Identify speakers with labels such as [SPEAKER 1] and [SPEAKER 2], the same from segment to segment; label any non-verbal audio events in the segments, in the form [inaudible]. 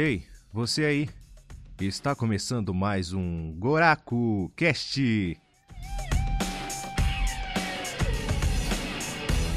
[SPEAKER 1] Ei, você aí. Está começando mais um Goraku Cast.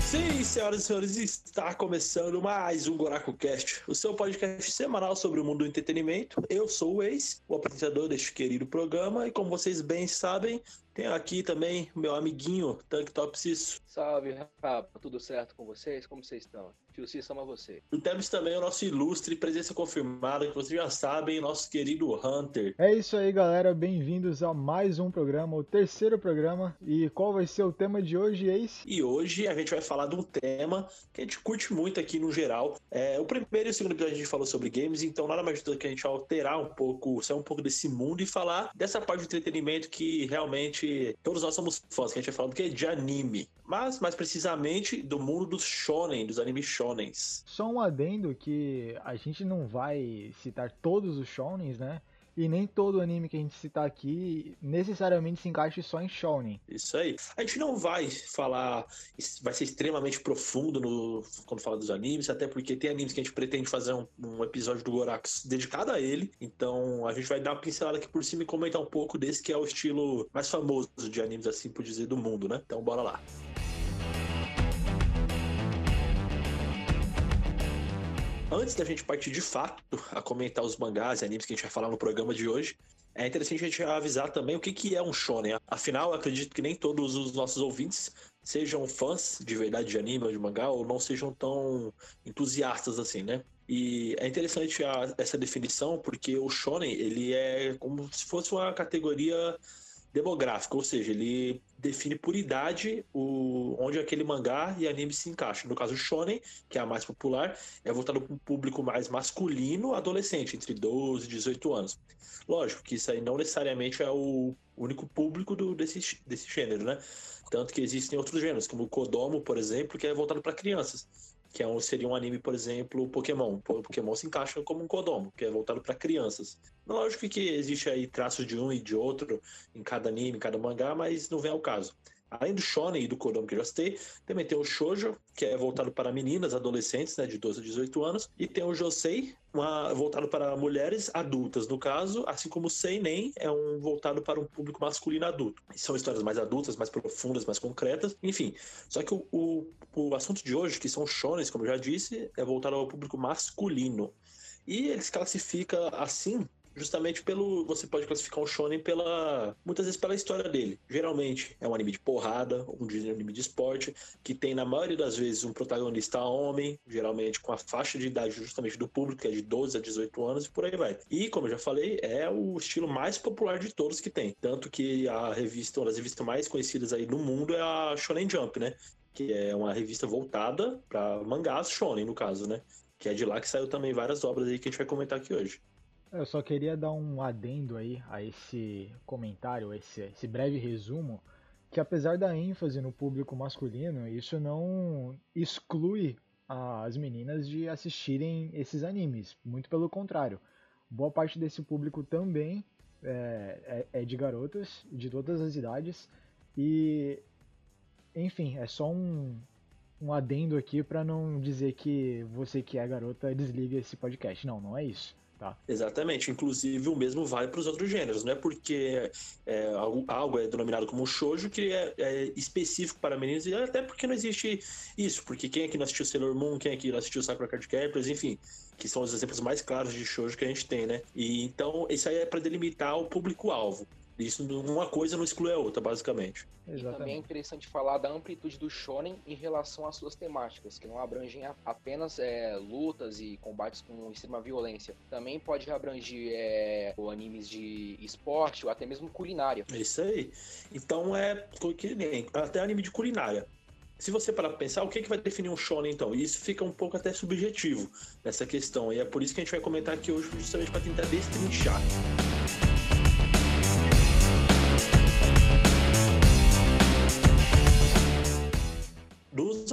[SPEAKER 2] Sim, senhoras e senhores, está começando mais um Goraku Cast, o seu podcast semanal sobre o mundo do entretenimento. Eu sou o Ex, o apresentador deste querido programa, e como vocês bem sabem, tenho aqui também meu amiguinho, Tank Top Cisso.
[SPEAKER 3] Salve, rapaz, tudo certo com vocês? Como vocês estão? Tio Cisso ama você.
[SPEAKER 2] E temos também o nosso ilustre, presença confirmada, que vocês já sabem, nosso querido Hunter.
[SPEAKER 4] É isso aí, galera. Bem-vindos a mais um programa, o terceiro programa. E qual vai ser o tema de hoje, Ace?
[SPEAKER 2] E hoje a gente vai falar de um tema que a gente curte muito aqui no geral. É, o primeiro e o segundo episódio a gente falou sobre games, então nada mais do que a gente alterar um pouco, sair um pouco desse mundo e falar dessa parte do entretenimento que realmente todos nós somos fãs, que a gente vai falar do que de anime. Mas, mais precisamente, do mundo dos shonen, dos animes shonens.
[SPEAKER 4] Só um adendo que a gente não vai citar todos os shonens, né? E nem todo anime que a gente citar aqui necessariamente se encaixa só em shonen.
[SPEAKER 2] Isso aí. A gente não vai falar, vai ser extremamente profundo no, quando fala dos animes, até porque tem animes que a gente pretende fazer um, um episódio do Gorax dedicado a ele. Então a gente vai dar uma pincelada aqui por cima e comentar um pouco desse que é o estilo mais famoso de animes, assim por dizer, do mundo, né? Então bora lá. Antes da gente partir de fato a comentar os mangás e animes que a gente vai falar no programa de hoje, é interessante a gente avisar também o que, que é um shonen. Afinal, acredito que nem todos os nossos ouvintes sejam fãs de verdade de anime ou de mangá ou não sejam tão entusiastas assim, né? E é interessante a, essa definição porque o shonen ele é como se fosse uma categoria demográfica, ou seja, ele define por idade o, onde aquele mangá e anime se encaixam. No caso, shonen, que é a mais popular, é voltado para um público mais masculino, adolescente, entre 12 e 18 anos. Lógico que isso aí não necessariamente é o único público do, desse, desse gênero, né? Tanto que existem outros gêneros, como o Kodomo, por exemplo, que é voltado para crianças que é um, seria um anime, por exemplo, Pokémon. Pokémon se encaixa como um Kodomo, que é voltado para crianças. Lógico que existe aí traços de um e de outro em cada anime, em cada mangá, mas não vem ao caso. Além do shonen e do kodomo que eu já citei, também tem o shoujo, que é voltado para meninas, adolescentes, né, de 12 a 18 anos, e tem o josei, uma, voltado para mulheres adultas, no caso, assim como o seinen é um voltado para um público masculino adulto. São histórias mais adultas, mais profundas, mais concretas, enfim. Só que o, o, o assunto de hoje, que são shonens, como eu já disse, é voltado ao público masculino. E ele se classifica assim justamente pelo você pode classificar um shonen pela muitas vezes pela história dele. Geralmente é um anime de porrada, um anime de esporte que tem na maioria das vezes um protagonista homem, geralmente com a faixa de idade justamente do público que é de 12 a 18 anos e por aí vai. E como eu já falei, é o estilo mais popular de todos que tem, tanto que a revista, uma das revistas mais conhecidas aí no mundo é a Shonen Jump, né? Que é uma revista voltada para mangás shonen no caso, né? Que é de lá que saiu também várias obras aí que a gente vai comentar aqui hoje.
[SPEAKER 4] Eu só queria dar um adendo aí a esse comentário, esse, esse breve resumo, que apesar da ênfase no público masculino, isso não exclui as meninas de assistirem esses animes. Muito pelo contrário. Boa parte desse público também é, é, é de garotas, de todas as idades. E, enfim, é só um, um adendo aqui para não dizer que você que é garota desliga esse podcast. Não, não é isso. Tá.
[SPEAKER 2] Exatamente. Inclusive, o mesmo vale para os outros gêneros. Não é porque é, algo, algo, é denominado como shoujo que é, é, específico para meninos, e até porque não existe isso. Porque quem aqui não assistiu Sailor Moon, quem aqui não assistiu Sakura Card Captors, enfim, que são os exemplos mais claros de shoujo que a gente tem, né? E então, isso aí é para delimitar o público-alvo. Isso, uma coisa não exclui a outra, basicamente.
[SPEAKER 3] Exatamente. E também é interessante falar da amplitude do shonen em relação às suas temáticas, que não abrangem apenas é, lutas e combates com extrema violência. Também pode abranger é, animes de esporte ou até mesmo culinária.
[SPEAKER 2] Isso aí. Então é que nem até anime de culinária. Se você parar pra pensar, o que, é que vai definir um shonen então? E isso fica um pouco até subjetivo nessa questão. E é por isso que a gente vai comentar aqui hoje, justamente para tentar destrinchar.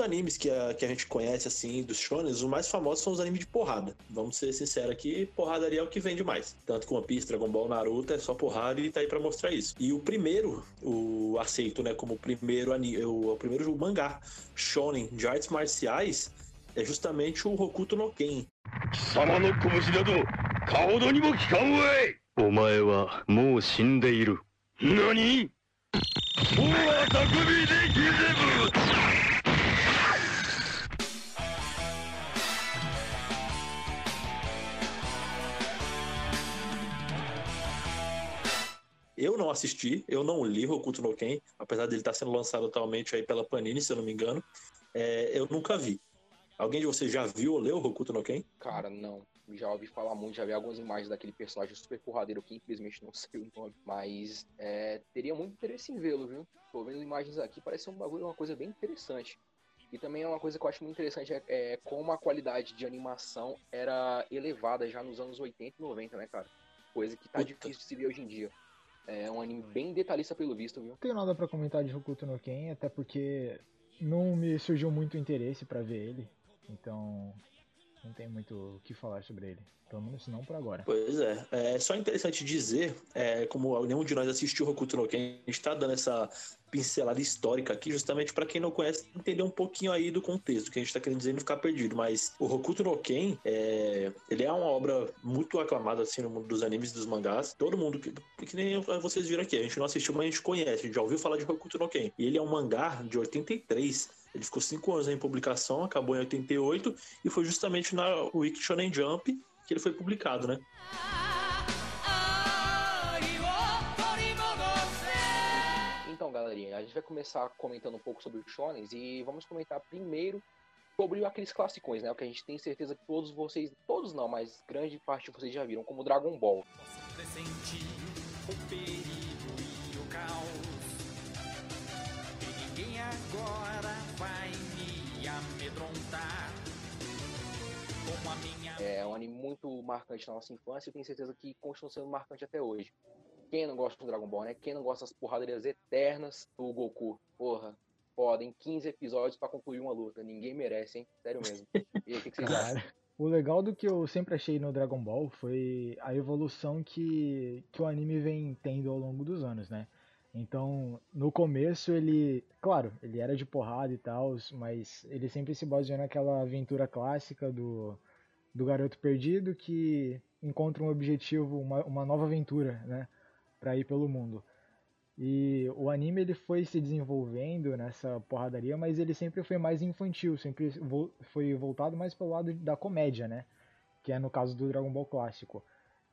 [SPEAKER 2] animes que a, que a gente conhece, assim, dos shonen, os mais famosos são os animes de porrada. Vamos ser sinceros aqui, porradaria é o que vende mais. Tanto que One Piece, Dragon Ball, Naruto é só porrada e tá aí pra mostrar isso. E o primeiro, o aceito, né, como o primeiro anime, o, o primeiro mangá shonen de artes marciais é justamente o Hokuto no Ken. 貴様の拳など
[SPEAKER 5] 顔どにも聞かんわいお前はもう死んでいる何もうあたくびでギゼブ
[SPEAKER 2] Eu não assisti, eu não li Hokuto no Ken, apesar dele estar sendo lançado atualmente aí pela Panini, se eu não me engano. É, eu nunca vi. Alguém de vocês já viu ou leu Hokuto no Ken?
[SPEAKER 3] Cara, não. Já ouvi falar muito, já vi algumas imagens daquele personagem super porradeiro que infelizmente não [laughs] sei o nome. Mas é, teria muito interesse em vê-lo, viu? Tô vendo imagens aqui, parece um bagulho, uma coisa bem interessante. E também é uma coisa que eu acho muito interessante é, é como a qualidade de animação era elevada já nos anos 80 e 90, né, cara? Coisa que tá
[SPEAKER 2] Puta.
[SPEAKER 3] difícil de se ver hoje em dia. É um anime bem detalhista pelo visto, viu?
[SPEAKER 4] Não tenho nada pra comentar de Hokuto no Ken, até porque não me surgiu muito interesse pra ver ele. Então, não tem muito o que falar sobre ele. Pelo menos não por agora.
[SPEAKER 2] Pois é. É só interessante dizer, é, como nenhum de nós assistiu Hokuto no Ken, a gente tá dando essa pincelada histórica aqui, justamente para quem não conhece, entender um pouquinho aí do contexto, que a gente tá querendo dizer não ficar perdido. Mas o Hokuto no Ken, é, ele é uma obra muito aclamada assim no mundo dos animes e dos mangás. Todo mundo, que, que nem vocês viram aqui, a gente não assistiu, mas a gente conhece, a gente já ouviu falar de Hokuto no Ken. E ele é um mangá de 83. Ele ficou cinco anos em publicação, acabou em 88 e foi justamente na Wiki Shonen Jump que ele foi publicado, né?
[SPEAKER 3] Galerinha, a gente vai começar comentando um pouco sobre os shonens e vamos comentar primeiro sobre aqueles classicões, né? O que a gente tem certeza que todos vocês, todos não, mas grande parte de vocês já viram, como Dragon Ball.
[SPEAKER 6] pressentir o perigo e o caos. E ninguém agora vai me amedrontar. Minha
[SPEAKER 3] É um anime muito marcante na nossa infância e tenho certeza que continua sendo marcante até hoje. Quem não gosta do Dragon Ball, né? Quem não gosta das porradarias eternas do Goku? Porra, podem 15 episódios pra concluir uma luta. Ninguém merece, hein? Sério mesmo. E aí, o que, que vocês acham?
[SPEAKER 4] O legal do que eu sempre achei no Dragon Ball foi a evolução que, que o anime vem tendo ao longo dos anos, né? Então, no começo ele, claro, ele era de porrada e tal, mas ele sempre se baseou naquela aventura clássica do, do garoto perdido que encontra um objetivo, uma, uma nova aventura, né? Pra ir pelo mundo. E o anime ele foi se desenvolvendo nessa porradaria, mas ele sempre foi mais infantil, sempre vo- foi voltado mais pelo lado da comédia, né? Que é no caso do Dragon Ball clássico.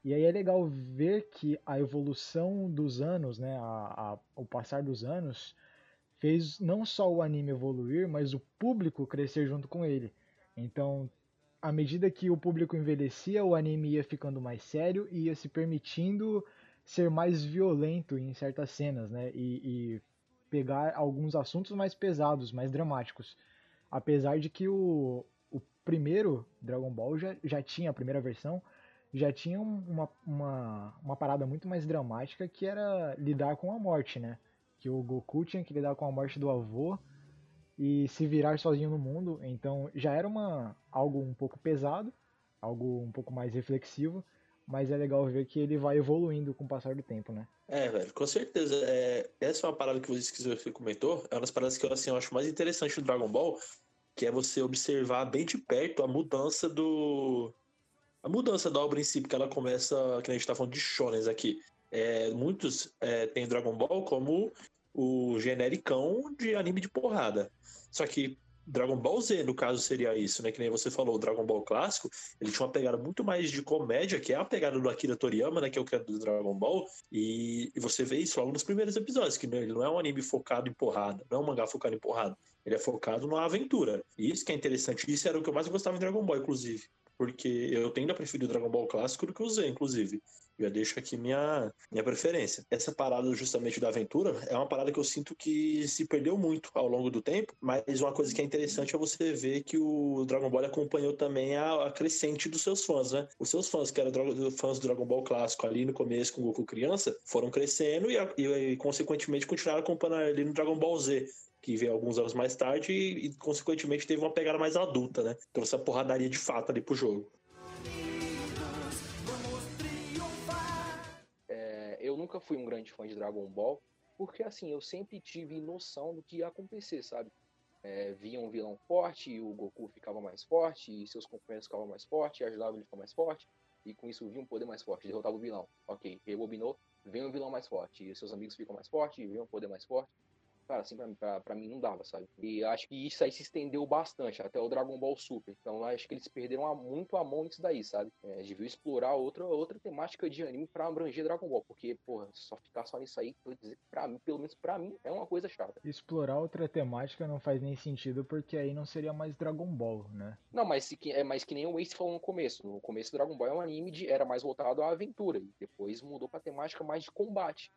[SPEAKER 4] E aí é legal ver que a evolução dos anos, né, a, a- o passar dos anos, fez não só o anime evoluir, mas o público crescer junto com ele. Então, à medida que o público envelhecia, o anime ia ficando mais sério e ia se permitindo ser mais violento em certas cenas, né? E, e pegar alguns assuntos mais pesados, mais dramáticos. Apesar de que o, o primeiro Dragon Ball já, já tinha, a primeira versão, já tinha um- uma, uma, uma parada muito mais dramática que era lidar com a morte, né? Que o Goku tinha que lidar com a morte do avô e se virar sozinho no mundo. Então já era uma, algo um pouco pesado, algo um pouco mais reflexivo, mas é legal ver que ele vai evoluindo com o passar do tempo, né?
[SPEAKER 2] É, velho, com certeza. É, essa é uma parada que você, comentou, é uma das paradas que eu, assim, eu acho mais interessante do Dragon Ball, que é você observar bem de perto a mudança do. A mudança da obra em si, porque ela começa, que a gente tá falando de shonens aqui. É, muitos é, têm Dragon Ball como o genericão de anime de porrada. Só que Dragon Ball Z, no caso, seria isso, né? Que nem você falou, o Dragon Ball clássico, ele tinha uma pegada muito mais de comédia, que é a pegada do Akira Toriyama, né? Que é o que é do Dragon Ball. E, e você vê isso logo nos primeiros episódios, que ele não é um anime focado em porrada, não é um mangá focado em porrada. Ele é focado numa aventura. E isso que é interessante. Isso era o que eu mais gostava em Dragon Ball, inclusive. Porque eu tendo a preferir o Dragon Ball clássico do que o Z, inclusive. Já deixo aqui minha, minha preferência. Essa parada justamente da aventura é uma parada que eu sinto que se perdeu muito ao longo do tempo, mas uma coisa que é interessante é você ver que o Dragon Ball acompanhou também a, a crescente dos seus fãs, né? Os seus fãs, que eram fãs do Dragon Ball clássico ali no começo com o Goku criança, foram crescendo e, e, e, consequentemente continuaram acompanhando ali no Dragon Ball Z. Que veio alguns anos mais tarde e, e, consequentemente, teve uma pegada mais adulta, né? Trouxe a porradaria de fato ali pro jogo.
[SPEAKER 3] Nunca fui um grande fã de Dragon Ball, porque assim, eu sempre tive noção do que ia acontecer, sabe? É, via um vilão forte, e o Goku ficava mais forte, e seus companheiros ficavam mais fortes, ajudavam ele a ficar mais forte. e com isso vinha um poder mais forte, derrotava o vilão. Ok, rebobinou, vem um vilão mais forte, e seus amigos ficam mais fortes, e vem um poder mais forte. Cara, assim, pra, pra, pra mim não dava, sabe? E acho que isso aí se estendeu bastante, até o Dragon Ball Super. Então acho que eles perderam a- muito a mão nisso daí, sabe? É, deviam explorar outra, outra temática de anime pra abranger Dragon Ball. Porque, porra, só ficar só nisso aí, dizer, pra mim, pelo menos pra mim, é uma coisa chata.
[SPEAKER 4] Explorar outra temática não faz nem sentido porque aí não seria mais Dragon Ball, né?
[SPEAKER 3] Não, mas, se que, é mais que nem o Ace falou no começo. No começo, Dragon Ball é um anime de era mais voltado à aventura. E depois mudou pra temática mais de combate.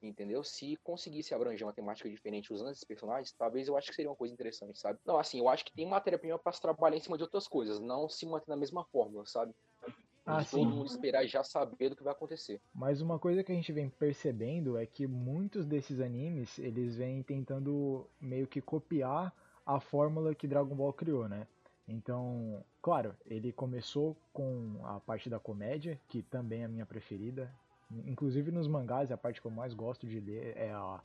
[SPEAKER 3] Entendeu? Se conseguisse abranger uma temática diferente usando esses personagens, talvez eu acho que seria uma coisa interessante, sabe? Não, assim, eu acho que tem matéria-prima pra se trabalhar em cima de outras coisas, não se manter na mesma fórmula, sabe?
[SPEAKER 4] Ah,
[SPEAKER 3] todo mundo esperar já saber do que vai acontecer.
[SPEAKER 4] Mas uma coisa que a gente vem percebendo é que muitos desses animes, eles vêm tentando meio que copiar a fórmula que Dragon Ball criou, né? Então, claro, ele começou com a parte da comédia, que também é a minha preferida. Inclusive nos mangás, a parte que eu mais gosto de ler é a,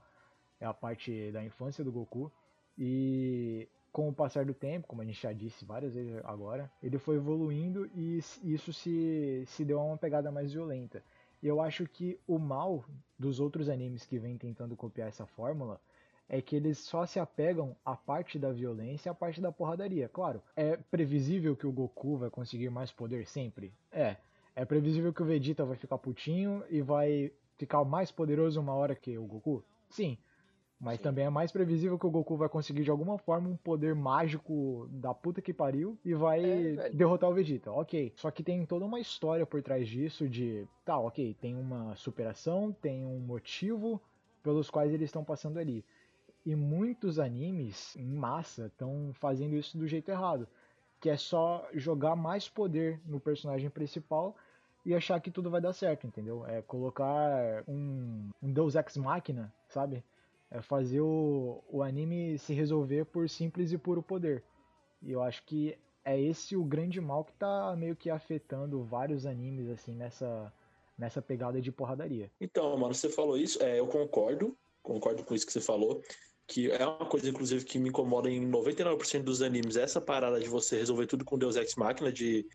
[SPEAKER 4] é a parte da infância do Goku. E com o passar do tempo, como a gente já disse várias vezes agora, ele foi evoluindo e isso se, se deu a uma pegada mais violenta. E eu acho que o mal dos outros animes que vêm tentando copiar essa fórmula é que eles só se apegam à parte da violência e à parte da porradaria. Claro, é previsível que o Goku vai conseguir mais poder sempre? É. É previsível que o Vegeta vai ficar putinho e vai ficar mais poderoso uma hora que o Goku? Sim. Mas
[SPEAKER 3] Sim.
[SPEAKER 4] também é mais previsível que o Goku vai conseguir de alguma forma um poder mágico da puta que pariu e vai
[SPEAKER 3] É,
[SPEAKER 4] derrotar o Vegeta. Ok. Só que tem toda uma história por trás disso de. Tá, ok, tem uma superação, tem um motivo pelos quais eles estão passando ali. E muitos animes, em massa, estão fazendo isso do jeito errado. Que é só jogar mais poder no personagem principal e achar que tudo vai dar certo, entendeu? É colocar um, um Deus Ex Machina, sabe? É fazer o, o anime se resolver por simples e puro poder. E eu acho que é esse o grande mal que tá meio que afetando vários animes, assim, nessa, nessa pegada de porradaria.
[SPEAKER 2] Então, mano, você falou isso, é, eu concordo, concordo com isso que você falou, que é uma coisa, inclusive, que me incomoda em 99% dos animes, essa parada de você resolver tudo com Deus Ex Machina, de,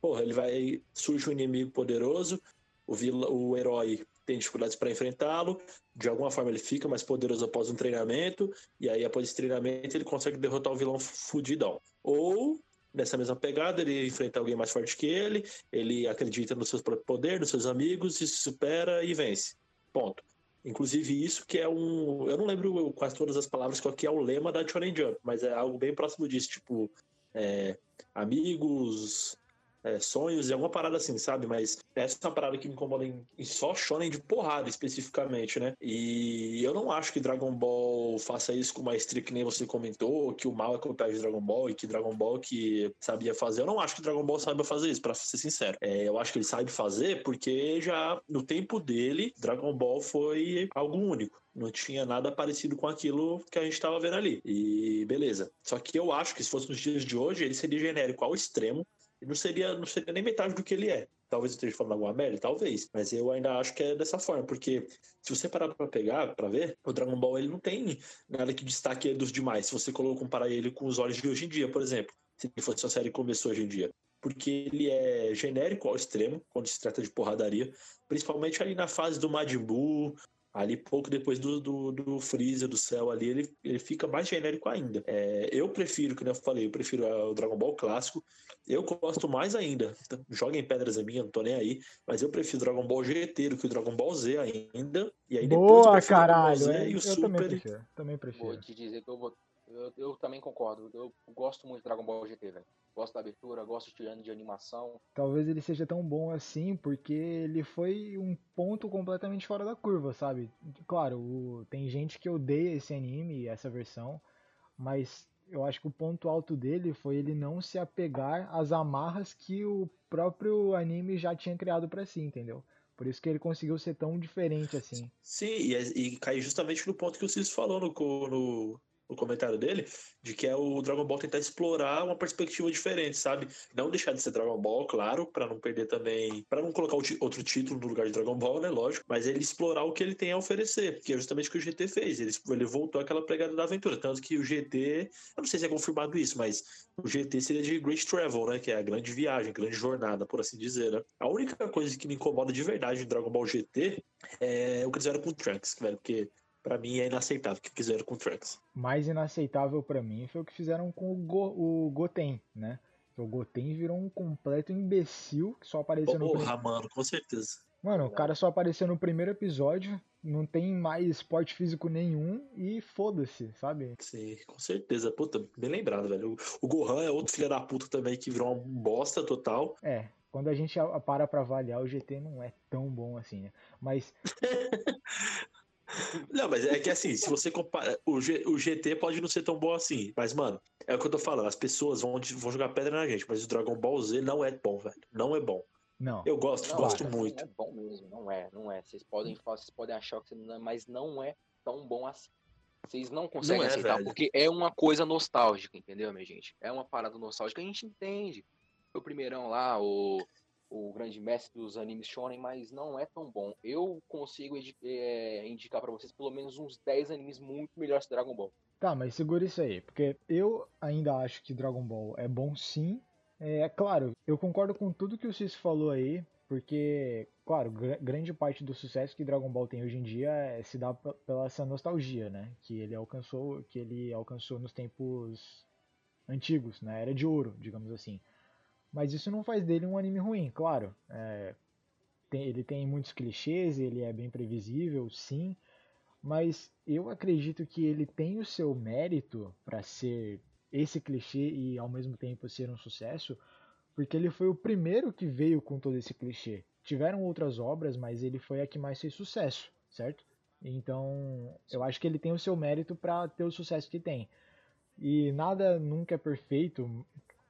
[SPEAKER 2] porra, ele vai, surge um inimigo poderoso, o, vila, o herói tem dificuldades para enfrentá-lo, de alguma forma ele fica mais poderoso após um treinamento, e aí após esse treinamento ele consegue derrotar o vilão fudidão. Ou, nessa mesma pegada, ele enfrenta alguém mais forte que ele, ele acredita no seu próprio poder, nos seus amigos, e se supera e vence. Ponto. Inclusive isso que é um... Eu não lembro quase todas as palavras qual que é o lema da Shonen Jump, mas é algo bem próximo disso, tipo... é, amigos, é, sonhos e alguma parada assim, sabe? Mas essa é uma parada que me incomoda em, em só shonen de porrada especificamente, né? E eu não acho que Dragon Ball faça isso com maestria que nem você comentou, que o mal é copiar de Dragon Ball e que Dragon Ball que sabia fazer. Eu não acho que Dragon Ball saiba fazer isso, pra ser sincero. É, eu acho que ele sabe fazer porque já no tempo dele, Dragon Ball foi algo único. Não tinha nada parecido com aquilo que a gente estava vendo ali. E beleza. Só que eu acho que se fosse nos dias de hoje, ele seria genérico ao extremo não seria, não seria nem metade do que ele é. Talvez eu esteja falando alguma merda, talvez. Mas eu ainda acho que é dessa forma, porque se você parar pra pegar, pra ver, o Dragon Ball ele não tem nada que destaque ele dos demais. Se você comparar ele com os olhos de hoje em dia, por exemplo, se fosse uma série que começou hoje em dia. Porque ele é genérico ao extremo, quando se trata de porradaria, principalmente ali na fase do Majin Buu, Ali pouco depois do, do, do Freezer, do céu ali, ele, ele fica mais genérico ainda. É, eu prefiro, como eu falei, eu prefiro o Dragon Ball clássico. Eu gosto mais ainda. Então, Joguem pedras a minha, não tô nem aí. Mas eu prefiro o Dragon Ball GT do que o Dragon Ball Z ainda. E aí depois eu
[SPEAKER 4] Boa, caralho!
[SPEAKER 2] Z
[SPEAKER 4] é,
[SPEAKER 2] e o
[SPEAKER 4] eu
[SPEAKER 2] Super.
[SPEAKER 4] também prefiro. Também
[SPEAKER 3] Vou
[SPEAKER 4] prefiro.
[SPEAKER 3] te dizer que eu vou. Eu, eu também concordo. Eu gosto muito de Dragon Ball GT, velho. Gosto da abertura, gosto de de animação.
[SPEAKER 4] Talvez ele seja tão bom assim porque ele foi um ponto completamente fora da curva, sabe? Claro, o- tem gente que odeia esse anime, essa versão, mas eu acho que o ponto alto dele foi ele não se apegar às amarras que o próprio anime já tinha criado pra si, entendeu? Por isso que ele conseguiu ser tão diferente assim.
[SPEAKER 2] Sim, e, e cai justamente no ponto que o Cis falou no, co- no, comentário dele, de que é o Dragon Ball tentar explorar uma perspectiva diferente, sabe? Não deixar de ser Dragon Ball, claro, para não perder também, para não colocar outro título no lugar de Dragon Ball, né? Lógico, mas ele explorar o que ele tem a oferecer, que é justamente o que o GT fez. Ele, ele voltou àquela pegada da aventura, tanto que o GT, eu não sei se é confirmado isso, mas o GT seria de Great Travel, né? Que é a grande viagem, grande jornada, por assim dizer, né? A única coisa que me incomoda de verdade em Dragon Ball GT é o que eles fizeram com o Trunks, velho, porque para mim é inaceitável o que fizeram com o Trunks.
[SPEAKER 4] Mais inaceitável para mim foi o que fizeram com o, Go, o Goten, né? O Goten virou um completo imbecil que só apareceu
[SPEAKER 2] Porra,
[SPEAKER 4] no
[SPEAKER 2] primeiro... mano, com certeza.
[SPEAKER 4] Mano, o cara só apareceu no primeiro episódio, não tem mais esporte físico nenhum e foda-se, sabe?
[SPEAKER 2] Sim, com certeza. Puta, bem lembrado, velho. O Gohan é outro filho da puta também que virou uma bosta total.
[SPEAKER 4] É, quando a gente para pra avaliar, o GT não é tão bom assim, né? Mas. [laughs]
[SPEAKER 2] Não, mas é que assim, se você compara. O, G, o GT pode não ser tão bom assim. Mas, mano, é o que eu tô falando. As pessoas vão, vão jogar pedra na gente, mas o Dragon Ball Z não é bom, velho. Não é bom.
[SPEAKER 4] Não.
[SPEAKER 2] Eu gosto,
[SPEAKER 3] Não,
[SPEAKER 2] gosto
[SPEAKER 3] assim,
[SPEAKER 2] muito.
[SPEAKER 3] É bom mesmo, não é, não é. Vocês podem falar, vocês podem achar que não é, mas não é tão bom assim. Vocês não conseguem
[SPEAKER 2] Não é,
[SPEAKER 3] aceitar,
[SPEAKER 2] velho.
[SPEAKER 3] porque é uma coisa nostálgica, entendeu, minha gente? É uma parada nostálgica, a gente entende. Foi o primeirão lá, o, o grande mestre dos animes shonen, mas não é tão bom. Eu consigo é, indicar pra vocês pelo menos uns 10 animes muito melhores que Dragon Ball.
[SPEAKER 4] Tá, mas segura isso aí, porque eu ainda acho que Dragon Ball é bom sim. É claro, eu concordo com tudo que o Cis falou aí, porque, claro, gra- grande parte do sucesso que Dragon Ball tem hoje em dia é- se dá pela essa nostalgia, né? Que ele alcançou, que ele alcançou nos tempos antigos, na era de ouro, digamos assim. Mas isso não faz dele um anime ruim, claro. É, tem- ele tem muitos clichês, ele é bem previsível, sim. Mas eu acredito que ele tem o seu mérito para ser esse clichê e ao mesmo tempo ser um sucesso, porque ele foi o primeiro que veio com todo esse clichê. Tiveram outras obras, mas ele foi a que mais fez sucesso, certo? Então, eu acho que ele tem o seu mérito para ter o sucesso que tem. E nada nunca é perfeito,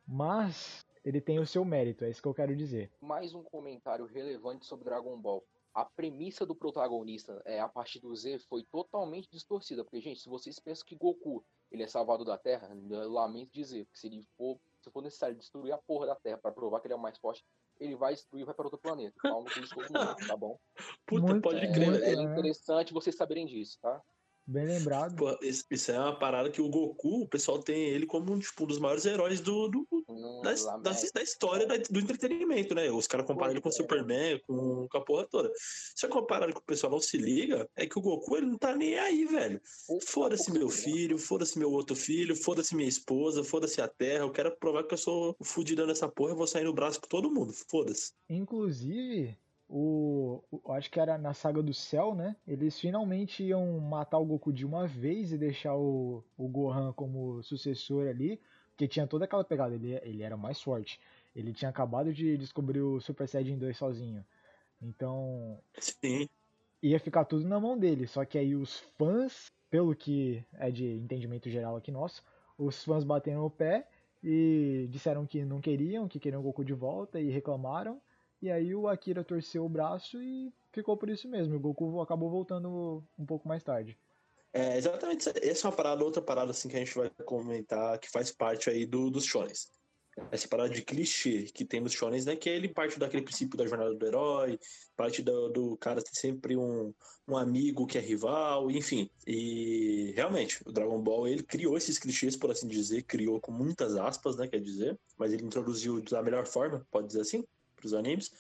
[SPEAKER 4] mas ele tem o seu mérito, é isso que eu quero dizer.
[SPEAKER 3] mais um comentário relevante sobre Dragon Ball. A premissa do protagonista, é, a partir do Z, foi totalmente distorcida. Porque, gente, se vocês pensam que Goku ele é salvador da Terra, eu lamento dizer, porque se ele for, se for necessário destruir a porra da Terra para provar que ele é o mais forte, ele vai destruir e vai para outro planeta. Calma com isso todo mundo, tá bom?
[SPEAKER 2] Puta,
[SPEAKER 4] Muito-
[SPEAKER 2] pode
[SPEAKER 4] é,
[SPEAKER 2] crer.
[SPEAKER 3] É interessante vocês saberem disso, tá?
[SPEAKER 4] Bem lembrado.
[SPEAKER 2] Pô, isso, é uma parada que o Goku, o pessoal tem ele como tipo, um dos maiores heróis do, do,
[SPEAKER 3] Não,
[SPEAKER 2] da, da, da história da- do entretenimento, né? Os caras comparam ele com o
[SPEAKER 3] é.
[SPEAKER 2] Superman, com, com a porra toda. Se eu comparar que o pessoal não se liga, é que o Goku ele não tá nem aí, velho. Foda-se meu filho, foda-se meu outro filho, foda-se minha esposa, foda-se a terra. Eu quero provar que eu sou fudidão nessa porra, eu vou sair no braço com todo mundo. Foda-se.
[SPEAKER 4] Inclusive, o, o- acho que era na saga do céu, né? Eles finalmente iam matar o Goku de uma vez e deixar o, o Gohan como sucessor ali, porque tinha toda aquela pegada, ele, ele era mais forte. Ele tinha acabado de descobrir o Super Saiyajin 2 sozinho. Então,
[SPEAKER 2] Sim.
[SPEAKER 4] ia ficar tudo na mão dele. Só que aí os fãs, pelo que é de entendimento geral aqui nosso, os fãs bateram o pé e disseram que não queriam, que queriam o Goku de volta e reclamaram. E aí o Akira torceu o braço e ficou por isso mesmo. O Goku acabou voltando um pouco mais tarde.
[SPEAKER 2] É, exatamente. Essa é uma parada, outra parada assim que a gente vai comentar que faz parte aí do, dos shonens. Essa parada de clichê que tem nos shonens, né? Que ele parte daquele princípio da jornada do herói, parte do, do cara ter sempre um, um amigo que é rival, enfim. E realmente, o Dragon Ball, ele criou esses clichês, por assim dizer, criou com muitas aspas, né? Quer dizer, mas ele introduziu da melhor forma, pode dizer assim, para os animes.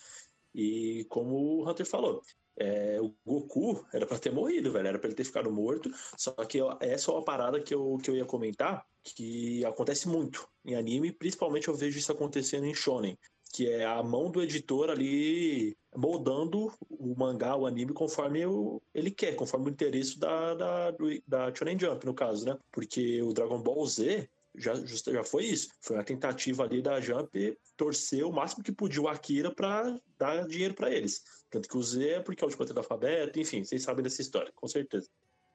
[SPEAKER 2] E como o Hunter falou, é, o Goku era pra ter morrido, velho. Era pra ele ter ficado morto. Só que eu- essa é uma parada que eu, que eu ia comentar, que acontece muito em anime, principalmente eu vejo isso acontecendo em Shonen. Que é a mão do editor ali moldando o mangá, o anime, conforme o- ele quer, conforme o interesse da, da, do- da Shonen Jump, no caso, né? Porque o Dragon Ball Z já, já foi isso. Foi uma tentativa ali da Jump torcer o máximo que podia o Akira pra dar dinheiro pra eles. Tanto que o Z é porque é o último do alfabeto, enfim, vocês sabem dessa história, com certeza.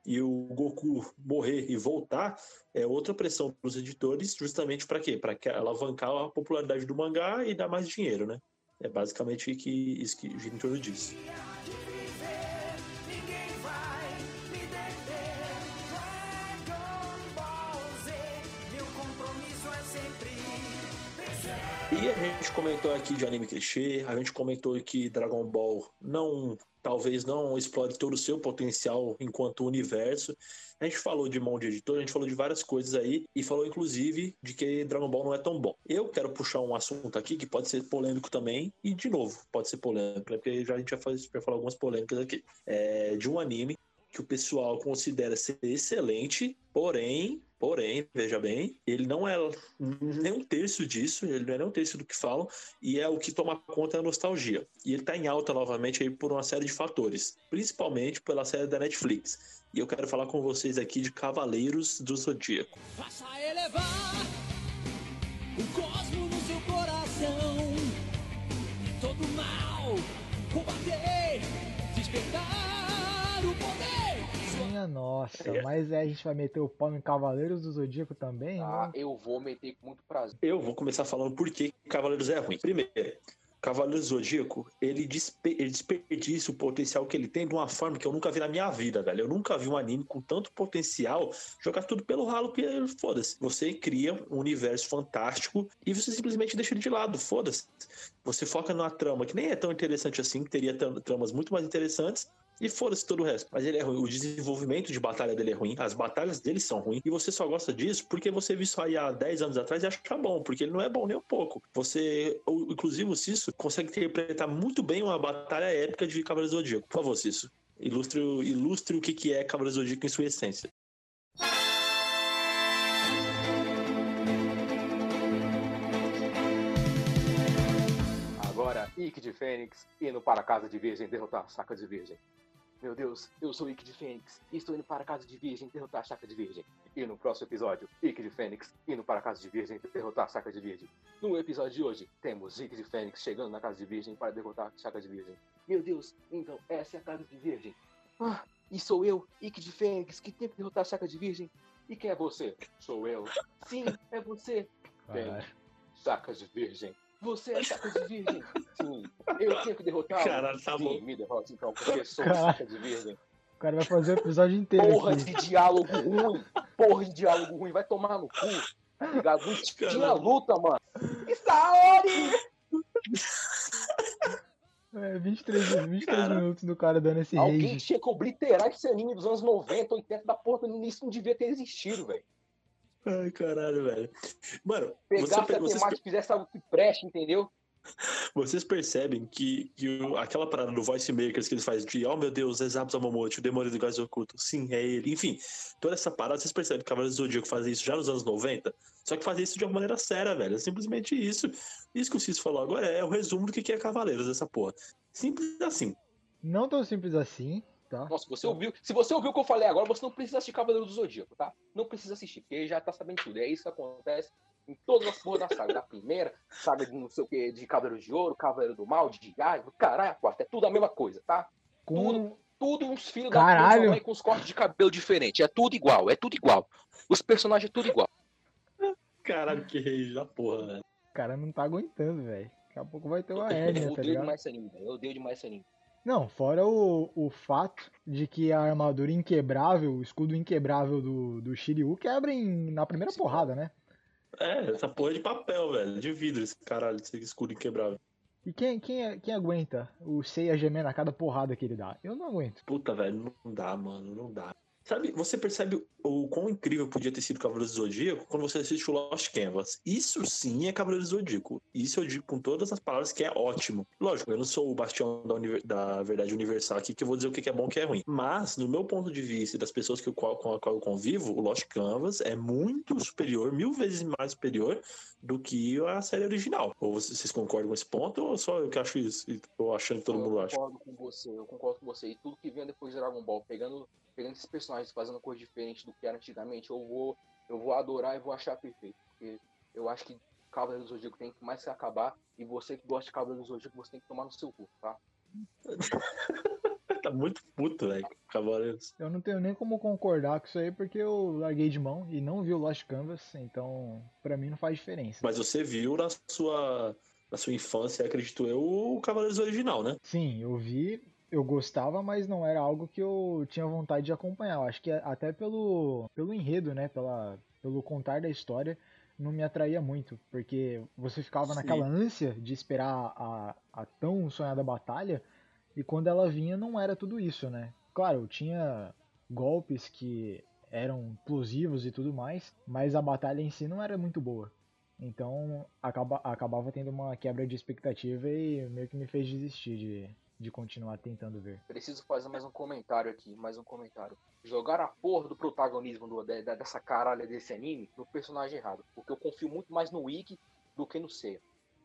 [SPEAKER 2] E o Goku morrer e voltar é outra pressão para os editores, justamente para quê? Para alavancar a popularidade do mangá e dar mais dinheiro, né? É basicamente que, isso que o Gintoro disse.
[SPEAKER 6] Ninguém
[SPEAKER 2] A gente comentou aqui de anime clichê, a gente comentou que Dragon Ball não talvez não explore todo o seu potencial enquanto universo. A gente falou de mão de editor, a gente falou de várias coisas aí e falou inclusive de que Dragon Ball não é tão bom. Eu quero puxar um assunto aqui que pode ser polêmico também e de novo pode ser polêmico, né? porque já a gente já vai falar algumas polêmicas aqui. É, de um anime que o pessoal considera ser excelente, porém, porém, veja bem, ele não é nem um terço disso, ele não é nem um terço do que falam, e é o que toma conta da nostalgia. E ele está em alta novamente aí por uma série de fatores, principalmente pela série da Netflix. E eu quero falar com vocês aqui de Cavaleiros do Zodíaco.
[SPEAKER 7] Faça elevar o
[SPEAKER 4] Minha nossa,
[SPEAKER 2] É.
[SPEAKER 4] mas aí a gente vai meter o pau em Cavaleiros do Zodíaco também?
[SPEAKER 3] Ah,
[SPEAKER 4] Não-
[SPEAKER 3] eu vou meter com muito prazer.
[SPEAKER 2] Eu vou começar falando por que Cavaleiros é ruim. Primeiro, Cavaleiros do Zodíaco, ele, despe ele desperdiça o potencial que ele tem de uma forma que eu nunca vi na minha vida, velho. Eu nunca vi um anime com tanto potencial jogar tudo pelo ralo que foda-se. Você cria um universo fantástico e você simplesmente deixa ele de lado, foda-se. Você foca numa trama que nem é tão interessante assim, que teria tra- tramas muito mais interessantes. E foda-se todo o resto. Mas ele é ruim. O desenvolvimento de batalha dele é ruim. As batalhas dele são ruins. E você só gosta disso porque você viu isso aí há 10 anos atrás e acha bom. Porque ele não é bom nem um pouco. Você, inclusive o Cisso, consegue interpretar muito bem uma batalha épica de Cavaleiro Zodíaco. Por favor, Cisso. Ilustre, ilustre o que que é Cavaleiro Zodíaco em sua essência.
[SPEAKER 3] Agora, Ike de Fênix indo para a casa de Virgem derrotar saca de Virgem. Meu Deus, eu sou Ike de Fênix e estou indo para a casa de Virgem derrotar a saca de Virgem. E no próximo episódio, Ike de Fênix indo para a casa de Virgem derrotar a saca de Virgem. No episódio de hoje, temos Ike de Fênix chegando na casa de Virgem para derrotar a saca de Virgem. Meu Deus, então essa é a casa de Virgem. Ah, e sou eu, Ike de Fênix, que tem que derrotar a saca de Virgem. E quem é você? Sou eu. Sim, é você. Bem, saca de virgem. Você é saca de virgem? Sim. Eu tenho que derrotar.
[SPEAKER 2] Caralho, tá bom.
[SPEAKER 3] me derrote então, porque sou
[SPEAKER 4] Caralho.
[SPEAKER 3] saca de virgem.
[SPEAKER 4] O cara vai fazer o episódio inteiro
[SPEAKER 3] Porra
[SPEAKER 4] aqui.
[SPEAKER 3] de diálogo ruim. Porra de diálogo ruim. Vai tomar no cu. Tá ligado? Tinha luta, mano. Saori!
[SPEAKER 4] É, 23, 23
[SPEAKER 2] Cara.
[SPEAKER 4] minutos do cara dando esse
[SPEAKER 3] Alguém
[SPEAKER 4] rage.
[SPEAKER 3] tinha que obliterar esse anime dos anos 90, 80 da porra. Isso não devia ter existido, velho.
[SPEAKER 2] Ai, caralho, velho. Mano, você,
[SPEAKER 3] Pegasse
[SPEAKER 2] pe-
[SPEAKER 3] a
[SPEAKER 2] vocês,
[SPEAKER 3] temática e fizesse algo que preste, entendeu?
[SPEAKER 2] vocês percebem que, que o- aquela parada do Voice Makers que eles fazem de, oh meu Deus, Exato Samamote, o demônio do gás oculto. Sim, é ele. Enfim, toda essa parada, vocês percebem que Cavaleiros do Zodíaco fazia isso já nos anos 90? Só que fazia isso de uma maneira séria, velho. É simplesmente isso. Isso que o Cis falou agora é o resumo do que que é Cavaleiros, essa porra. Simples assim.
[SPEAKER 4] Não tão simples assim, tá?
[SPEAKER 3] Nossa, você ouviu. Se você ouviu o que eu falei agora, você não precisa assistir Cavaleiro do Zodíaco, tá? Não precisa assistir, porque já tá sabendo tudo. É isso que acontece em todas as porras da saga. Da primeira, saga de não sei o que, de Cavaleiro de Ouro, Cavaleiro do Mal, de do caralho, quarta. É tudo a mesma coisa, tá?
[SPEAKER 4] Com...
[SPEAKER 3] Tudo uns filhos
[SPEAKER 4] Caralho.
[SPEAKER 3] da mãe com os cortes de cabelo diferentes. É tudo igual, é tudo igual. Os personagens é tudo igual.
[SPEAKER 2] Caralho, que rei da porra, velho.
[SPEAKER 4] O cara não tá aguentando, velho. Daqui a pouco vai ter uma hérnia, tá
[SPEAKER 3] odeio
[SPEAKER 4] ligado?
[SPEAKER 3] demais esse anime, velho. Eu odeio demais esse anime.
[SPEAKER 4] Não, fora o, o fato de que a armadura inquebrável, o escudo inquebrável do, do Shiryu quebra em, na primeira
[SPEAKER 3] Sim.
[SPEAKER 4] porrada, né?
[SPEAKER 2] É, essa porra é de papel, velho. De vidro, esse caralho, esse escudo inquebrável.
[SPEAKER 4] E quem, quem, quem aguenta o Seiya gemendo a cada porrada que ele dá? Eu não aguento.
[SPEAKER 2] Puta, velho, não dá, mano, não dá. Sabe, você percebe o quão incrível podia ter sido Cavaleiros do Zodíaco quando você assiste o Lost Canvas. Isso sim é Cavaleiros do Zodíaco. Isso eu digo com todas as palavras que é ótimo. Lógico, eu não sou o bastião da, da verdade universal aqui que eu vou dizer o que é bom e o que é ruim. Mas, no meu ponto de vista e das pessoas que eu, com a qual eu convivo, o Lost Canvas é muito superior, mil vezes mais superior do que a série original. Ou vocês concordam com esse ponto ou só eu que acho isso? E tô achando que todo mundo
[SPEAKER 3] eu
[SPEAKER 2] acha?
[SPEAKER 3] concordo com você, eu concordo com você. E tudo que vem depois de Dragon Ball, pegando, pegando esses personagens fazendo coisa diferente do que era antigamente, eu vou, eu vou adorar e vou achar perfeito. Porque eu acho que Cavaleiro do Zodíaco tem que mais se acabar. E você que gosta de Cavaleiro do Zodíaco, você tem que tomar no seu cu, tá? [laughs]
[SPEAKER 2] Tá muito puto, velho, com Cavaleiros.
[SPEAKER 4] Eu não tenho nem como concordar com isso aí porque eu larguei de mão e não vi o Lost Canvas, então pra mim não faz diferença.
[SPEAKER 2] Mas você viu na sua, na sua infância, acredito eu, o Cavaleiros original, né?
[SPEAKER 4] Sim, eu vi, eu gostava, mas não era algo que eu tinha vontade de acompanhar. Eu acho que até pelo, pelo enredo, né, pela, pelo contar da história, não me atraía muito, porque você ficava
[SPEAKER 2] Sim.
[SPEAKER 4] naquela ânsia de esperar a, a tão sonhada batalha, e quando ela vinha não era tudo isso, né? Claro, tinha golpes que eram explosivos e tudo mais, mas a batalha em si não era muito boa. Então acaba, acabava tendo uma quebra de expectativa e meio que me fez desistir de, de continuar tentando ver.
[SPEAKER 3] Preciso fazer mais um comentário aqui, mais um comentário. Jogar a porra do protagonismo do- de- de- dessa caralha desse anime no personagem errado. Porque eu confio muito mais no Wiki do que no Seiya.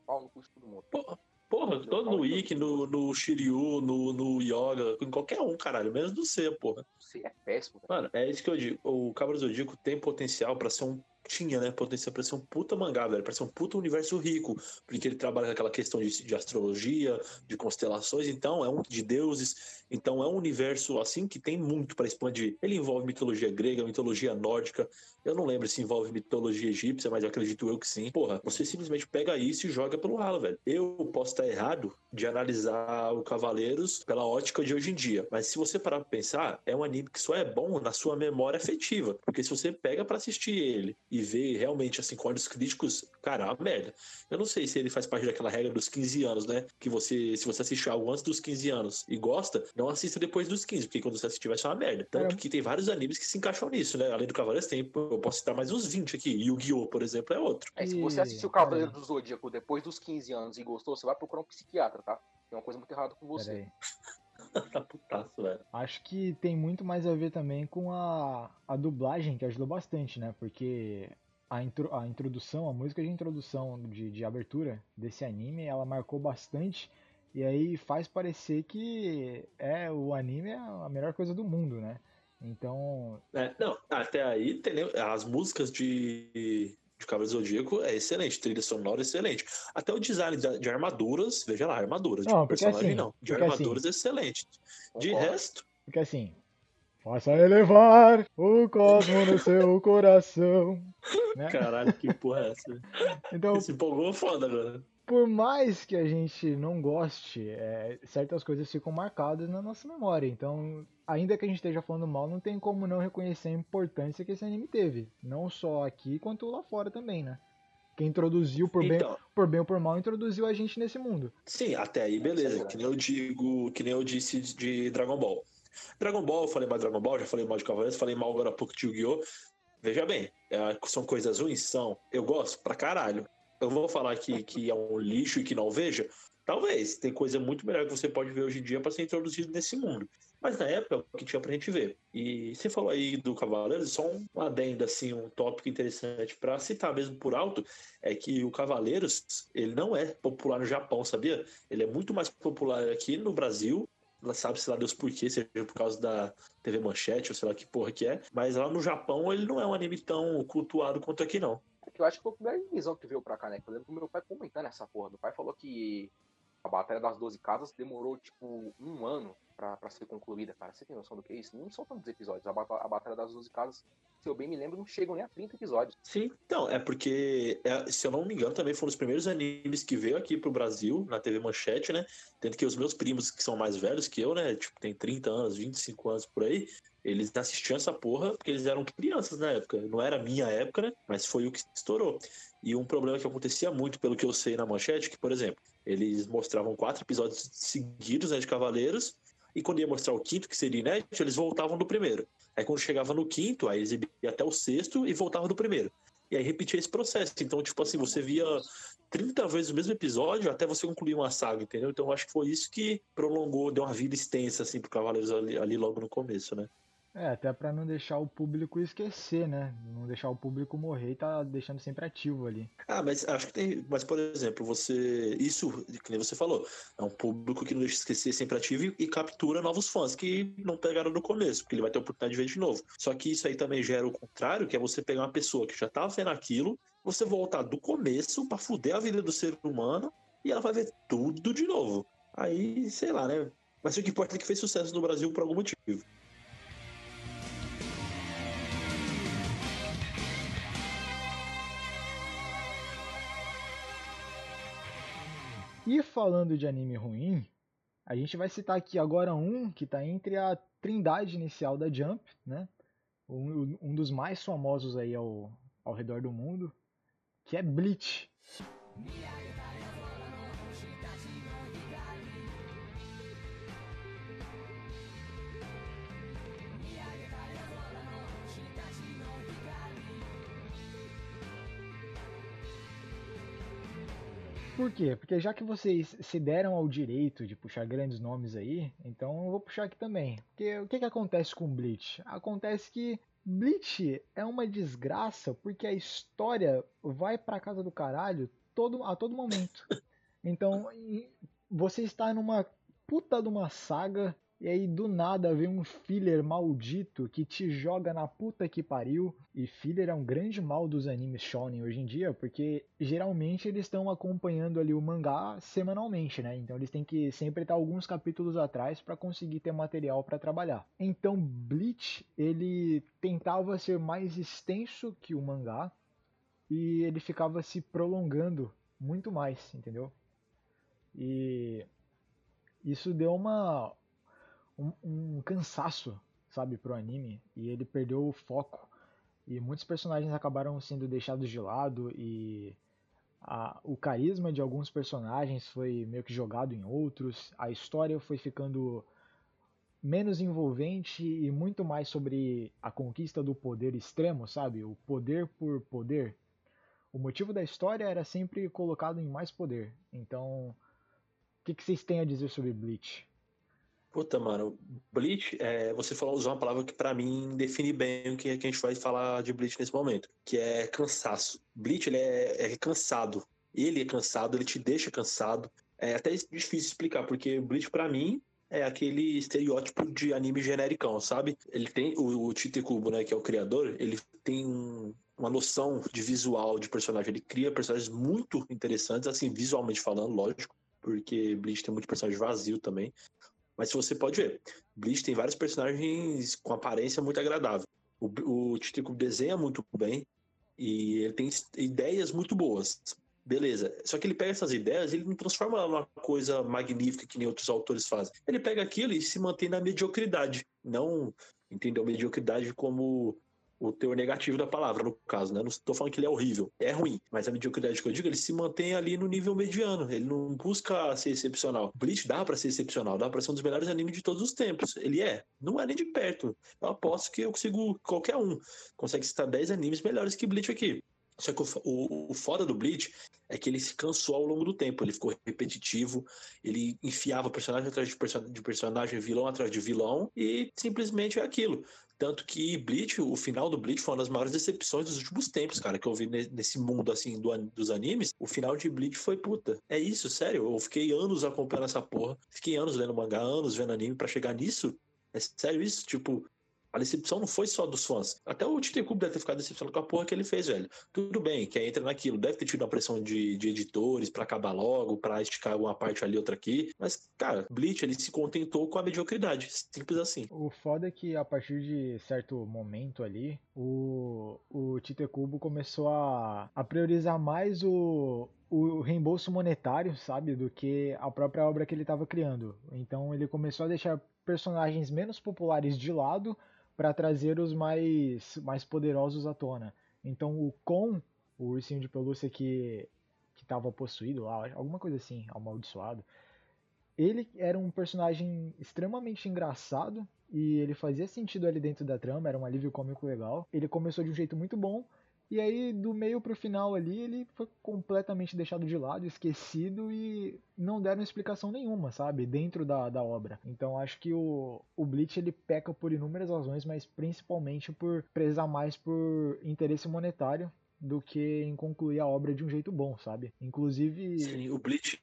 [SPEAKER 3] Pau no cu de todo mundo.
[SPEAKER 2] Porra, porra, todo no Ikki, no, no Shiryu, no, no Yoga, em qualquer um, caralho, menos do C, porra.
[SPEAKER 3] Seiya é péssimo, velho.
[SPEAKER 2] Mano, é isso que eu digo. O do Zodíaco tem potencial pra ser um. Tinha, né? Potencial pra ser um puta mangá, velho. Pra ser um puta universo rico. Porque ele trabalha com aquela questão de, de astrologia, de constelações. Então, é um de deuses. Então, é um universo, assim, que tem muito pra expandir. Ele envolve mitologia grega, mitologia nórdica. Eu não lembro se envolve mitologia egípcia, mas acredito eu que sim. Porra, você simplesmente pega isso e joga pelo ralo, velho. Eu posso estar errado de analisar o Cavaleiros pela ótica de hoje em dia. Mas se você parar pra pensar, é um anime que só é bom na sua memória afetiva. Porque se você pega pra assistir ele e vê realmente assim com olhos críticos, cara, é uma merda. Eu não sei se ele faz parte daquela regra dos 15 anos, né? Que você, se você assistir algo antes dos 15 anos e gosta, não assista depois dos 15, porque quando você assistir vai ser uma merda. Tanto
[SPEAKER 4] Cara,
[SPEAKER 2] que tem vários animes que se encaixam nisso, né? Além do Cavaleiros, tem, eu posso citar mais uns 20 aqui. Yu-Gi-Oh!, por exemplo, é outro.
[SPEAKER 3] É, se
[SPEAKER 4] E,
[SPEAKER 3] você assistiu o Cavaleiro
[SPEAKER 4] aí.
[SPEAKER 3] do Zodíaco depois dos 15 anos e gostou, você vai procurar um psiquiatra, tá? Tem uma coisa muito errada com você. [laughs]
[SPEAKER 2] tá putaço, velho.
[SPEAKER 4] Acho que tem muito mais a ver também com a, a dublagem, que ajudou bastante, né? Porque a, intro, a introdução, a música de introdução, de, de abertura desse anime, ela marcou bastante. E aí faz parecer que é o anime é a melhor coisa do mundo, né? Então,
[SPEAKER 2] É, não, até aí tem, as músicas de, de Cavaleiro Zodíaco é excelente, trilha sonora é excelente. Até o design de, armaduras, veja lá, armaduras,
[SPEAKER 4] Não,
[SPEAKER 2] de personagem
[SPEAKER 4] assim,
[SPEAKER 2] não. De
[SPEAKER 4] porque
[SPEAKER 2] armaduras é excelente. De
[SPEAKER 3] Concordo.
[SPEAKER 2] resto,
[SPEAKER 4] porque assim, faça elevar o cosmo no seu [laughs] coração, né?
[SPEAKER 2] caralho, que porra é essa?
[SPEAKER 4] Então,
[SPEAKER 2] Se empolgou foda agora.
[SPEAKER 4] Por mais que a gente não goste, é, certas coisas ficam marcadas na nossa memória. Então, ainda que a gente esteja falando mal, não tem como não reconhecer a importância que esse anime teve. Não só aqui, quanto lá fora também, né? Quem introduziu, por bem,
[SPEAKER 2] Então,
[SPEAKER 4] por bem ou por mal, introduziu a gente nesse mundo.
[SPEAKER 2] sim, até aí beleza. Que nem eu digo, que nem eu disse de Dragon Ball. Dragon Ball, eu falei mal de Dragon Ball, já falei mal de Cavaleiros, falei mal agora há pouco de Yu-Gi-Oh! Veja bem, é, são coisas ruins? São. Eu gosto pra caralho. Eu vou falar que, que é um lixo e que não veja? Talvez. Tem coisa muito melhor que você pode ver hoje em dia pra ser introduzido nesse mundo. Mas na época, é o que tinha pra gente ver. E você falou aí do Cavaleiros, só um adendo, assim, um tópico interessante pra citar mesmo por alto, é que o Cavaleiros, ele não é popular no Japão, sabia? Ele é muito mais popular aqui no Brasil, lá sabe-se lá Deus por quê, seja por causa da TV Manchete, ou sei lá que porra que é, mas lá no Japão ele não é um anime tão cultuado quanto aqui, não.
[SPEAKER 3] Que eu acho que foi a primeira visão que veio pra cá, né? Eu lembro do meu pai comentando essa porra. Meu pai falou que a Batalha das 12 Casas demorou, tipo, um ano pra ser concluída, cara. Você tem noção do que é isso? Não são tantos episódios. A, a Batalha das 12 Casas, se eu bem me lembro, não chegam nem a 30 episódios.
[SPEAKER 2] Sim, então, é porque, é, se eu não me engano, também foram os primeiros animes que veio aqui pro Brasil, na TV Manchete, né? Tanto que os meus primos, que são mais velhos que eu, né? Tipo, tem 30 anos, 25 anos por aí, eles assistiam essa porra porque eles eram crianças na época. Não era minha época, né? Mas foi o que estourou. E um problema que acontecia muito, pelo que eu sei na Manchete, que, por exemplo, eles mostravam quatro episódios seguidos, né, de Cavaleiros, e quando ia mostrar o quinto, que seria inédito, eles voltavam do primeiro. Aí quando chegava no quinto, aí exibia até o sexto e voltava do primeiro. E aí repetia esse processo. Então, tipo assim, você via 30 vezes o mesmo episódio até você concluir uma saga, entendeu? Então acho que foi isso que prolongou, deu uma vida extensa, assim, pro Cavaleiros ali, ali logo no começo, né?
[SPEAKER 4] É, até pra não deixar o público esquecer, né? Não deixar o público morrer e tá deixando sempre ativo ali.
[SPEAKER 2] Ah, mas acho que tem. Mas, por exemplo, você. Isso, que nem você falou, é um público que não deixa esquecer sempre ativo e, captura novos fãs que não pegaram no começo, porque ele vai ter a oportunidade de ver de novo. Só que isso aí também gera o contrário, que é você pegar uma pessoa que já tava vendo aquilo, você voltar do começo pra fuder a vida do ser humano e ela vai ver tudo de novo. Aí, sei lá, né? Mas o que importa é que fez sucesso no Brasil por algum motivo.
[SPEAKER 4] E falando de anime ruim, a gente vai citar aqui agora um que tá entre a trindade inicial da Jump, né? Um, um dos mais famosos aí ao, ao redor do mundo, que é Bleach. Por quê? Porque já que vocês se deram ao direito de puxar grandes nomes aí, então eu vou puxar aqui também. Porque o que, que acontece com Bleach? Acontece que Bleach é uma desgraça porque a história vai pra casa do caralho todo, a todo momento. [laughs] Então, você está numa puta de uma saga e aí do nada vem um filler maldito que te joga na puta que pariu. E filler é um grande mal dos animes shonen hoje em dia, porque geralmente eles estão acompanhando ali o mangá semanalmente, né? Então eles têm que sempre estar alguns capítulos atrás para conseguir ter material para trabalhar. Então Bleach, ele tentava ser mais extenso que o mangá e ele ficava se prolongando muito mais, entendeu? E isso deu uma um, um cansaço, sabe, pro anime. E ele perdeu o foco. E muitos personagens acabaram sendo deixados de lado e a, o carisma de alguns personagens foi meio que jogado em outros. A história foi ficando menos envolvente e muito mais sobre a conquista do poder extremo, sabe? O poder por poder. O motivo da história era sempre colocado em mais poder. Então, o que, que vocês têm a dizer sobre Bleach?
[SPEAKER 2] Puta, mano, Bleach, é, você falou, usou uma palavra que para mim define bem o que, que, a gente vai falar de Bleach nesse momento, que é cansaço. Bleach, ele é, é cansado. Ele é cansado, ele te deixa cansado. É até difícil explicar, porque Bleach para mim é aquele estereótipo de anime genericão, sabe? Ele tem o, o Tite Kubo, né, que é o criador, ele tem um, uma noção de visual de personagem. Ele cria personagens muito interessantes, assim, visualmente falando, lógico, porque Bleach tem muito personagem vazio também. Mas você pode ver, Bleach tem vários personagens com aparência muito agradável. O, o desenha muito bem e ele tem ideias muito boas. Beleza. Só que ele pega essas ideias e ele não transforma ela numa coisa magnífica que nem outros autores fazem. Ele pega aquilo e se mantém na mediocridade. Não entendeu mediocridade como o teor negativo da palavra, no caso, né? Não estou falando que ele é horrível, é ruim, mas a mediocridade que eu digo, ele se mantém ali no nível mediano, ele não busca ser excepcional. Bleach dá para ser excepcional, dá para ser um dos melhores animes de todos os tempos. Ele é, não é nem de perto. Eu aposto que eu consigo, qualquer um, consegue citar 10 animes melhores que Bleach aqui. Só que o, o, o, foda do Bleach é que ele se cansou ao longo do tempo. Ele ficou repetitivo, ele enfiava personagem atrás de, de personagem, vilão atrás de vilão, e simplesmente é aquilo. Tanto que Bleach, o final do Bleach foi uma das maiores decepções dos últimos tempos, cara, que eu vi nesse mundo, assim, do, dos animes. O final de Bleach foi puta. É isso, sério. Eu fiquei anos acompanhando essa porra. Fiquei anos lendo mangá, anos vendo anime para chegar nisso. É sério isso? Tipo, a decepção não foi só dos fãs. Até o Tite Cubo deve ter ficado decepcionado com a porra que ele fez, velho. Tudo bem, que entra naquilo. Deve ter tido uma pressão de, de editores para acabar logo, para esticar alguma parte ali, outra aqui. Mas, cara, Bleach, ele se contentou com a mediocridade. Simples assim.
[SPEAKER 4] O foda é que a partir de certo momento ali, o, o Tite Cubo começou a, a priorizar mais o, o reembolso monetário, sabe, do que a própria obra que ele estava criando. Então ele começou a deixar personagens menos populares de lado para trazer os mais, mais poderosos à tona. Então o Kon, o ursinho de pelúcia que que estava possuído lá, alguma coisa assim, amaldiçoado, ele era um personagem extremamente engraçado e ele fazia sentido ali dentro da trama, era um alívio cômico legal. Ele começou de um jeito muito bom e aí, do meio pro final ali, ele foi completamente deixado de lado, esquecido e não deram explicação nenhuma, sabe? Dentro da, da obra. Então, acho que o, o Bleach ele peca por inúmeras razões, mas principalmente por prezar mais por interesse monetário do que em concluir a obra de um jeito bom, sabe? Inclusive.
[SPEAKER 2] Sim, o Bleach.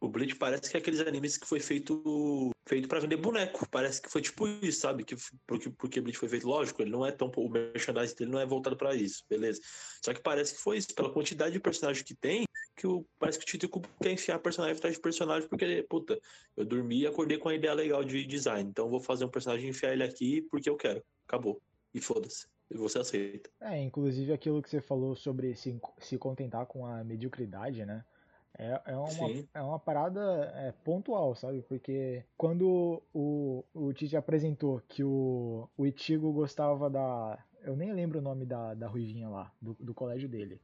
[SPEAKER 2] O Bleach parece que é aqueles animes que foi feito feito para vender boneco. Parece que foi tipo isso, sabe? Que, porque, porque Bleach foi feito, lógico, ele não é tão. O merchandising dele não é voltado para isso, beleza. Só que parece que foi isso, pela quantidade de personagens que tem, que o, parece que o Tito Cubo quer enfiar personagem atrás de personagem, porque, puta, eu dormi e acordei com uma ideia legal de design. Então vou fazer um personagem enfiar ele aqui porque eu quero. Acabou. E foda-se e você aceita.
[SPEAKER 4] É, inclusive aquilo que você falou sobre se, se contentar com a mediocridade, né? É, é, uma, é uma parada é, pontual, sabe? Porque quando o, o Tite apresentou que o, o Itigo gostava da. Eu nem lembro o nome da, da Ruivinha lá, do, do colégio dele.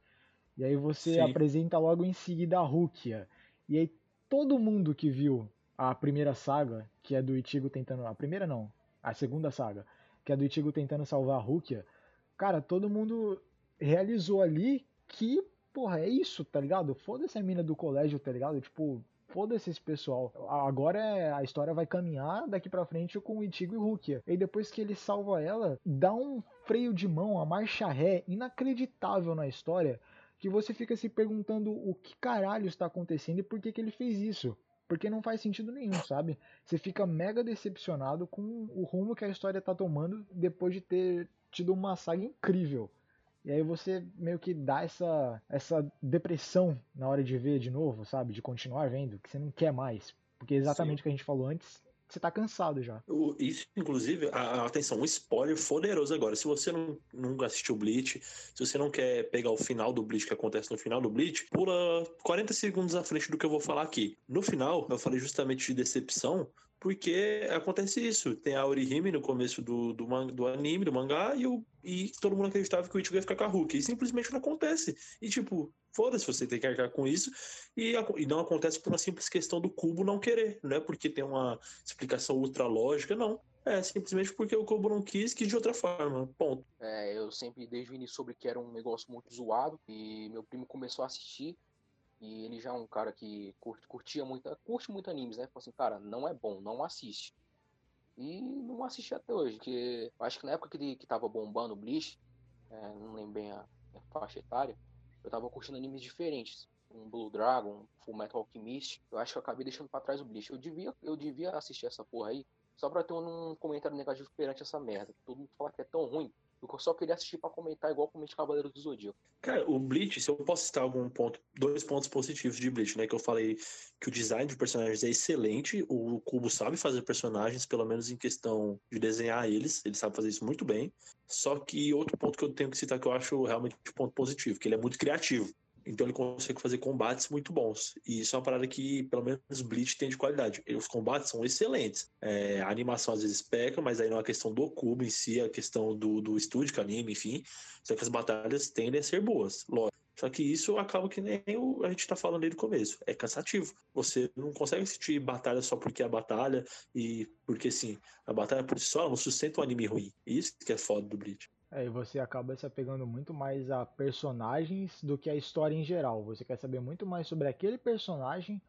[SPEAKER 4] E aí você
[SPEAKER 2] Sim.
[SPEAKER 4] apresenta logo em seguida a Rukia. E aí todo mundo que viu a primeira saga, que é do Ichigo tentando. A primeira não, a segunda saga, que é do Ichigo tentando salvar a Rukia, cara, todo mundo realizou ali que, porra, é isso, tá ligado? Foda-se a mina do colégio, tá ligado? Tipo, foda-se esse pessoal. Agora é, a história vai caminhar daqui pra frente com o Ichigo e Rukia. E depois que ele salva ela, dá um freio de mão, uma marcha ré inacreditável na história, que você fica se perguntando o que caralho está acontecendo e por que, que ele fez isso. Porque não faz sentido nenhum, sabe? Você fica mega decepcionado com o rumo que a história tá tomando depois de ter tido uma saga incrível. E aí você meio que dá essa, essa depressão na hora de ver de novo, sabe? De continuar vendo, que você não quer mais. Porque é exatamente o que a gente falou antes, você tá cansado já.
[SPEAKER 2] Isso, inclusive, a- a- atenção, um spoiler poderoso agora. Se você não, nunca assistiu Bleach, se você não quer pegar o final do Bleach, que acontece no final do Bleach, pula 40 segundos à frente do que eu vou falar aqui. No final, eu falei justamente de decepção, porque acontece isso. Tem a Orihime no começo do, do, do anime, do mangá, e, o, e todo mundo acreditava que o Ichigo ia ficar com a Rukia. E simplesmente não acontece. E tipo, foda-se, você tem que arcar com isso. E, e não acontece por uma simples questão do cubo não querer, não é porque tem uma explicação ultra lógica, não. É simplesmente porque o cubo não quis, quis de outra forma. Ponto.
[SPEAKER 3] É, eu sempre desde o início soube que era um negócio muito zoado e meu primo começou a assistir e ele já é um cara que curte, curtia muito, curte muito animes, né? Falou assim, cara, não é bom, não assiste. E não assisti até hoje, eu acho que na época que, ele- que tava bombando o Bleach, é, não lembro bem a, a faixa etária, eu tava curtindo animes diferentes. Um Blue Dragon, Full Metal Alchemist, eu acho que eu acabei deixando pra trás o Bleach. Eu devia, eu devia assistir essa porra aí, só pra ter um comentário negativo perante essa merda. Todo mundo fala que é tão ruim, eu só queria assistir pra comentar igual comente Cavaleiro do Zodíaco.
[SPEAKER 2] Cara, o Bleach, se eu posso citar algum ponto, dois pontos positivos de Bleach, né? Que eu falei que o design de personagens é excelente, o Kubo sabe fazer personagens, pelo menos em questão de desenhar eles, ele sabe fazer isso muito bem. Só que outro ponto que eu tenho que citar que eu acho realmente um ponto positivo, que ele é muito criativo. Então ele consegue fazer combates muito bons. E isso é uma parada que, pelo menos, Bleach tem de qualidade. Os combates são excelentes. É, a animação às vezes peca, mas aí não é a questão do cubo em si, é a questão do, do estúdio, que anime, enfim. Só que as batalhas tendem a ser boas, lógico. Só que isso acaba que nem o, a gente tá falando aí do começo. É cansativo. Você não consegue assistir batalha só porque é a batalha e porque, sim, a batalha por si só não sustenta um anime ruim. Isso que é foda do Bleach.
[SPEAKER 4] É, e você acaba se apegando muito mais a personagens do que a história em geral. Você quer saber muito mais sobre aquele personagem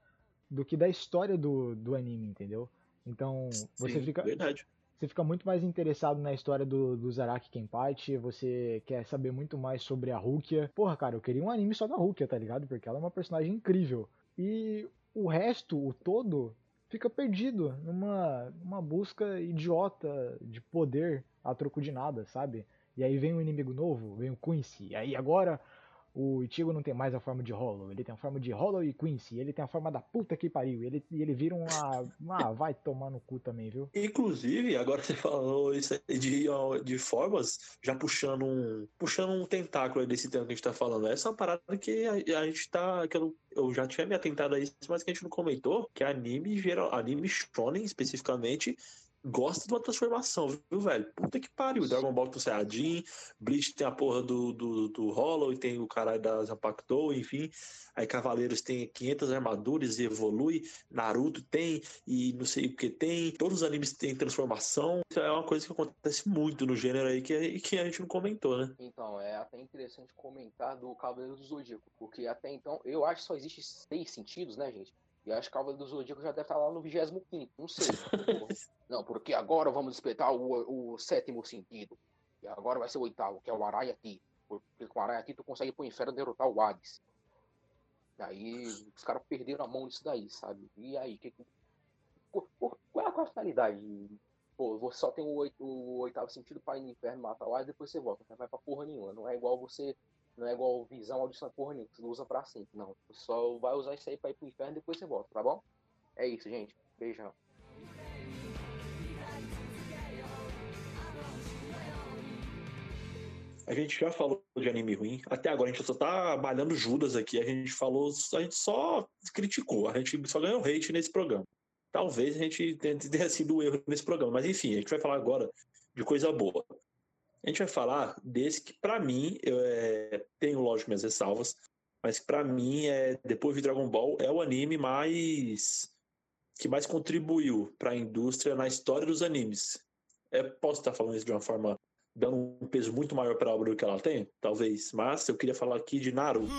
[SPEAKER 4] do que da história do, do anime, entendeu? Então, você
[SPEAKER 2] Sim,
[SPEAKER 4] fica,
[SPEAKER 2] Verdade.
[SPEAKER 4] você fica muito mais interessado na história do, do Zaraki Kenpachi, você quer saber muito mais sobre a Rukia. Porra, cara, eu queria um anime só da Rukia, tá ligado? Porque ela é uma personagem incrível. E o resto, o todo, fica perdido numa, numa busca idiota de poder a troco de nada, sabe? E aí vem um inimigo novo, vem o Quincy. E aí agora o Ichigo não tem mais a forma de Hollow, ele tem a forma de Hollow e Quincy. Ele tem a forma da puta que pariu. E ele, ele vira uma. Ah, [laughs] vai tomar no cu também, viu?
[SPEAKER 2] Inclusive, agora você falou isso aí de, de formas, já puxando um, puxando um tentáculo aí desse tema que a gente tá falando. Essa é uma parada que a, a gente tá. Que eu, eu já tinha me atentado a isso, mas que a gente não comentou, que anime geral, anime shonen especificamente. Gosta de uma transformação, viu, velho? Puta que pariu. Dragon Ball com Saiyajin, Bleach tem a porra do, do, do Hollow e tem o caralho da Zapactou, enfim. Aí Cavaleiros tem 500 armaduras e evolui. Naruto tem e não sei o que tem. Todos os animes têm transformação. Isso é uma coisa que acontece muito no gênero aí que, que a gente não comentou, né?
[SPEAKER 3] Então, é até interessante comentar do Cavaleiro do Zodíaco, porque até então, eu acho que só existe seis sentidos, né, gente? E acho que o Cavaleiro do Zodíaco já deve estar lá no 25, não sei. [laughs] não, porque agora vamos despertar o, o sétimo sentido. E agora vai ser o oitavo, que é o Arayati. Porque com o Arayati tu consegue ir pro inferno derrotar o Hades. Daí os caras perderam a mão nisso daí, sabe? E aí, que, qual, qual é a finalidade? Pô, você só tem o, oit- o oitavo sentido pra ir no inferno, matar o Hades, depois você volta. Não vai pra porra nenhuma. Não é igual você. Não é igual visão, audição, porra nenhuma. que usa pra sempre. Não. Só vai usar isso aí pra ir pro inferno depois você volta, tá bom? É isso, gente. Beijão.
[SPEAKER 2] A gente já falou de anime ruim. Até agora a gente só tá malhando Judas aqui. A gente falou. A gente só criticou. A gente só ganhou hate nesse programa. Talvez a gente tenha sido um erro nesse programa. Mas enfim, a gente vai falar agora de coisa boa. A gente vai falar desse que, pra mim, eu é, tenho, lógico, minhas ressalvas. mas pra mim é depois de Dragon Ball é o anime mais que mais contribuiu para a indústria na história dos animes. É, posso estar falando isso de uma forma dando um peso muito maior para a obra do que ela tem, talvez, mas eu queria falar aqui de Naruto.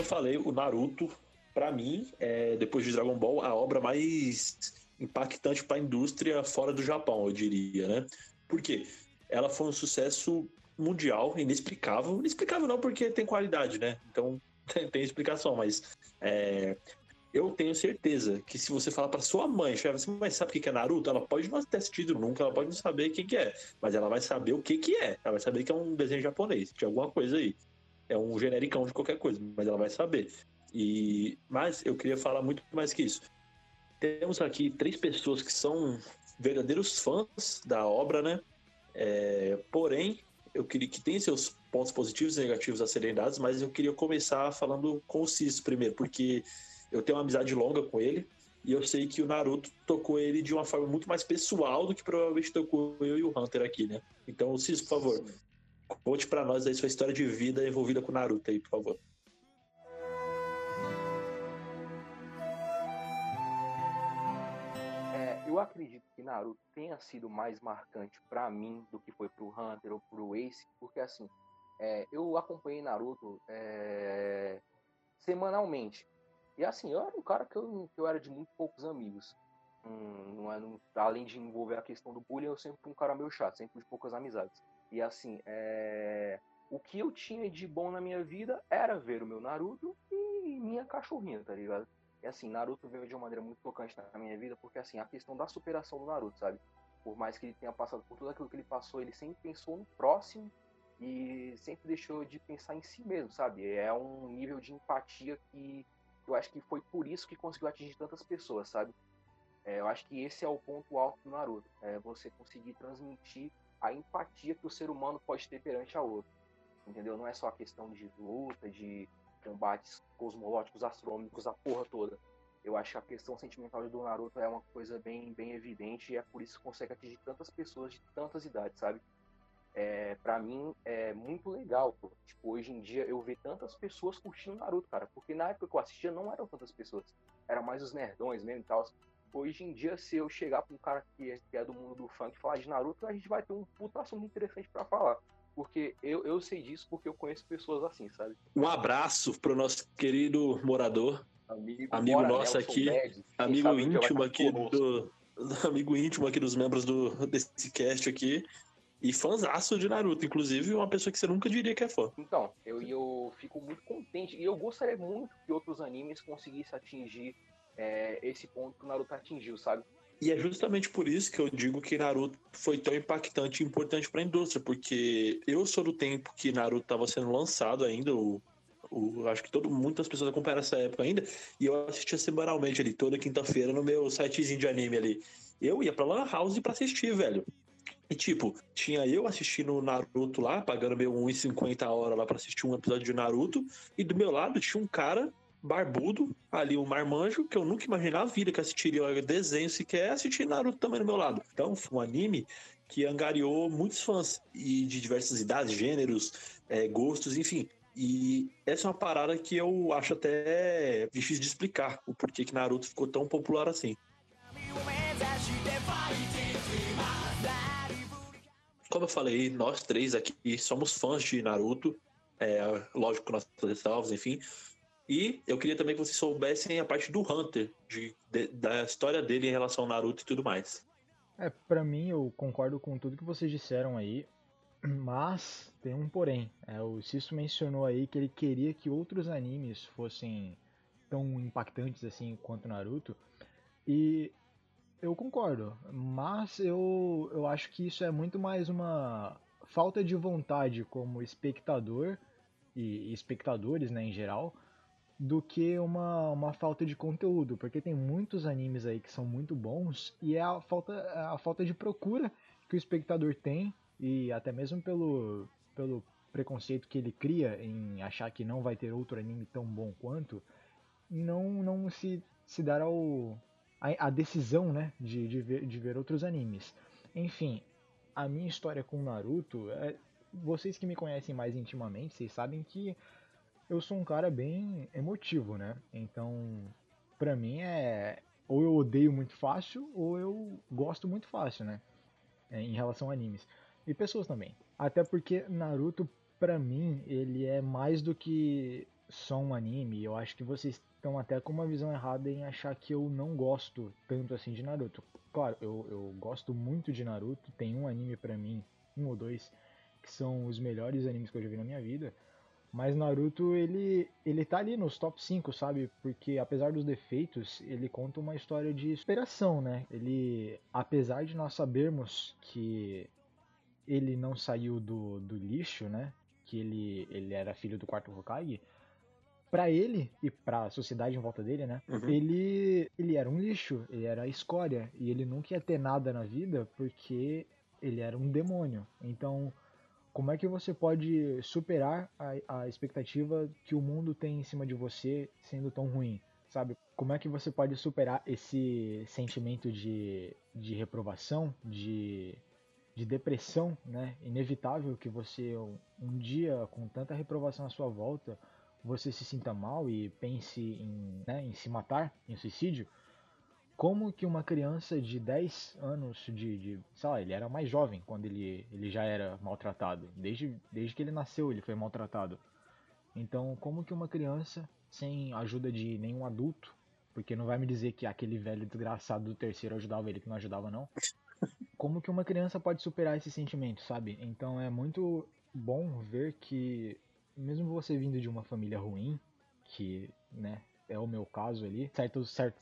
[SPEAKER 2] Como eu falei, o Naruto, pra mim, é, depois de Dragon Ball, a obra mais impactante para a indústria fora do Japão, eu diria, né? Por quê? Ela foi um sucesso mundial, inexplicável. Inexplicável não, porque tem qualidade, né? Então [laughs] tem, tem explicação, mas é, eu tenho certeza que se você falar para sua mãe, assim, mas sabe o que é Naruto? Ela pode não ter assistido nunca, ela pode não saber o que é, mas ela vai saber o que que é. Ela vai saber que é um desenho japonês, de alguma coisa aí. É um genericão de qualquer coisa, mas ela vai saber. E mas eu queria falar muito mais que isso. Temos aqui três pessoas que são verdadeiros fãs da obra, né? É, porém, eu queria que tem seus pontos positivos e negativos a serem dados, mas eu queria começar falando com o Cis primeiro, porque eu tenho uma amizade longa com ele e eu sei que o Naruto tocou ele de uma forma muito mais pessoal do que provavelmente tocou eu e o Hunter aqui, né? Então, Cis, por favor, conte pra nós aí sua história de vida envolvida com Naruto aí, por favor.
[SPEAKER 3] É, eu acredito que Naruto tenha sido mais marcante pra mim do que foi pro Hunter ou pro Ace, porque assim, é, eu acompanhei Naruto é, semanalmente. E assim, eu era um cara que eu, que eu era de muito poucos amigos. Hum, não é, além de envolver a questão do bullying, eu sempre fui um cara meio chato, sempre de poucas amizades. E assim, é, o que eu tinha de bom na minha vida era ver o meu Naruto e minha cachorrinha, tá ligado? E assim, Naruto veio de uma maneira muito tocante na minha vida, porque assim, a questão da superação do Naruto, sabe? Por mais que ele tenha passado por tudo aquilo que ele passou, ele sempre pensou no próximo e sempre deixou de pensar em si mesmo, sabe? É um nível de empatia que eu acho que foi por isso que conseguiu atingir tantas pessoas, sabe? É, eu acho que esse é o ponto alto do Naruto, é você conseguir transmitir a empatia que o ser humano pode ter perante a outro, entendeu? Não é só a questão de luta, de combates cosmológicos, astronômicos, a porra toda. Eu acho que a questão sentimental do Naruto é uma coisa bem, bem evidente e é por isso que consegue atingir tantas pessoas de tantas idades, sabe? É, para mim é muito legal, pô. Tipo, hoje em dia eu ver tantas pessoas curtindo Naruto, cara, porque na época que eu assistia não eram tantas pessoas, eram mais os nerdões mesmo e tal. Hoje em dia, se eu chegar pra um cara que é, que é do mundo do funk e falar de Naruto, a gente vai ter um puta assunto interessante pra falar. Porque eu, eu sei disso porque eu conheço pessoas assim, sabe?
[SPEAKER 2] Um abraço pro nosso querido morador,
[SPEAKER 3] Amigo,
[SPEAKER 2] Amigo
[SPEAKER 3] Bora
[SPEAKER 2] nosso aqui,
[SPEAKER 3] Bad,
[SPEAKER 2] amigo íntimo aqui do, [laughs] amigo íntimo aqui dos membros do, desse cast aqui. E fãzaço de Naruto, inclusive uma pessoa que você nunca diria que é fã.
[SPEAKER 3] Então, eu, eu fico muito contente. E eu gostaria muito que outros animes conseguissem atingir é, esse ponto que o Naruto atingiu, sabe?
[SPEAKER 2] E é justamente por isso que eu digo que Naruto foi tão impactante e importante para a indústria, porque eu sou do tempo que Naruto estava sendo lançado ainda, o, o- acho que todo, muitas pessoas acompanharam essa época ainda, e eu assistia semanalmente ali, toda quinta-feira no meu sitezinho de anime ali. Eu ia pra Lan House pra assistir, velho. E tipo, tinha eu assistindo Naruto lá, pagando meu 1,50 a hora lá pra assistir um episódio de Naruto, e do meu lado tinha um cara barbudo, ali um marmanjo, que eu nunca imaginava vida que assistiria desenho sequer, assistir Naruto também do meu lado. Então, foi um anime que angariou muitos fãs, e de diversas idades, gêneros, é, gostos, enfim. E essa é uma parada que eu acho até difícil de explicar, o porquê que Naruto ficou tão popular assim. Como eu falei, nós três aqui somos fãs de Naruto, é, lógico nossas ressalvas, enfim. E eu queria também que vocês soubessem a parte do Hunter, de- de- da história dele em relação ao Naruto e tudo mais.
[SPEAKER 4] É, pra mim eu concordo com tudo que vocês disseram aí, [clears throat] mas tem um porém. É, o Cisso mencionou aí que ele queria que outros animes fossem tão impactantes assim quanto Naruto, e eu concordo, mas eu, eu acho que isso é muito mais uma falta de vontade como espectador e espectadores, né, em geral, do que uma, uma falta de conteúdo, porque tem muitos animes aí que são muito bons e é a falta, a falta de procura que o espectador tem e até mesmo pelo, pelo preconceito que ele cria em achar que não vai ter outro anime tão bom quanto, não, não se, se dar ao, a, a decisão né, de, de, ver, de ver outros animes. Enfim, a minha história com Naruto, é, vocês que me conhecem mais intimamente, vocês sabem que eu sou um cara bem emotivo, né? Então, pra mim é ou eu odeio muito fácil ou eu gosto muito fácil, né? É, em relação a animes. E pessoas também. Até porque Naruto, pra mim, ele é mais do que só um anime. Eu acho que vocês estão até com uma visão errada em achar que eu não gosto tanto assim de Naruto. Claro, eu, eu gosto muito de Naruto. Tem um anime pra mim, um ou dois, que são os melhores animes que eu já vi na minha vida. Mas Naruto, ele, ele tá ali nos top 5, sabe? Porque apesar dos defeitos, ele conta uma história de superação, né? Ele, apesar de nós sabermos que ele não saiu do, do lixo, né? Que ele, ele era filho do quarto Hokage, para ele e para a sociedade em volta dele, né?
[SPEAKER 2] Uhum.
[SPEAKER 4] Ele ele era um lixo, ele era escória e ele nunca ia ter nada na vida porque ele era um demônio. Então, como é que você pode superar a, a expectativa que o mundo tem em cima de você sendo tão ruim, sabe? Como é que você pode superar esse sentimento de, de reprovação, de, de depressão, né? Inevitável que você um, dia com tanta reprovação à sua volta você se sinta mal e pense em, né, em se matar, em suicídio, como que uma criança de 10 anos de, de, sei lá, ele era mais jovem quando ele, ele já era maltratado, desde, desde que ele nasceu ele foi maltratado. Então, como que uma criança, sem ajuda de nenhum adulto, porque não vai me dizer que aquele velho desgraçado do terceiro ajudava ele, que não ajudava não, como que uma criança pode superar esse sentimento, sabe? Então é muito bom ver que mesmo você vindo de uma família ruim, que, né, é o meu caso ali,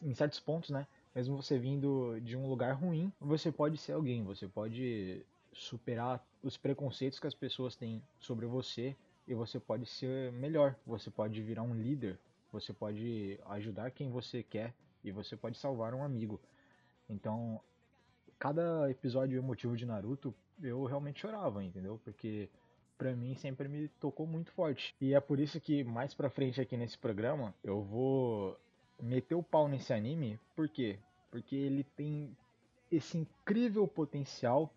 [SPEAKER 4] em certos pontos, né, mesmo você vindo de um lugar ruim, você pode ser alguém, você pode superar os preconceitos que as pessoas têm sobre você e você pode ser melhor, você pode virar um líder, você pode ajudar quem você quer e você pode salvar um amigo. Então, cada episódio emotivo de Naruto, eu realmente chorava, entendeu? Porque pra mim sempre me tocou muito forte. E é por isso que mais pra frente aqui nesse programa eu vou meter o pau nesse anime, por quê? Porque ele tem esse incrível potencial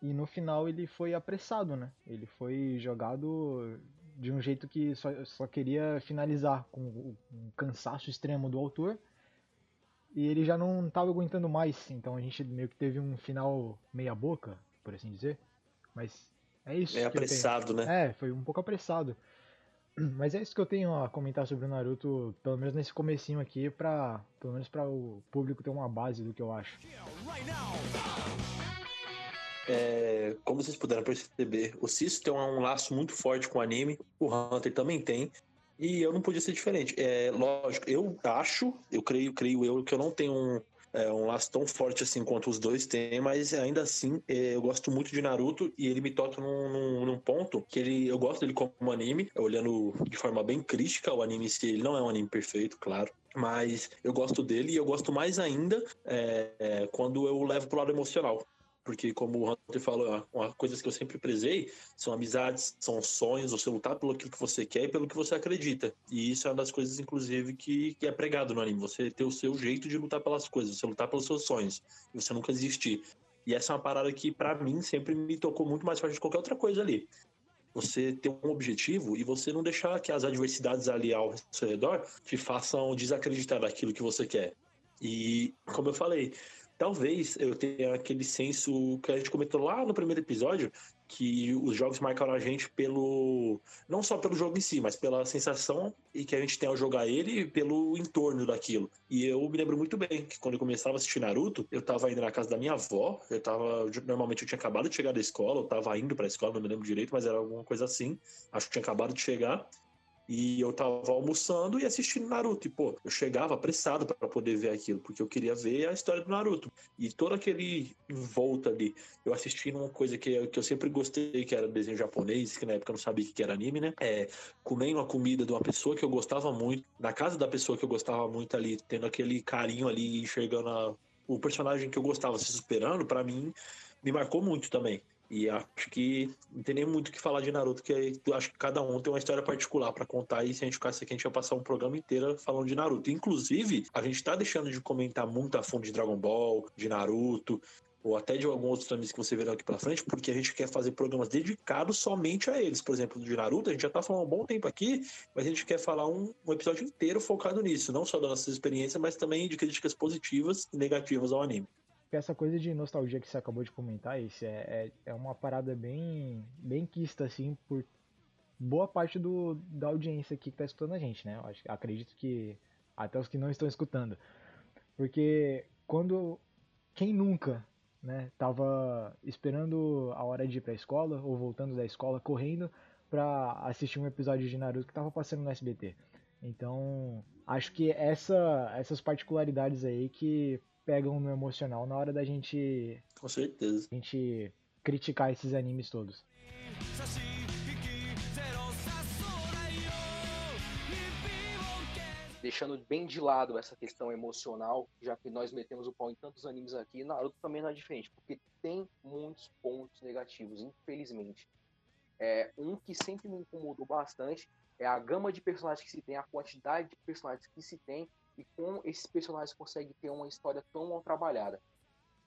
[SPEAKER 4] e no final ele foi apressado, né? Ele foi jogado de um jeito que só, só queria finalizar com um cansaço extremo do autor e ele já não estava aguentando mais, então a gente meio que teve um final meia boca, por assim dizer. Mas é isso. Que eu
[SPEAKER 2] apressado, né?
[SPEAKER 4] É, foi um pouco apressado. [clears throat] Mas é isso que eu tenho a comentar sobre o Naruto, pelo menos nesse comecinho aqui, pra, pelo menos para o público ter uma base do que eu acho.
[SPEAKER 2] É, como vocês puderam perceber, o Cisso tem um, um laço muito forte com o anime, o Hunter também tem, e eu não podia ser diferente. É lógico, eu acho, eu creio, creio eu que eu não tenho um, é, um laço tão forte assim quanto os dois têm, mas ainda assim é, eu gosto muito de Naruto e ele me toca num, num, num ponto que ele, eu gosto dele como anime, olhando de forma bem crítica o anime se ele não é um anime perfeito, claro. Mas eu gosto dele e eu gosto mais ainda é, é, quando eu levo pro lado emocional. Porque, como o Hunter falou, uma coisa que eu sempre prezei são amizades, são sonhos, você lutar pelo que você quer e pelo que você acredita. E isso é uma das coisas, inclusive, que, que é pregado no anime. Você ter o seu jeito de lutar pelas coisas, você lutar pelos seus sonhos, você nunca desistir. E essa é uma parada que, para mim, sempre me tocou muito mais forte de qualquer outra coisa ali. Você ter um objetivo e você não deixar que as adversidades ali ao seu redor te façam desacreditar daquilo que você quer. E, como eu falei, talvez eu tenha aquele senso que a gente comentou lá no primeiro episódio, que os jogos marcaram a gente pelo. não só pelo jogo em si, mas pela sensação e que a gente tem ao jogar ele e pelo entorno daquilo. E eu me lembro muito bem que quando eu começava a assistir Naruto, eu tava indo na casa da minha avó, eu tava. Normalmente eu tinha acabado de chegar da escola, eu tava indo pra escola, não me lembro direito, mas era alguma coisa assim. Acho que tinha acabado de chegar. E eu tava almoçando e assistindo Naruto. E, pô, eu chegava apressado para poder ver aquilo, porque eu queria ver a história do Naruto. E todo aquele volta ali, eu assistindo uma coisa que, que eu sempre gostei, que era desenho japonês, que na época eu não sabia que era anime, né? É, comendo a comida de uma pessoa que eu gostava muito, na casa da pessoa que eu gostava muito ali, tendo aquele carinho ali, enxergando a, o personagem que eu gostava se superando, para mim, me marcou muito também. E acho que não tem nem muito o que falar de Naruto, que eu acho que cada um tem uma história particular pra contar. E se a gente ficasse aqui, a gente ia passar um programa inteiro falando de Naruto. Inclusive, a gente tá deixando de comentar muito a fundo de Dragon Ball, de Naruto, ou até de alguns outros animes que você verá aqui pra frente, porque a gente quer fazer programas dedicados somente a eles. Por exemplo, de Naruto, a gente já tá falando há um bom tempo aqui, mas a gente quer falar um, um episódio inteiro focado nisso, não só das nossas experiências, mas também de críticas positivas e negativas ao anime.
[SPEAKER 4] Essa coisa de nostalgia que você acabou de comentar, isso é, é, é uma parada bem, bem quista, assim, por boa parte do, da audiência aqui que tá escutando a gente, né? Acho, acredito que até os que não estão escutando. Porque quando. Quem nunca, né, tava esperando a hora de ir pra escola, ou voltando da escola, correndo pra assistir um episódio de Naruto que tava passando no SBT. Então, acho que essa, essas particularidades aí que pegam no emocional na hora da gente.
[SPEAKER 2] Com certeza.
[SPEAKER 4] A gente criticar esses animes todos.
[SPEAKER 3] Deixando bem de lado essa questão emocional, já que nós metemos o pau em tantos animes aqui, Naruto também não é diferente, porque tem muitos pontos negativos, infelizmente. É, um que sempre me incomodou bastante é a gama de personagens que se tem, a quantidade de personagens que se tem e como esses personagens conseguem ter uma história tão mal trabalhada.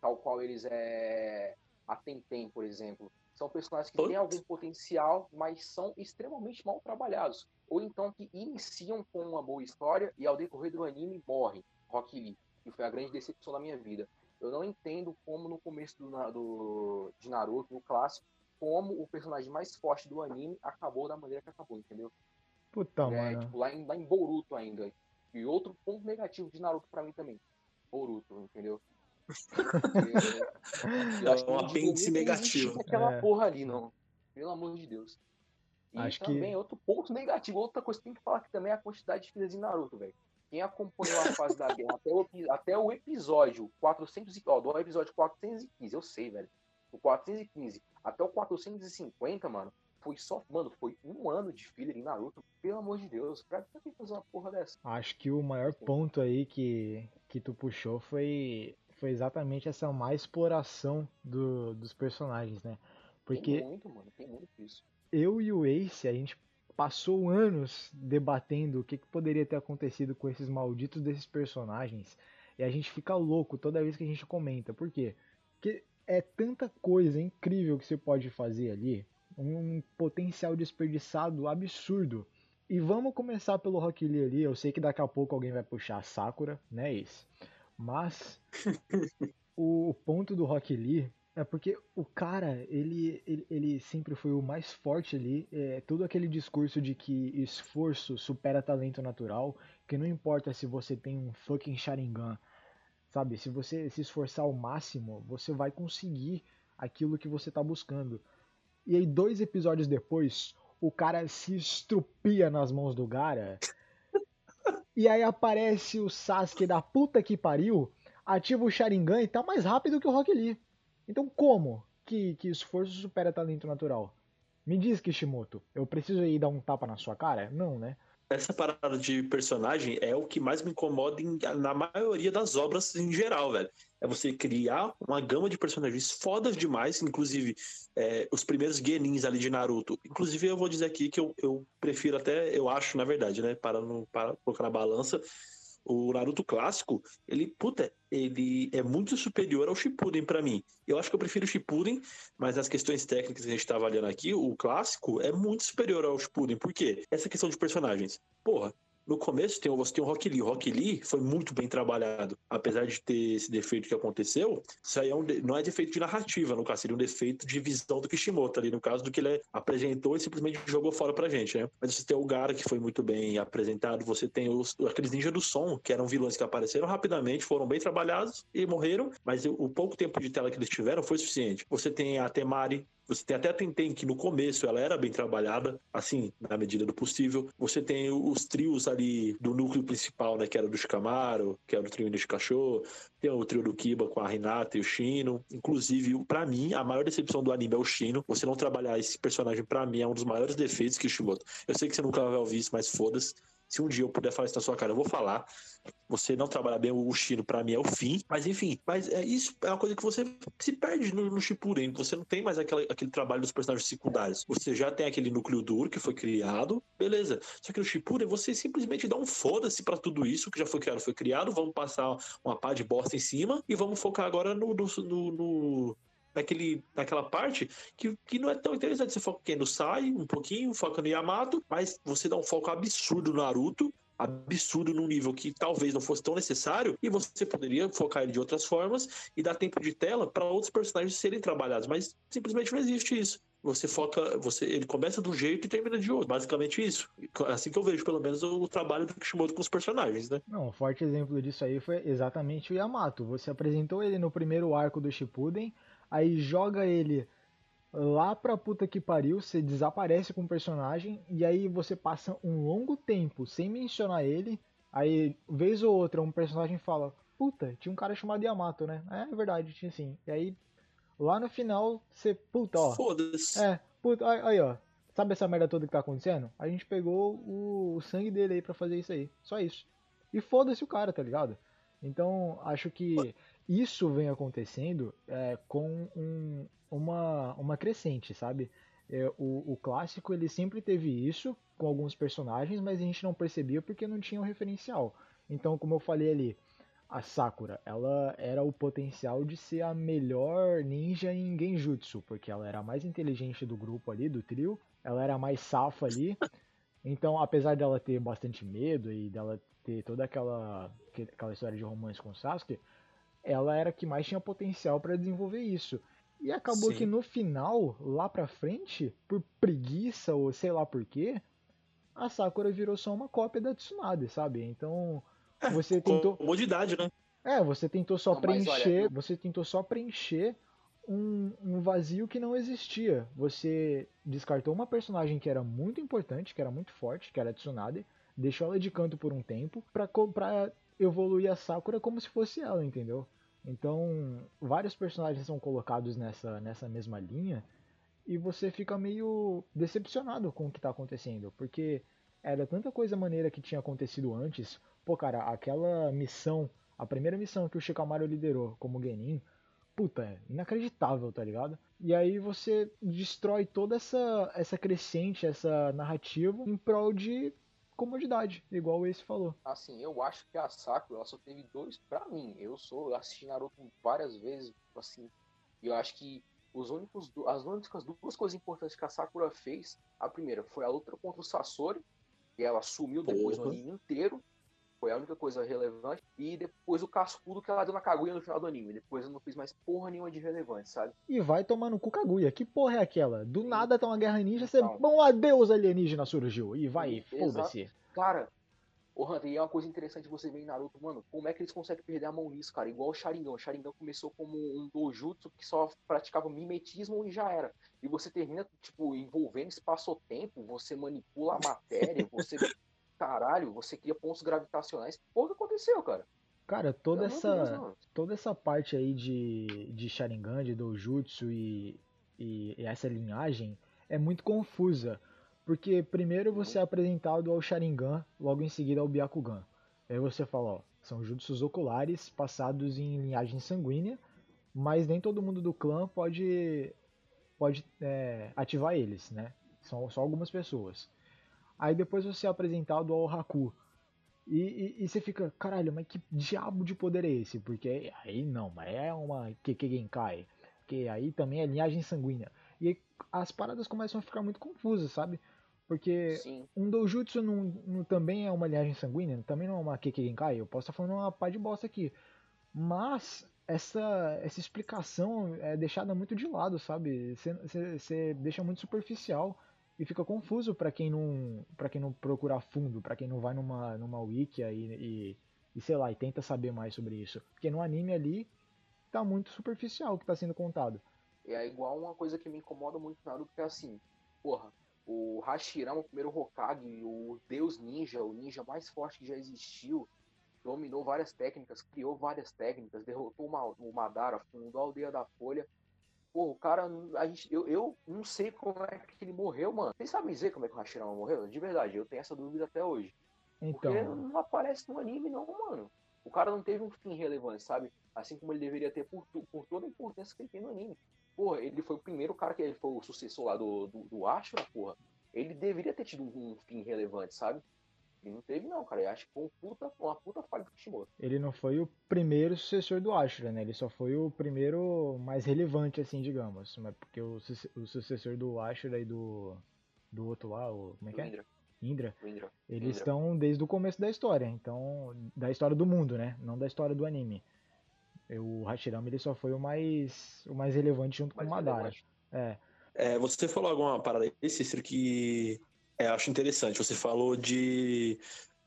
[SPEAKER 3] Tal qual eles é. A Tenten, por exemplo. São personagens que têm
[SPEAKER 2] Putz.
[SPEAKER 3] algum potencial, mas são extremamente mal trabalhados ou então que iniciam com uma boa história e ao decorrer do anime morrem. Rock Lee, que foi a grande decepção da minha vida. Eu não entendo como no começo do, do- de Naruto, no clássico, como o personagem mais forte do anime acabou da maneira que acabou, entendeu?
[SPEAKER 4] Puta,
[SPEAKER 3] é,
[SPEAKER 4] mano.
[SPEAKER 3] tipo, lá em, lá em Boruto ainda. E outro ponto negativo de Naruto pra mim também. Boruto, entendeu? [laughs] Eu acho que
[SPEAKER 2] um apêndice negativo.
[SPEAKER 3] Aquela
[SPEAKER 4] É.
[SPEAKER 3] porra ali, não. Pelo amor de Deus. E
[SPEAKER 4] Acho que-
[SPEAKER 3] também outro ponto negativo, outra coisa que tem que falar que também é a quantidade de filhas em Naruto, velho. Quem acompanhou a fase da guerra até o, até o episódio 400 e, ó, do episódio 415, eu sei, velho. O 415 até o 450, mano, foi só, mano, foi um ano de filler em Naruto. Pelo amor de Deus, pra que fazer uma porra dessa?
[SPEAKER 4] Acho que o maior ponto aí que, que tu puxou foi, foi exatamente essa má exploração do, dos personagens, né? Porque
[SPEAKER 3] Tem muito, mano, tem muito isso.
[SPEAKER 4] eu e o Ace, a gente passou anos debatendo o que, que poderia ter acontecido com esses malditos desses personagens. E a gente fica louco toda vez que a gente comenta. Por quê? Porque é tanta coisa incrível que você pode fazer ali. Um potencial desperdiçado absurdo. E vamos começar pelo Rock Lee ali. Eu sei que daqui a pouco alguém vai puxar a Sakura, né, Ace? Mas [laughs] o, ponto do Rock Lee é porque o cara, ele, ele, ele sempre foi o mais forte ali. É, todo aquele discurso de que esforço supera talento natural, que não importa se você tem um fucking Sharingan, sabe? Se você se esforçar ao máximo, você vai conseguir aquilo que você tá buscando. E aí, dois episódios depois, o cara se estrupia nas mãos do Gara. E aí aparece o Sasuke da puta que pariu, ativa o Sharingan e tá mais rápido que o Rock Lee. Então como que, que esforço supera talento natural? Me diz, Kishimoto, eu preciso ir dar um tapa na sua cara? Não, né?
[SPEAKER 2] Essa parada de personagem é o que mais me incomoda em- na maioria das obras em geral, velho. É você criar uma gama de personagens fodas demais, inclusive é, os primeiros Genins ali de Naruto. Inclusive, eu vou dizer aqui que eu, eu prefiro até, eu acho, na verdade, né? Para, não, para colocar na balança, o Naruto clássico, ele, puta, ele é muito superior ao Shippuden pra mim. Eu acho que eu prefiro o Shippuden, mas as questões técnicas que a gente tá avaliando aqui, o clássico é muito superior ao Shippuden. Por quê? Essa questão de personagens. Porra, no começo tem, você tem o Rock Lee. O Rock Lee foi muito bem trabalhado. Apesar de ter esse defeito que aconteceu, isso aí é um não é defeito de narrativa, no caso, seria um defeito de visão do Kishimoto ali, no caso do que ele apresentou e simplesmente jogou fora pra gente, né? Mas você tem o Gara, que foi muito bem apresentado, você tem os, aqueles ninjas do som, que eram vilões que apareceram rapidamente, foram bem trabalhados e morreram, mas o pouco tempo de tela que eles tiveram foi suficiente. Você tem a Temari, você tem até a Tenten, que no começo ela era bem trabalhada, assim, na medida do possível. Você tem os trios ali do núcleo principal, né? Que era do Shikamaru, que era o trio de cachorro. Tem o trio do Kiba com a Hinata e o Shino. Inclusive, pra mim, a maior decepção do anime é o Shino. Você não trabalhar esse personagem, pra mim, é um dos maiores defeitos que Shimoto. Eu sei que você nunca vai ouvir isso, mas foda-se. Se um dia eu puder falar isso na sua cara, eu vou falar. Você não trabalhar bem o Shino, pra mim, é o fim. Mas enfim, mas é isso é uma coisa que você se perde no, no Shippuden. Você não tem mais aquela, aquele trabalho dos personagens secundários. Você já tem aquele núcleo duro que foi criado, beleza. Só que no Shippuden você simplesmente dá um foda-se pra tudo isso que já foi criado, foi criado. Vamos passar uma pá de bosta em cima e vamos focar agora no, no, no, no naquele, naquela parte que, que não é tão interessante. Você foca no Sai um pouquinho, foca no Yamato, mas você dá um foco absurdo no Naruto, absurdo num nível que talvez não fosse tão necessário e você poderia focar ele de outras formas e dar tempo de tela para outros personagens serem trabalhados, mas simplesmente não existe isso. Você foca, você, ele começa de um jeito e termina de outro. Basicamente isso. Assim que eu vejo, pelo menos, o trabalho do Kishimoto com os personagens, né?
[SPEAKER 4] Não, um forte exemplo disso aí foi exatamente o Yamato. Você apresentou ele no primeiro arco do Shippuden, aí joga ele lá pra puta que pariu, você desaparece com o personagem, e aí você passa um longo tempo sem mencionar ele, aí, vez ou outra, um personagem fala, puta, tinha um cara chamado Yamato, né? É, é verdade, tinha sim. E aí, lá no final, você, puta, ó.
[SPEAKER 2] Foda-se.
[SPEAKER 4] É, puta, aí, aí, ó. Sabe essa merda toda que tá acontecendo? A gente pegou o, o sangue dele aí pra fazer isso aí. Só isso. E foda-se o cara, tá ligado? Então, acho que isso vem acontecendo é, com um, uma, uma crescente, sabe? É, o, o clássico ele sempre teve isso com alguns personagens, mas a gente não percebia porque não tinha um referencial. Então, como eu falei ali, a Sakura, ela era o potencial de ser a melhor ninja em Genjutsu, porque ela era a mais inteligente do grupo ali, do trio, ela era a mais safa ali. Então, apesar dela ter bastante medo e dela ter toda aquela, aquela história de romance com Sasuke, ela era a que mais tinha potencial para desenvolver isso. E acabou
[SPEAKER 2] Sim.
[SPEAKER 4] que no final, lá pra frente, por preguiça ou sei lá por quê, a Sakura virou só uma cópia da Tsunade, sabe? Então, você tentou,
[SPEAKER 2] Comodidade, né?
[SPEAKER 4] é, você tentou só
[SPEAKER 3] Não,
[SPEAKER 4] preencher,
[SPEAKER 3] olha,
[SPEAKER 4] você tentou só preencher um, um vazio que não existia. Você descartou uma personagem que era muito importante, que era muito forte, que era a Tsunade, deixou ela de canto por um tempo pra, pra evoluir a Sakura como se fosse ela, entendeu? Então, vários personagens são colocados nessa, nessa mesma linha e você fica meio decepcionado com o que tá acontecendo, porque era tanta coisa maneira que tinha acontecido antes. Pô, cara, aquela missão, a primeira missão que o Shikamaru liderou como Genin, puta, é inacreditável, tá ligado? E aí você destrói toda essa, essa crescente, essa narrativa em prol de comodidade, igual esse falou.
[SPEAKER 3] Assim, eu acho que a Sakura ela só teve dois pra mim. Eu sou eu assisti Naruto várias vezes, assim, e eu acho que os únicos, as únicas duas coisas importantes que a Sakura fez, a primeira foi a luta contra o Sasori, e ela sumiu depois
[SPEAKER 2] Porra.
[SPEAKER 3] anime inteiro. Foi a única coisa relevante. E depois o cascudo que ela deu na Kaguya no final do anime. Depois eu não fiz mais porra nenhuma de relevante, sabe?
[SPEAKER 4] E vai tomar no cu Kaguya. Que porra é aquela? Do
[SPEAKER 3] Sim.
[SPEAKER 4] nada tá uma guerra ninja, você.
[SPEAKER 3] Então.
[SPEAKER 4] Bom, adeus alienígena surgiu. E vai, foda-se.
[SPEAKER 3] Cara, o Hunter, e é uma coisa interessante você ver em Naruto, mano, como é que eles conseguem perder a mão nisso, cara? Igual o Sharingan. O Sharingan começou como um dojutsu que só praticava mimetismo e já era. E você termina, tipo, envolvendo espaço-tempo, você manipula a matéria, [laughs] você. Caralho, você cria pontos gravitacionais. Porra, o que aconteceu, cara?
[SPEAKER 4] Cara, toda essa. toda essa parte aí de, de Sharingan, de Dojutsu e, e, e essa linhagem é muito confusa. Porque primeiro você é apresentado ao Sharingan, logo em seguida ao Byakugan. Aí você fala, ó, são jutsus oculares passados em linhagem sanguínea, mas nem todo mundo do clã pode, pode é, ativar eles, né? São só algumas pessoas. Aí depois você é apresentado ao Haku, e, e, e você fica, caralho, mas que diabo de poder é esse? Porque aí não, mas é uma Keke Genkai. Que aí também é linhagem sanguínea. E as paradas começam a ficar muito confusas, sabe? Porque
[SPEAKER 3] Sim.
[SPEAKER 4] um Dojutsu não, não também é uma linhagem sanguínea, também não é uma Keke Genkai. Eu posso estar falando uma pá de bosta aqui. Mas essa, essa explicação é deixada muito de lado, sabe? Você deixa muito superficial e fica confuso pra quem não para quem não procura a fundo, pra quem não vai numa numa wiki aí e, e sei lá, e tenta saber mais sobre isso. Porque no anime ali tá muito superficial o que tá sendo contado.
[SPEAKER 3] É igual uma coisa que me incomoda muito Naruto, que é assim, porra, o Hashirama, o primeiro Hokage, o deus ninja, o ninja mais forte que já existiu, dominou várias técnicas, criou várias técnicas, derrotou o Madara, fundou a aldeia da Folha. Pô, o cara, a gente, eu, eu não sei como é que ele morreu, mano. Vocês sabem dizer como é que o Hashirama morreu? De verdade, eu tenho essa dúvida até hoje. Porque
[SPEAKER 4] Então,
[SPEAKER 3] não aparece no anime, não, mano. O cara não teve um fim relevante, sabe? Assim como ele deveria ter por, por toda a importância que ele tem no anime. Porra, ele foi o primeiro cara que ele foi o sucessor lá do, do, do Ashura, porra. Ele deveria ter tido um, um fim relevante, sabe? Ele não teve, não, cara. Eu acho que foi um puta, uma puta falha do Kishimoto.
[SPEAKER 4] ele não foi o primeiro sucessor do Ashura, né? Ele só foi o primeiro mais relevante, assim, digamos. Mas porque o, o sucessor do Ashura e do, do outro lá, o, como é
[SPEAKER 3] Do
[SPEAKER 4] que é?
[SPEAKER 3] Indra.
[SPEAKER 4] Indra,
[SPEAKER 3] Indra.
[SPEAKER 4] eles
[SPEAKER 3] Indra.
[SPEAKER 4] estão desde o começo da história, então, da história do mundo, né? Não da história do anime. O Hashirama, ele só foi o mais, o mais relevante junto
[SPEAKER 3] Mais
[SPEAKER 4] com o Madara.
[SPEAKER 3] relevante.
[SPEAKER 4] É,
[SPEAKER 2] É, você falou alguma parada aí, Cícero, que é, acho interessante. Você falou de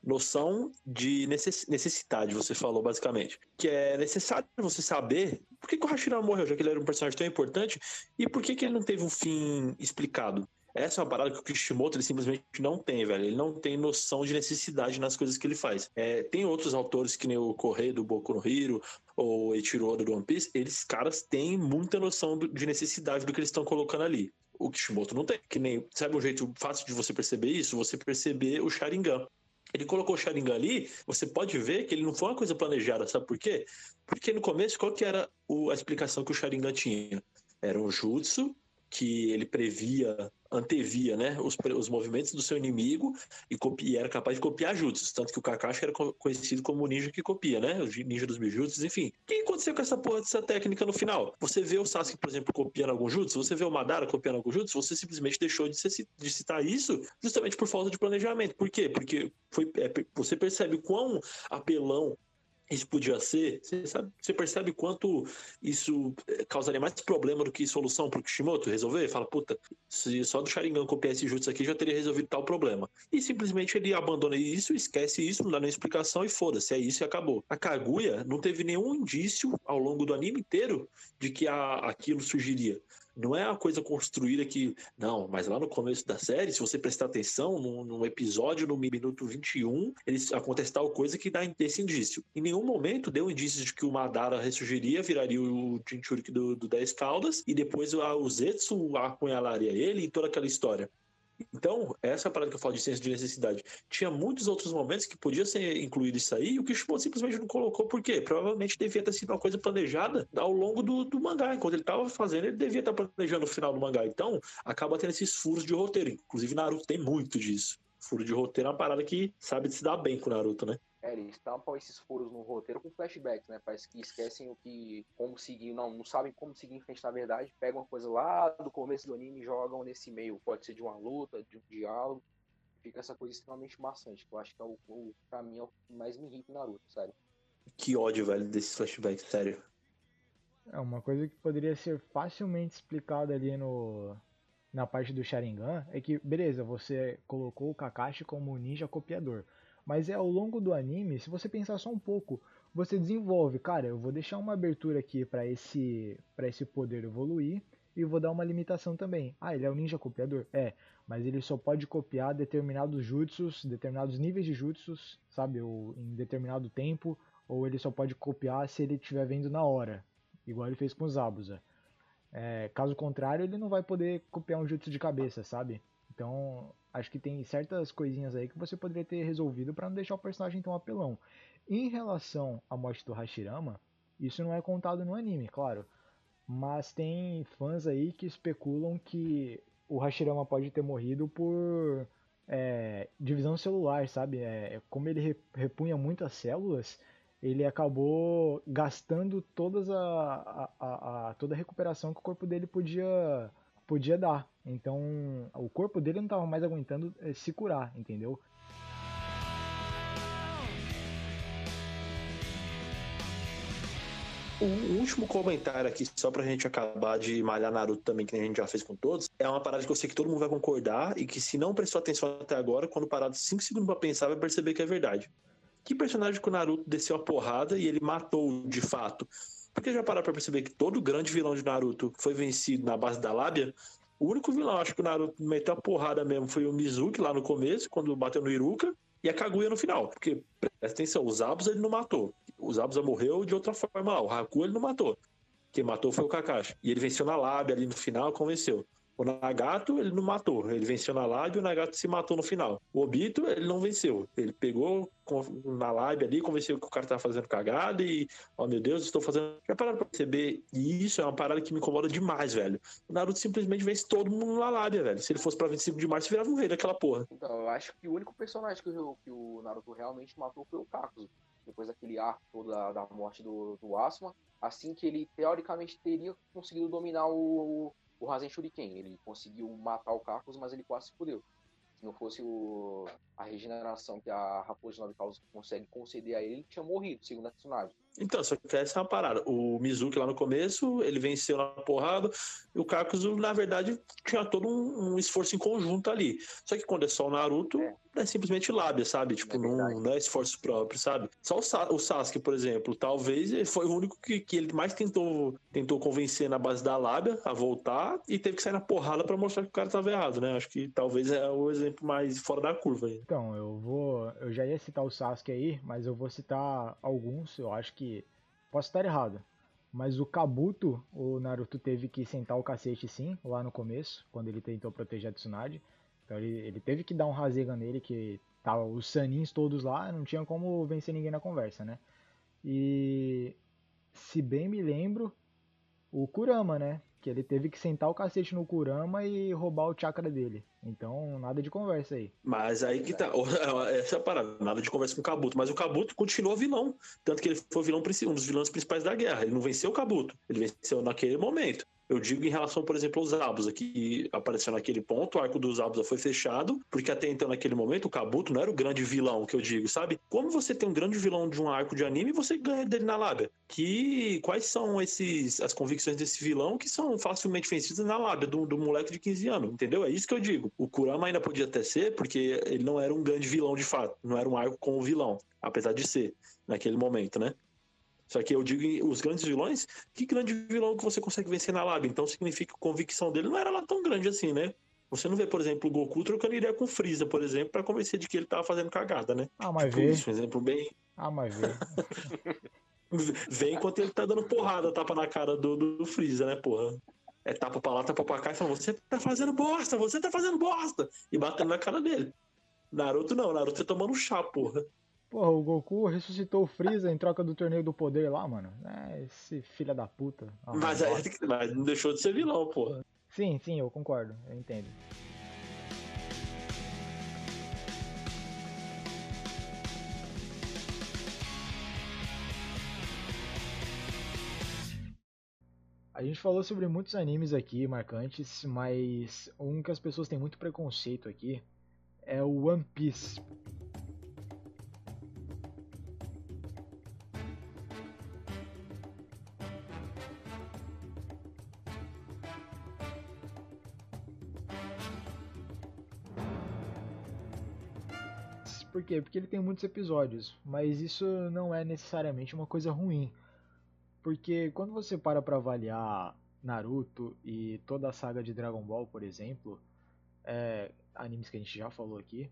[SPEAKER 2] noção de necess- necessidade, você falou basicamente. Que é necessário você saber por que, que o Hashirama morreu, já que ele era um personagem tão importante, e por que, que ele não teve um fim explicado. Essa é uma parada que o Kishimoto ele simplesmente não tem, velho. Ele não tem noção de necessidade nas coisas que ele faz. É, tem outros autores, que nem o Correio do Boku no Hero, ou Eiichiro Oda do One Piece, eles, caras, têm muita noção de necessidade do que eles estão colocando ali. O Kishimoto não tem. Que nem, sabe um jeito fácil de você perceber isso? Você perceber o Sharingan. Ele colocou o Sharingan ali, você pode ver que ele não foi uma coisa planejada, sabe por quê? Porque no começo, qual que era o- a explicação que o Sharingan tinha? Era um jutsu que ele previa, antevia, né, os, os movimentos do seu inimigo e, e era capaz de copiar jutsus. Tanto que o Kakashi era co- conhecido como o ninja que copia, né? O ninja dos mil jutsus, enfim. O que aconteceu com essa porra dessa técnica no final? Você vê o Sasuke, por exemplo, copiando algum jutsu, você vê o Madara copiando algum jutsu, você simplesmente deixou de, se- de citar isso justamente por falta de planejamento. Por quê? Porque foi, é, você percebe o quão apelão isso podia ser, você, sabe, você percebe quanto isso eh, causaria mais problema do que solução pro Kishimoto resolver? Fala, puta, se só do Sharingan copiar esse jutsu aqui já teria resolvido tal problema. E simplesmente ele abandona isso, esquece isso, não dá nem explicação e foda-se, é isso e acabou. A Kaguya não teve nenhum indício ao longo do anime inteiro de que a, aquilo surgiria. Não é uma coisa construída que. Não, mas lá no começo da série, se você prestar atenção, num, num episódio, no minuto 21, eles acontece tal coisa que dá esse indício. Em nenhum momento deu indício de que o Madara ressurgiria, viraria o Jinchuriki do, do 10 Caldas, e depois o Zetsu apunhalaria ele e toda aquela história. Então, essa é parada que eu falo de senso de necessidade. Tinha muitos outros momentos que podia ser incluído isso aí, e o Kishimoto simplesmente não colocou, por quê? Provavelmente devia ter sido uma coisa planejada ao longo do, do mangá. Enquanto ele estava fazendo, ele devia estar planejando o final do mangá. Então, acaba tendo esses furos de roteiro. Inclusive, Naruto tem muito disso. Furo de roteiro é uma parada que sabe se dar bem com o Naruto, né?
[SPEAKER 3] É, eles tampam esses furos no roteiro com flashbacks, né? Parece que esquecem o que. como seguir, não, não sabem como seguir em frente, na verdade. Pegam uma coisa lá do começo do anime e jogam nesse meio. Pode ser de uma luta, de um diálogo. Fica essa coisa extremamente maçante, que eu acho que é o, o pra mim, é o que mais me irrita em Naruto, sério.
[SPEAKER 2] Que ódio, velho, desses flashbacks, sério.
[SPEAKER 4] É uma coisa que poderia ser facilmente explicada ali no na parte do Sharingan é que, beleza, você colocou o Kakashi como ninja copiador, mas é ao longo do anime, se você pensar só um pouco, você desenvolve, cara, eu vou deixar uma abertura aqui para esse para esse poder evoluir e vou dar uma limitação também. Ah, ele é um ninja copiador? É, mas ele só pode copiar determinados jutsus, determinados níveis de jutsus, sabe, ou em determinado tempo, ou ele só pode copiar se ele estiver vendo na hora igual ele fez com o Zabuza. É, caso contrário, ele não vai poder copiar um jutsu de cabeça, sabe? Então, acho que tem certas coisinhas aí que você poderia ter resolvido para não deixar o personagem tão apelão. Em relação à morte do Hashirama, isso não é contado no anime, claro. Mas tem fãs aí que especulam que o Hashirama pode ter morrido por é, divisão celular, sabe? É, como ele re- repunha muitas células, ele acabou gastando todas a, a- a- a- toda a recuperação que o corpo dele podia, podia dar. Então, o corpo dele não estava mais aguentando eh, se curar, entendeu?
[SPEAKER 2] Um último comentário aqui, só pra gente acabar de malhar Naruto também, que a gente já fez com todos, é uma parada que eu sei que todo mundo vai concordar e que se não prestou atenção até agora, quando parar 5 segundos pra pensar, vai perceber que é verdade. Que personagem que o Naruto desceu a porrada e ele matou de fato? Porque já pararam pra perceber que todo grande vilão de Naruto foi vencido na base da lábia? O único vilão, acho que o Naruto meteu a porrada mesmo, foi o Mizuki lá no começo, quando bateu no Iruka, e a Kaguya no final. Porque, presta atenção, o Zabuza ele não matou. O Zabuza morreu de outra forma lá. O Haku ele não matou. Quem matou foi o Kakashi. E ele venceu na lábia ali no final, convenceu. O Nagato, ele não matou. Ele venceu na live e o Nagato se matou no final. O Obito, ele não venceu. Ele pegou na live ali, convenceu que o cara tava fazendo cagada e, ó meu Deus, estou fazendo. Já pararam pra perceber? E isso é uma parada que me incomoda demais, velho. O Naruto simplesmente vence todo mundo na lábia, velho. Se ele fosse pra 25 de março, virava um rei daquela porra.
[SPEAKER 3] Então, eu acho que o único personagem que o, que o Naruto realmente matou foi o Kakuzu. Depois daquele arco da, da morte do, do Asuma. Assim que ele, teoricamente, teria conseguido dominar o Rasen Shuriken. Ele conseguiu matar o Kakuzu, mas ele quase se fudeu. Se não fosse o, a regeneração que a Raposa Nove Causos consegue conceder a ele, ele tinha morrido, segundo a Tsunade.
[SPEAKER 2] Então, só que essa é uma parada. O Mizuki lá no começo, ele venceu na porrada, e o Kakuzu, na verdade, tinha todo um, um esforço em conjunto ali. Só que quando é só o Naruto, é,
[SPEAKER 3] É.
[SPEAKER 2] simplesmente lábia, sabe? Tipo,
[SPEAKER 3] É
[SPEAKER 2] não, não é esforço próprio, sabe? Só o, Sa- o Sasuke, por exemplo, talvez ele foi o único que, que ele mais tentou, tentou convencer na base da lábia a voltar e teve que sair na porrada pra mostrar que o cara tava errado, né? Acho que talvez é o exemplo mais fora da curva aí.
[SPEAKER 4] Então, eu vou. Eu já ia citar o Sasuke aí, mas eu vou citar alguns. Eu acho que. Posso estar errado. Mas o Kabuto, o Naruto teve que sentar o cacete sim, lá no começo, quando ele tentou proteger a Tsunade. Então ele, ele teve que dar um Rasengan nele, que tava os Sanins todos lá, não tinha como vencer ninguém na conversa, né? E se bem me lembro, o Kurama, né? Que ele teve que sentar o cacete no Kurama e roubar o chakra dele. Então, nada de conversa aí.
[SPEAKER 2] Mas aí que tá. [laughs] Essa é a parada. Nada de conversa com o Kabuto. Mas o Kabuto continuou vilão. Tanto que ele foi vilão, um dos vilões principais da guerra. Ele não venceu o Kabuto. Ele venceu naquele momento. Eu digo em relação, por exemplo, aos Zabuza, que apareceu naquele ponto, o arco dos Zabuza foi fechado, porque até então, naquele momento, o Kabuto não era o grande vilão que eu digo, sabe? Como você tem um grande vilão de um arco de anime, você ganha dele na lábia. Que quais são esses as convicções desse vilão que são facilmente vencidas na lábia do, do moleque de 15 anos, entendeu? É isso que eu digo. O Kurama ainda podia até ser, porque ele não era um grande vilão de fato, não era um arco com o vilão, apesar de ser naquele momento, né? Só que eu digo os grandes vilões, que grande vilão que você consegue vencer na lábia? Então significa que a convicção dele não era lá tão grande assim, né? Você não vê, por exemplo, o Goku trocando ideia com o Freeza, por exemplo, pra convencer de que ele tava fazendo cagada, né?
[SPEAKER 4] Ah, mas
[SPEAKER 2] Tipo
[SPEAKER 4] vê.
[SPEAKER 2] isso, um exemplo bem.
[SPEAKER 4] Ah, mas vê. [laughs]
[SPEAKER 2] Vem enquanto ele tá dando porrada, tapa na cara do, do, do Freeza, né, porra? É tapa pra lá, tapa pra cá e fala, você tá fazendo bosta, você tá fazendo bosta! E batendo na cara dele. Naruto não, Naruto tá tomando chá, porra.
[SPEAKER 4] Porra, o Goku ressuscitou o Freeza em troca do torneio do poder lá, mano. É, esse filho da puta. Ah,
[SPEAKER 2] Mas, mas não deixou de ser vilão, porra.
[SPEAKER 4] Sim, sim, eu concordo, eu entendo. A gente falou sobre muitos animes aqui marcantes, mas um que as pessoas têm muito preconceito aqui é o One Piece. Por quê? Porque ele tem muitos episódios, mas isso não é necessariamente uma coisa ruim. Porque quando você para pra avaliar Naruto e toda a saga de Dragon Ball, por exemplo, é, animes que a gente já falou aqui,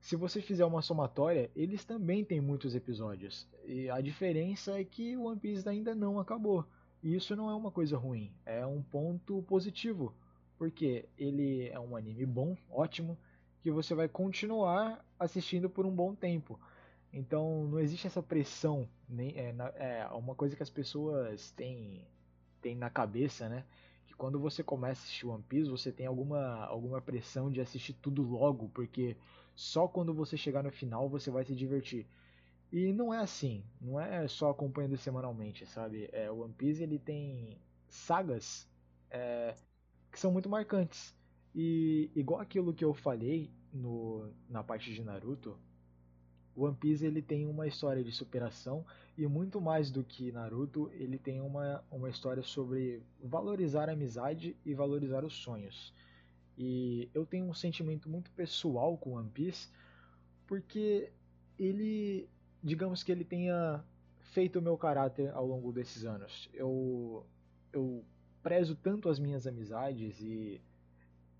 [SPEAKER 4] se você fizer uma somatória, eles também têm muitos episódios. E a diferença é que o One Piece ainda não acabou. E isso não é uma coisa ruim, é um ponto positivo. Porque ele é um anime bom, ótimo, que você vai continuar assistindo por um bom tempo. Então não existe essa pressão, nem, é, é uma coisa que as pessoas têm, têm na cabeça, né? Que quando você começa a assistir One Piece, você tem alguma, alguma pressão de assistir tudo logo, porque só quando você chegar no final você vai se divertir. E não é assim, não é só acompanhando semanalmente, sabe? É, One Piece ele tem sagas é, que são muito marcantes. E igual aquilo que eu falei no, na parte de Naruto, One Piece ele tem uma história de superação e muito mais do que Naruto, ele tem uma, uma história sobre valorizar a amizade e valorizar os sonhos. E eu tenho um sentimento muito pessoal com One Piece, porque ele, digamos que ele tenha feito o meu caráter ao longo desses anos. Eu, eu prezo tanto as minhas amizades e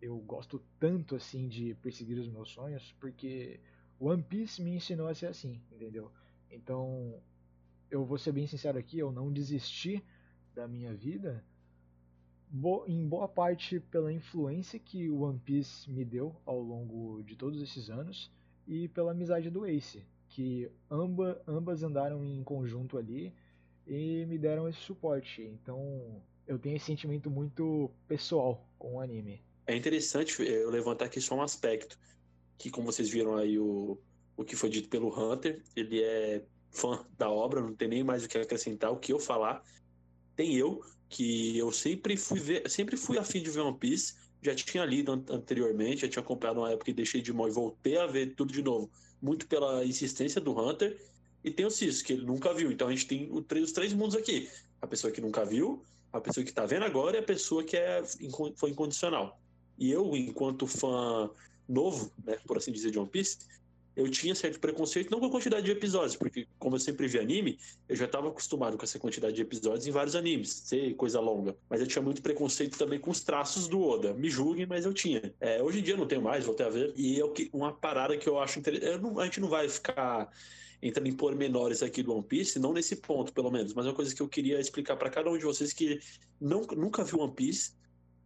[SPEAKER 4] eu gosto tanto assim de perseguir os meus sonhos, porque One Piece me ensinou a ser assim, entendeu? Então, eu vou ser bem sincero aqui, eu não desisti da minha vida bo- em boa parte pela influência que One Piece me deu ao longo de todos esses anos e pela amizade do Ace, que amba, ambas andaram em conjunto ali e me deram esse suporte. Então eu tenho esse sentimento muito pessoal com o anime.
[SPEAKER 2] É interessante eh, eu levantar aqui só um aspecto, que como vocês viram aí o, o que foi dito pelo Hunter, ele é fã da obra, não tem nem mais o que acrescentar, o que eu falar. Tem eu, que eu sempre fui ver, sempre fui afim de ver One Piece, já tinha lido an- anteriormente, já tinha acompanhado uma época e deixei de mão e voltei a ver tudo de novo, muito pela insistência do Hunter, e tem o Cis, que ele nunca viu. Então a gente tem os três mundos aqui. A pessoa que nunca viu, a pessoa que tá vendo agora e a pessoa que é, foi incondicional. E eu, enquanto fã novo, né, por assim dizer, de One Piece, eu tinha certo preconceito, não com a quantidade de episódios, porque como eu sempre vi anime, eu já estava acostumado com essa quantidade de episódios em vários animes, ser coisa longa. Mas eu tinha muito preconceito também com os traços do Oda. Me julguem, mas eu tinha. É, hoje em dia eu não tenho mais, voltei a ver. E é uma parada que eu acho interessante. A gente não vai ficar entrando em pormenores aqui do One Piece, não nesse ponto, pelo menos, mas é uma coisa que eu queria explicar para cada um de vocês que não, nunca viu One Piece,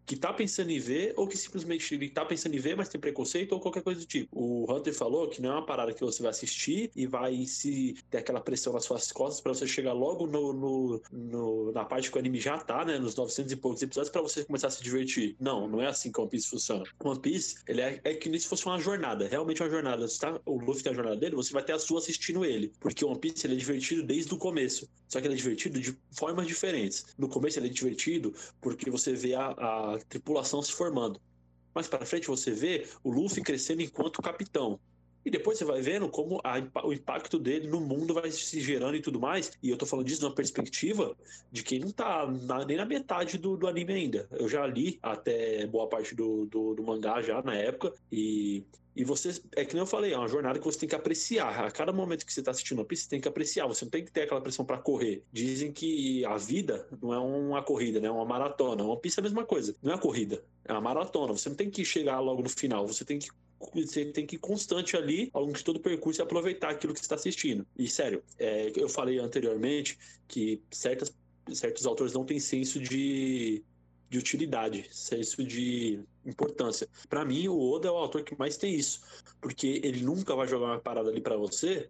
[SPEAKER 2] que tá pensando em ver, ou que simplesmente ele tá pensando em ver, mas tem preconceito, ou qualquer coisa do tipo. O Hunter falou que não é uma parada que você vai assistir e vai se ter aquela pressão nas suas costas para você chegar logo no, no- no- na parte que o anime já tá, né, nos 900 e poucos episódios, para você começar a se divertir. Não, não é assim que One Piece funciona. One Piece, ele é, é que nem se fosse uma jornada, realmente uma jornada. Você tá, o Luffy tem a jornada dele, você vai ter a sua assistindo ele, porque One Piece ele é divertido desde o começo. Só que ele é divertido de formas diferentes. No começo ele é divertido porque você vê a, a tripulação se formando. Mais para frente você vê o Luffy crescendo enquanto capitão. E depois você vai vendo como a o impacto dele no mundo vai se gerando e tudo mais. E eu tô falando disso numa perspectiva de quem não tá na- nem na metade do, do anime ainda. Eu já li até boa parte do, do, do mangá já na época. E, e você, é que nem eu falei, é uma jornada que você tem que apreciar. A cada momento que você tá assistindo One Piece, você tem que apreciar. Você não tem que ter aquela pressão para correr. Dizem que a vida não é uma corrida, né? É uma maratona. One Piece é a mesma coisa. Não é uma corrida, é uma maratona. Você não tem que chegar logo no final. Você tem que você tem que ir constante ali ao longo de todo o percurso e aproveitar aquilo que você está assistindo. E sério, é, eu falei anteriormente que certas, certos autores não têm senso de, de utilidade, senso de importância. Para mim, o Oda é o autor que mais tem isso, porque ele nunca vai jogar uma parada ali para você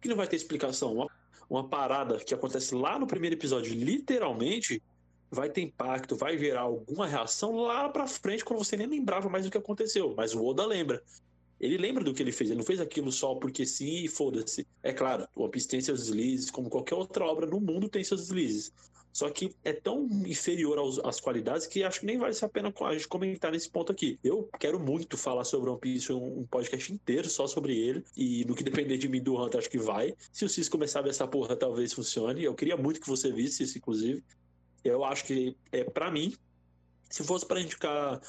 [SPEAKER 2] que não vai ter explicação. Uma, uma parada que acontece lá no primeiro episódio, literalmente, vai ter impacto, vai gerar alguma reação lá pra frente quando você nem lembrava mais do que aconteceu. Mas o Oda lembra. Ele lembra do que ele fez, ele não fez aquilo só porque sim e foda-se. É claro, o One Piece tem seus deslizes, como qualquer outra obra no mundo tem seus deslizes. Só que é tão inferior aos, às qualidades que acho que nem vale a pena a gente comentar nesse ponto aqui. Eu quero muito falar sobre One Piece, um, um podcast inteiro só sobre ele. E no que depender de mim do Hunter, acho que vai. Se o Cis começar a ver essa porra, talvez funcione. Eu queria muito que você visse isso, inclusive. Eu acho que é para mim, se fosse para indicar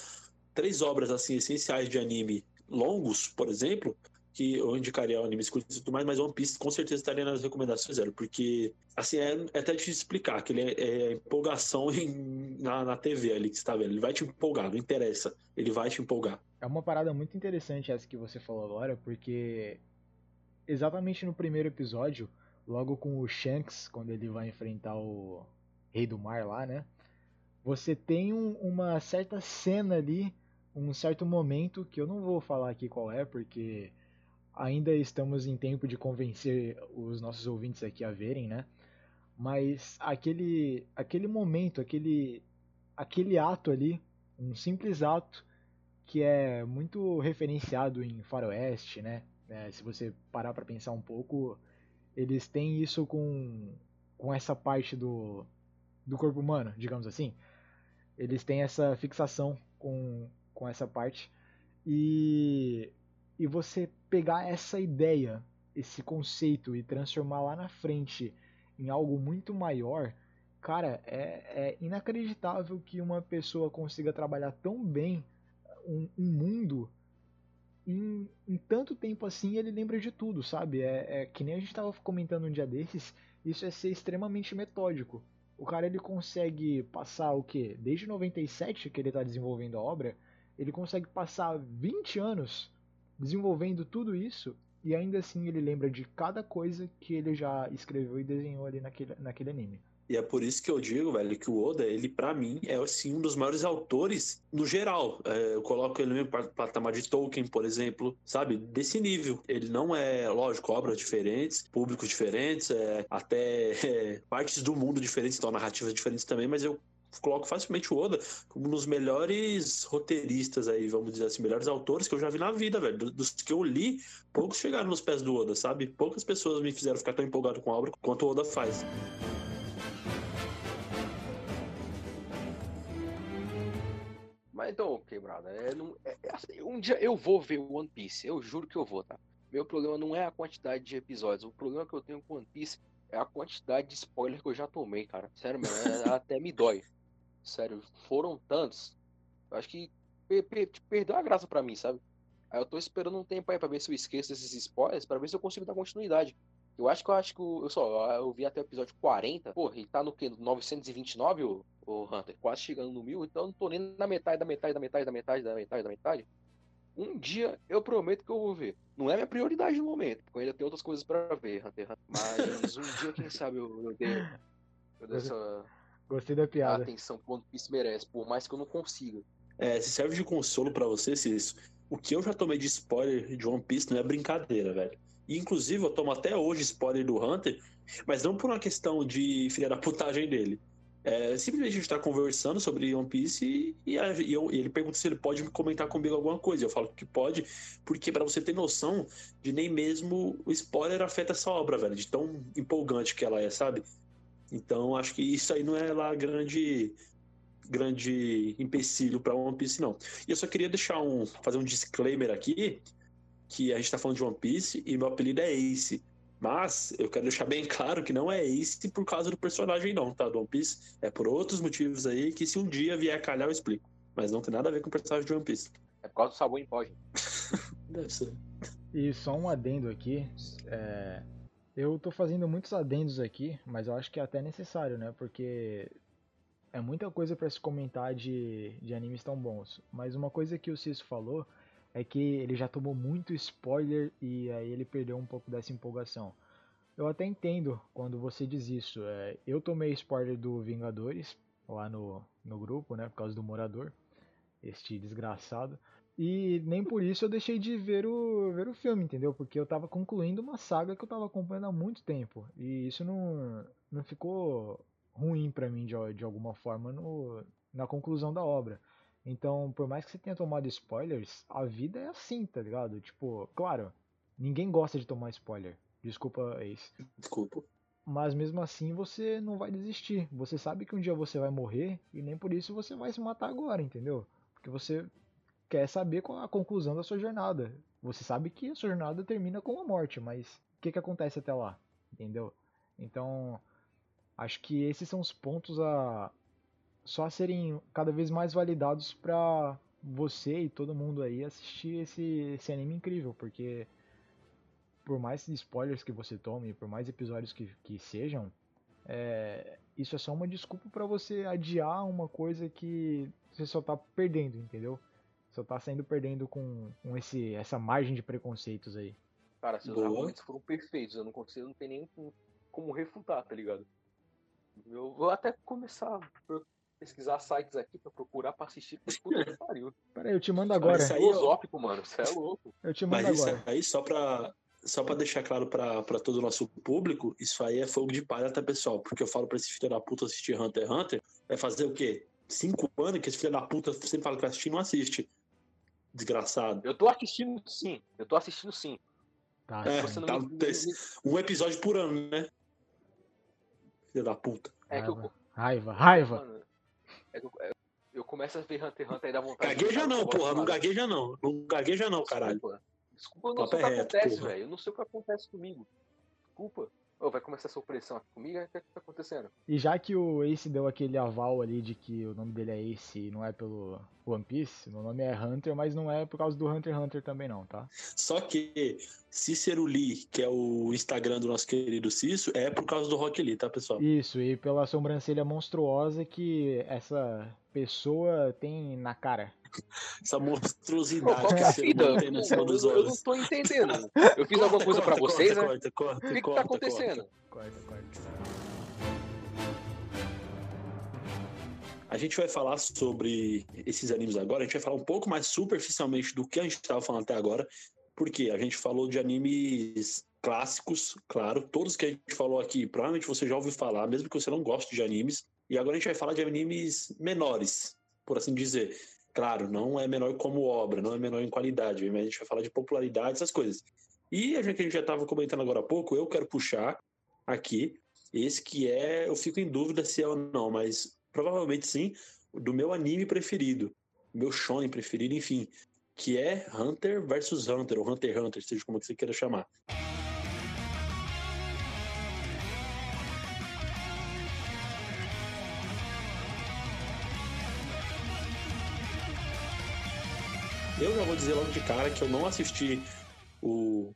[SPEAKER 2] três obras assim essenciais de anime longos, por exemplo, que eu indicaria animes curtos e tudo mais, mas One Piece com certeza estaria nas recomendações zero, porque assim é, é até difícil explicar, que ele é, é empolgação [laughs] em- na, na TV ali que você tá vendo, ele vai te empolgar, não interessa, ele vai te empolgar.
[SPEAKER 4] É uma parada muito interessante essa que você falou agora, porque exatamente no primeiro episódio, logo com o Shanks, quando ele vai enfrentar o Rei do Mar lá, né? Você tem um- uma certa cena ali, um certo momento, que eu não vou falar aqui qual é, porque ainda estamos em tempo de convencer os nossos ouvintes aqui a verem, né? Mas aquele, aquele momento, aquele, aquele ato ali, um simples ato, que é muito referenciado em Faroeste, né? É, se você parar para pensar um pouco, eles têm isso com, com essa parte do, do corpo humano, digamos assim. Eles têm essa fixação com, com essa parte. E, e você pegar essa ideia, esse conceito e transformar lá na frente em algo muito maior, cara, é, é inacreditável que uma pessoa consiga trabalhar tão bem um, um mundo em, em tanto tempo assim ele lembra de tudo, sabe? É, é que nem a gente tava comentando um dia desses, isso é ser extremamente metódico. O cara ele consegue passar o que? Desde 97 que ele tá desenvolvendo a obra, ele consegue passar 20 anos desenvolvendo tudo isso e ainda assim ele lembra de cada coisa que ele já escreveu e desenhou ali naquele, naquele anime.
[SPEAKER 2] E é por isso que eu digo, velho, que o Oda, ele pra mim é assim um dos maiores autores no geral. É, eu coloco ele no mesmo pat- patamar de Tolkien, por exemplo, sabe? Desse nível. Ele não é, lógico, obras diferentes, públicos diferentes, é, até [laughs] é, partes do mundo diferentes, então narrativas diferentes também, mas eu coloco facilmente o Oda como um dos melhores roteiristas aí, vamos dizer assim, melhores autores que eu já vi na vida, velho. Do- Dos que eu li, poucos chegaram nos pés do Oda, sabe? Poucas pessoas me fizeram ficar tão empolgado com a obra quanto o Oda faz.
[SPEAKER 3] Mas então, quebrada, é, não- é- é assim, um dia eu vou ver o One Piece, eu juro que eu vou, tá? Meu problema não é a quantidade de episódios, o problema que eu tenho com One Piece é a quantidade de spoiler que eu já tomei, cara. Sério mesmo, é- [laughs] até me dói. Sério, foram tantos. Eu acho que per- per- perdeu a graça pra mim, sabe? Aí eu tô esperando um tempo aí pra ver se eu esqueço esses spoilers, pra ver se eu consigo dar continuidade. Eu acho que eu acho que o- eu só eu vi até o episódio 40. Porra, ele tá no quê? No 929, o, o Hunter? Quase chegando no mil, então eu não tô nem na metade da metade da metade da metade da metade da metade. Um dia eu prometo que eu vou ver. Não é minha prioridade no momento, porque eu ainda tenho outras coisas pra ver, Hunter Hunter. Mas um dia, quem sabe, eu, eu dei, eu dei essa
[SPEAKER 4] Gostei da piada.
[SPEAKER 3] atenção que o One Piece merece, por mais que eu não consiga.
[SPEAKER 2] É, se serve de consolo pra você, se isso. O que eu já tomei de spoiler de One Piece não é brincadeira, velho. E, inclusive, eu tomo até hoje spoiler do Hunter, mas não por uma questão de filha da putagem dele. É, simplesmente a gente tá conversando sobre One Piece e, e a- e eu- e ele pergunta se ele pode me comentar comigo alguma coisa. Eu falo que pode, porque pra você ter noção de nem mesmo o spoiler afeta essa obra, velho, de tão empolgante que ela é, sabe? Então, acho que isso aí não é lá grande grande empecilho para One Piece, não. E eu só queria deixar um. fazer um disclaimer aqui, que a gente tá falando de One Piece e meu apelido é Ace. Mas eu quero deixar bem claro que não é Ace por causa do personagem, não, tá? Do One Piece. É por outros motivos aí que se um dia vier a calhar, eu explico. Mas não tem nada a ver com o personagem de One Piece.
[SPEAKER 3] É por causa do sabor em pó, gente. [laughs]
[SPEAKER 2] Deve ser.
[SPEAKER 4] E só um adendo aqui. é, Eu tô fazendo muitos adendos aqui, mas eu acho que é até necessário, né? Porque é muita coisa pra se comentar de, de animes tão bons. Mas uma coisa que o Ciso falou é que ele já tomou muito spoiler e aí ele perdeu um pouco dessa empolgação. Eu até entendo quando você diz isso. é, eu tomei spoiler do Vingadores lá no, no grupo, né? Por causa do morador, este desgraçado. E nem por isso eu deixei de ver o, ver o filme, entendeu? Porque eu tava concluindo uma saga que eu tava acompanhando há muito tempo. E isso não, não ficou ruim pra mim de, de alguma forma no, na conclusão da obra. Então, por mais que você tenha tomado spoilers, a vida é assim, tá ligado? Tipo, claro, ninguém gosta de tomar spoiler. Desculpa, Ace.
[SPEAKER 2] Desculpa.
[SPEAKER 4] Mas mesmo assim você não vai desistir. Você sabe que um dia você vai morrer e nem por isso você vai se matar agora, entendeu? Porque você quer saber a conclusão da sua jornada. Você sabe que a sua jornada termina com a morte, mas o que, que acontece até lá? Entendeu? Então, acho que esses são os pontos a só serem cada vez mais validados pra você e todo mundo aí assistir esse, esse anime incrível, porque por mais spoilers que você tome, por mais episódios que, que sejam, é, isso é só uma desculpa pra você adiar uma coisa que você só tá perdendo, entendeu? Só tá saindo perdendo com, com esse, essa margem de preconceitos aí.
[SPEAKER 3] Cara, seus
[SPEAKER 2] Boa.
[SPEAKER 3] argumentos foram perfeitos. Eu não consigo, não tem nem como- refutar, tá ligado? Eu vou até começar a pesquisar sites aqui pra procurar pra assistir. porque Puta que [laughs] pariu.
[SPEAKER 4] Pera aí, eu te mando agora.
[SPEAKER 2] isso aí, ó.
[SPEAKER 3] Filosófico, mano. Você é louco.
[SPEAKER 4] Eu te mando
[SPEAKER 2] Mas isso
[SPEAKER 4] agora.
[SPEAKER 2] aí, só pra, só pra deixar claro pra, pra todo o nosso público, isso aí é fogo de palha, tá, pessoal? Porque eu falo pra esse filho da puta assistir Hunter x Hunter, vai fazer o quê? Cinco anos que esse filho da puta sempre fala que vai assistir e não assiste. Desgraçado.
[SPEAKER 3] Eu tô assistindo sim. Eu tô assistindo sim.
[SPEAKER 4] Tá,
[SPEAKER 2] É,
[SPEAKER 4] sim.
[SPEAKER 3] Você não
[SPEAKER 2] tá,
[SPEAKER 3] me-
[SPEAKER 2] Um episódio por ano, né? Filho da puta.
[SPEAKER 3] É que eu,
[SPEAKER 4] Raiva, raiva, raiva.
[SPEAKER 3] é que eu, é- eu começo a ver Hunter x Hunter e dá vontade de
[SPEAKER 2] Gagueja não, porra. Não gagueja não. Não gagueja não, caralho.
[SPEAKER 3] Desculpa. Desculpa, eu não
[SPEAKER 2] Papo
[SPEAKER 3] sei o que
[SPEAKER 2] é reto,
[SPEAKER 3] acontece, velho. Eu não sei o que acontece comigo. Desculpa. Ô, vai começar essa opressão aqui comigo? O que é que tá acontecendo?
[SPEAKER 4] E já que o Ace deu aquele aval ali de que o nome dele é Ace e não é pelo One Piece, meu nome é Hunter, mas não é por causa do Hunter x Hunter também não, tá?
[SPEAKER 2] Só que Cícero Lee, que é o Instagram do nosso querido Cício, é por causa do Rock Lee, tá, pessoal?
[SPEAKER 4] Isso, e pela sobrancelha monstruosa que essa pessoa tem na cara.
[SPEAKER 2] Essa
[SPEAKER 3] Pô,
[SPEAKER 2] monstruosidade
[SPEAKER 3] qual que
[SPEAKER 2] que
[SPEAKER 3] é a
[SPEAKER 2] você
[SPEAKER 3] fita?
[SPEAKER 2] mantém
[SPEAKER 3] Eu,
[SPEAKER 2] em cima dos
[SPEAKER 3] eu- eu não tô entendendo. Eu fiz alguma coisa pra
[SPEAKER 2] Corta,
[SPEAKER 3] vocês,
[SPEAKER 2] corta,
[SPEAKER 3] né?
[SPEAKER 2] Corta, corta,
[SPEAKER 3] O que que
[SPEAKER 2] corta,
[SPEAKER 3] tá acontecendo?
[SPEAKER 4] Corta, corta.
[SPEAKER 2] A gente vai falar sobre esses animes agora. A gente vai falar um pouco mais superficialmente do que a gente estava falando até agora, porque a gente falou de animes clássicos, claro. Todos que a gente falou aqui, provavelmente você já ouviu falar, mesmo que você não goste de animes. E agora a gente vai falar de animes menores, por assim dizer. Claro, não é menor como obra, não é menor em qualidade, mas a gente vai falar de popularidade, essas coisas. E a gente, que a gente já estava comentando agora há pouco, eu quero puxar aqui esse que é, eu fico em dúvida se é ou não, mas provavelmente sim, do meu anime preferido, meu shonen preferido, enfim, que é Hunter vs Hunter, ou Hunter x Hunter, seja como que você queira chamar. Eu já vou dizer logo de cara que eu não assisti o,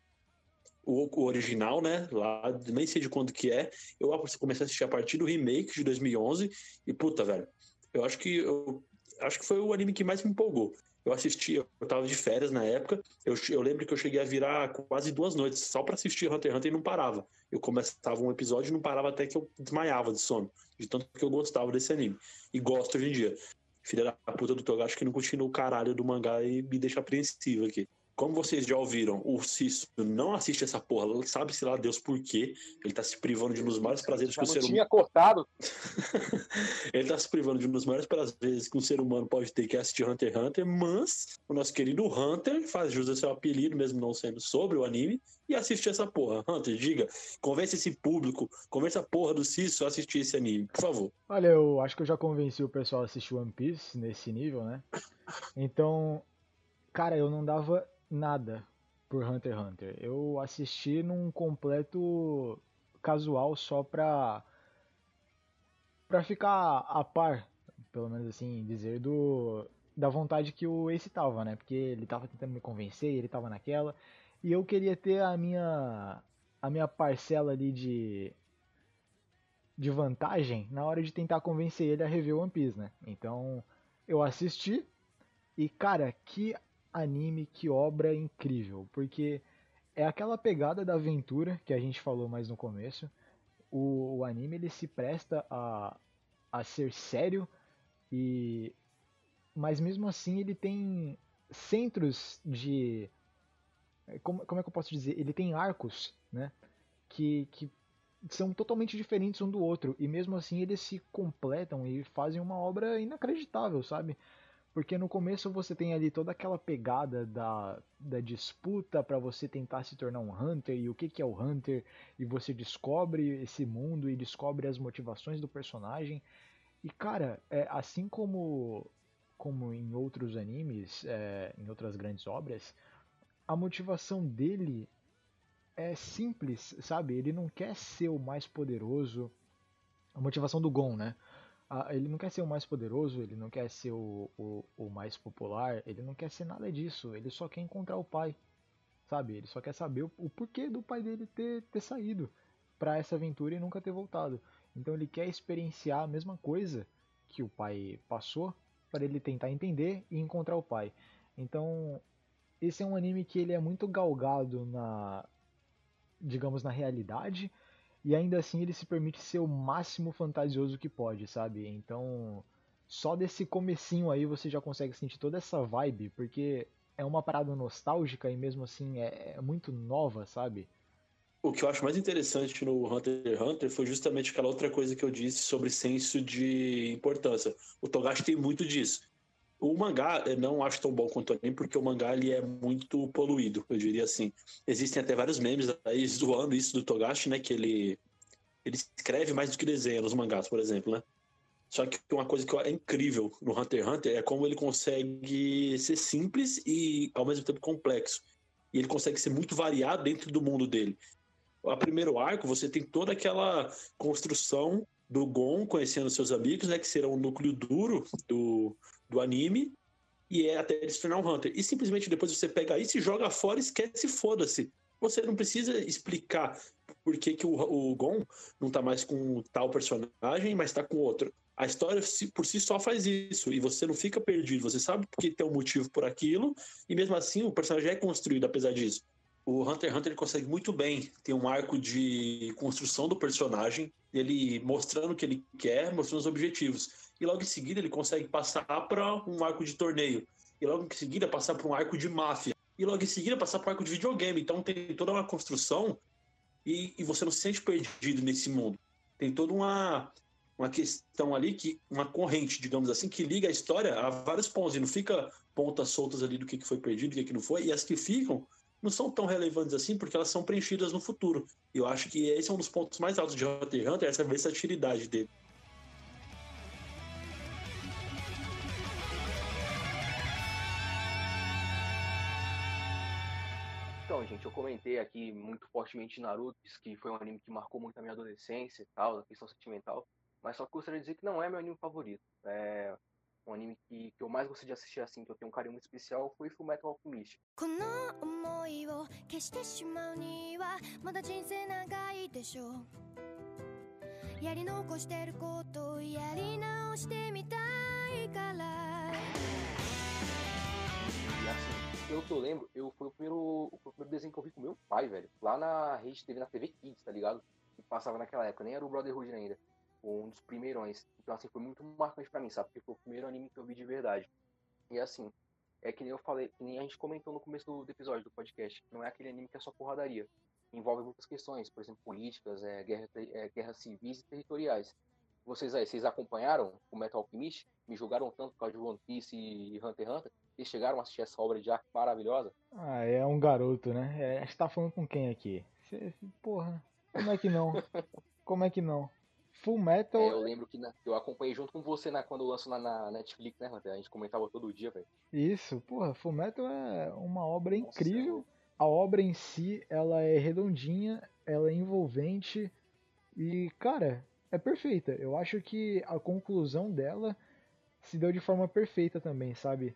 [SPEAKER 2] o, o original, né? Lá, nem sei de quando que é. Eu comecei a assistir a partir do remake de 2011 e puta, velho. Eu acho que eu acho que foi o anime que mais me empolgou. Eu assisti, eu tava de férias na época. Eu, eu lembro que eu cheguei a virar quase duas noites só pra assistir Hunter x Hunter e não parava. Eu começava um episódio e não parava até que eu desmaiava de sono, de tanto que eu gostava desse anime. E gosto hoje em dia. Filha da puta do Togashi que não continua o caralho do mangá e me deixa apreensivo aqui. Como vocês já ouviram, o Cício não assiste essa porra, sabe-se lá Deus por quê. Ele tá se privando de um dos maiores prazeres que o ser humano.
[SPEAKER 3] tinha cortado. [laughs]
[SPEAKER 2] Ele tá se privando de um dos maiores prazeres que um ser humano pode ter, que é assistir Hunter x Hunter, mas o nosso querido Hunter faz jus ao seu apelido, mesmo não sendo sobre o anime, e assiste essa porra. Hunter, diga, convence esse público, convence a porra do Cício a assistir esse anime, por favor.
[SPEAKER 4] Olha, eu acho que eu já convenci o pessoal a assistir One Piece nesse nível, né? Então, cara, eu não dava nada por Hunter x Hunter. Eu assisti num completo casual só pra pra ficar a par, pelo menos assim dizer do da vontade que o Ace tava, né? Porque ele tava tentando me convencer, ele tava naquela, e eu queria ter a minha a minha parcela ali de de vantagem na hora de tentar convencer ele a rever One Piece, né? Então eu assisti e cara, que anime, que obra incrível, porque é aquela pegada da aventura que a gente falou mais no começo. O, o anime ele se presta a, a ser sério e mas mesmo assim ele tem centros de como, como é que eu posso dizer? Ele tem arcos, né? Que, que são totalmente diferentes um do outro e mesmo assim eles se completam e fazem uma obra inacreditável, sabe? Porque no começo você tem ali toda aquela pegada da, da disputa para você tentar se tornar um Hunter e o que, que é o Hunter, e você descobre esse mundo e descobre as motivações do personagem. E cara, é, assim como, como em outros animes, é, em outras grandes obras, a motivação dele é simples, sabe? Ele não quer ser o mais poderoso. A motivação do Gon, né? Ele não quer ser o mais poderoso, ele não quer ser o, o, o mais popular, ele não quer ser nada disso. Ele só quer encontrar o pai, sabe? Ele só quer saber o, o porquê do pai dele ter, ter saído para essa aventura e nunca ter voltado. Então ele quer experienciar a mesma coisa que o pai passou para ele tentar entender e encontrar o pai. Então esse é um anime que ele é muito galgado na, digamos, na realidade e ainda assim ele se permite ser o máximo fantasioso que pode, sabe? Então, só desse comecinho aí você já consegue sentir toda essa vibe, porque é uma parada nostálgica e mesmo assim é, é muito nova, sabe?
[SPEAKER 2] O que eu acho mais interessante no Hunter x Hunter foi justamente aquela outra coisa que eu disse sobre senso de importância. O Togashi tem muito disso. O mangá eu não acho tão bom quanto o anime, porque o mangá ele é muito poluído, eu diria assim. Existem até vários memes aí zoando isso do Togashi, né? Que ele, ele escreve mais do que desenha nos mangás, por exemplo, né? Só que uma coisa que é incrível no Hunter x Hunter é como ele consegue ser simples e ao mesmo tempo complexo. E ele consegue ser muito variado dentro do mundo dele. A primeiro arco, você tem toda aquela construção do Gon conhecendo seus amigos, né? Que serão o núcleo duro do, do anime, e é até ele se tornar um Hunter. E simplesmente depois você pega isso e joga fora e esquece, foda-se. você não precisa explicar por que, que o, o Gon não tá mais com tal personagem, mas tá com outro. A história por si só faz isso, e você não fica perdido, você sabe porque tem um motivo por aquilo, e mesmo assim o personagem é construído apesar disso. O Hunter x Hunter consegue muito bem ter um arco de construção do personagem, ele mostrando o que ele quer, mostrando os objetivos. E logo em seguida ele consegue passar para um arco de torneio. E logo em seguida passar para um arco de máfia. E logo em seguida passar para um arco de videogame. Então tem toda uma construção e, e você não se sente perdido nesse mundo. Tem toda uma, uma questão ali, que uma corrente, digamos assim, que liga a história a vários pontos. E não fica pontas soltas ali do que que foi perdido, do que que não foi. E as que ficam não são tão relevantes assim, porque elas são preenchidas no futuro. E eu acho que esse é um dos pontos mais altos de Hunter x Hunter, essa versatilidade dele.
[SPEAKER 3] Então, gente, eu comentei aqui muito fortemente Naruto, que foi um anime que marcou muito a minha adolescência e tal, a questão sentimental. Mas só que gostaria de dizer que não é meu anime favorito. É um anime que, que eu mais gostei de assistir assim, que eu tenho um carinho muito especial, foi Fullmetal Alchemist. Pelo que eu lembro, eu foi o primeiro, o primeiro desenho que eu vi com meu pai, velho. Lá na rede TV, na TV Kids, tá ligado? Que passava naquela época, nem era o Brotherhood ainda. Um dos primeirões. Então, assim, foi muito marcante pra mim, sabe? Porque foi o primeiro anime que eu vi de verdade. E assim, é que nem eu falei, que nem a gente comentou no começo do, do episódio do podcast. Não é aquele anime que é só porradaria. Envolve muitas questões, por exemplo, políticas, é, guerra, é, guerras civis e territoriais. Vocês aí, vocês acompanharam o Metal Alchemist? Me julgaram tanto por causa de One Piece e Hunter x Hunter? Vocês chegaram a assistir essa obra de arte maravilhosa?
[SPEAKER 4] Ah, é um garoto, né? É, você tá falando com quem aqui? Cê- porra, como é que não? [laughs] Como é que não? Full Metal
[SPEAKER 3] É, eu lembro que na- eu acompanhei junto com você na, quando lançou na, na Netflix, né, Hunter? A gente comentava todo dia, velho.
[SPEAKER 4] Isso, porra, Fullmetal é uma obra
[SPEAKER 3] Nossa,
[SPEAKER 4] incrível. A obra em si, ela é redondinha, ela é envolvente e, cara, é perfeita. Eu acho que a conclusão dela se deu de forma perfeita também, sabe?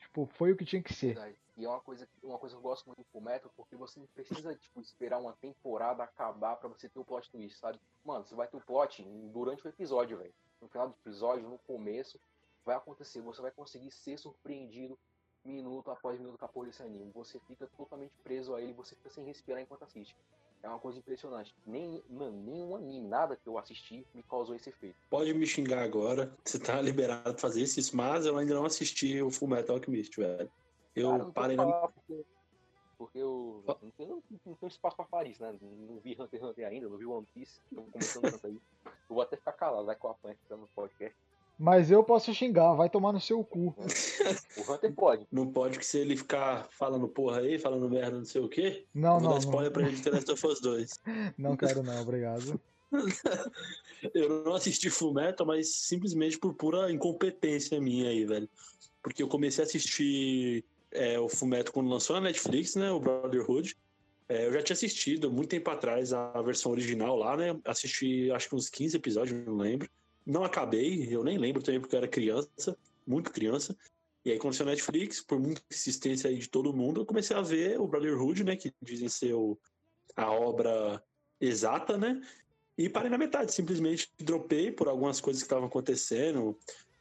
[SPEAKER 4] Tipo, foi o que tinha que ser.
[SPEAKER 3] E é uma coisa, uma coisa que eu gosto muito do Fullmetal, porque você não precisa, tipo, esperar uma temporada acabar pra você ter o plot twist, sabe? Mano, você vai ter o plot durante o episódio, velho. No final do episódio, no começo, vai acontecer. Você vai conseguir ser surpreendido minuto após minuto com a desse anime. Você fica totalmente preso a ele, você fica sem respirar enquanto assiste. É uma coisa impressionante. Nem, mano, nenhum anime, nada que eu assisti me causou esse efeito.
[SPEAKER 2] Pode me xingar agora, [laughs] você tá liberado pra fazer isso, mas eu ainda não assisti o Full Metal Alchemist, velho. Eu
[SPEAKER 3] Cara, não
[SPEAKER 2] parei na
[SPEAKER 3] falar porque, porque eu não tenho, não tenho espaço pra falar isso, né? Não vi Hunter x Hunter ainda, não vi One Piece, tô começando tanto [laughs] aí. Eu vou até ficar calado, vai que eu apanho aqui no podcast.
[SPEAKER 4] Mas eu posso xingar, vai tomar no seu cu. [laughs]
[SPEAKER 3] O Hunter pode.
[SPEAKER 2] Não pode que se ele ficar falando porra aí, falando merda, não sei o quê,
[SPEAKER 4] Não,
[SPEAKER 2] vou
[SPEAKER 4] não,
[SPEAKER 2] dar spoiler pra
[SPEAKER 4] não,
[SPEAKER 2] ele de The Last of Us 2. [laughs]
[SPEAKER 4] não quero não, obrigado. [laughs]
[SPEAKER 2] Eu não assisti Full Metal, mas simplesmente por pura incompetência minha aí, velho. Porque eu comecei a assistir é, o Full Metal quando lançou na Netflix, né, o Brotherhood. É, eu já tinha assistido muito tempo atrás a versão original lá, né? Assisti acho que uns 15 episódios, não lembro. Não acabei, eu nem lembro também porque eu era criança, muito criança. E aí, quando saiu Netflix, por muita insistência aí de todo mundo, eu comecei a ver o Brotherhood, né? Que dizem ser o- a obra exata, né? E parei na metade, simplesmente dropei por algumas coisas que estavam acontecendo,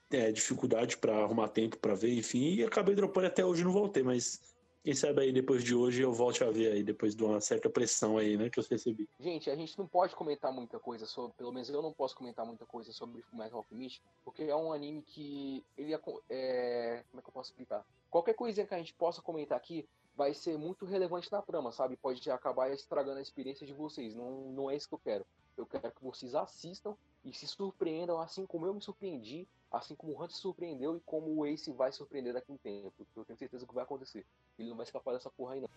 [SPEAKER 2] é, dificuldade para arrumar tempo para ver, enfim, e acabei dropando até hoje não voltei, mas quem sabe aí depois de hoje eu volte a ver aí, depois de uma certa pressão aí, né, que eu recebi.
[SPEAKER 3] Gente, a gente não pode comentar muita coisa sobre, pelo menos eu não posso comentar muita coisa sobre Fullmetal Alchemist, porque é um anime que ele é, é, como é que eu posso explicar? Qualquer coisinha que a gente possa comentar aqui vai ser muito relevante na trama, sabe? Pode acabar estragando a experiência de vocês. Não, não é isso que eu quero. Eu quero que vocês assistam e se surpreendam assim como eu me surpreendi, assim como o Hunter se surpreendeu e como o Ace vai surpreender daqui a um tempo. Eu tenho certeza que vai acontecer. Ele não vai escapar dessa porra aí, não.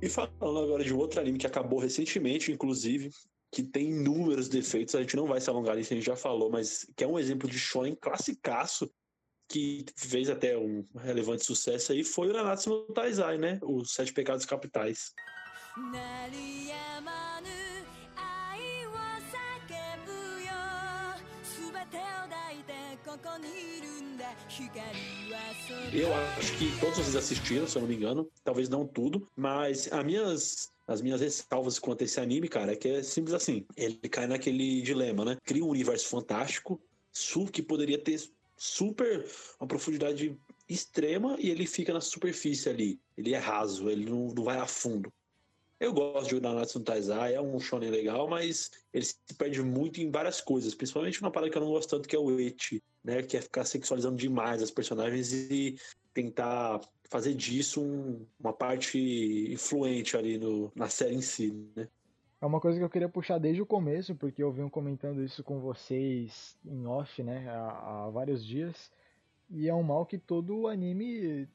[SPEAKER 2] E falando agora de outro anime que acabou recentemente, inclusive, que tem inúmeros defeitos, a gente não vai se alongar nisso, a gente já falou, mas que é um exemplo de shonen classicaço, que fez até um relevante sucesso aí foi o Nanatsu no Taizai, né? Os Sete Pecados Capitais. Eu acho que todos vocês assistiram, se eu não me engano, talvez não tudo, mas as minhas as minhas ressalvas quanto a esse anime, cara, é que é simples assim. Ele cai naquele dilema, né? Cria um universo fantástico, sul que poderia ter super uma profundidade extrema e ele fica na superfície ali. Ele é raso, ele não, não vai a fundo. Eu gosto de Nanatsu no Taizai, é um shonen legal, mas ele se perde muito em várias coisas, principalmente uma parada que eu não gosto tanto, que é o eti, né? Que é ficar sexualizando demais as personagens e tentar fazer disso um- uma parte influente ali no, na série em si, né?
[SPEAKER 4] É uma coisa que eu queria puxar desde o começo, porque eu venho comentando isso com vocês em off, né, há, há vários dias. E é um mal que todo anime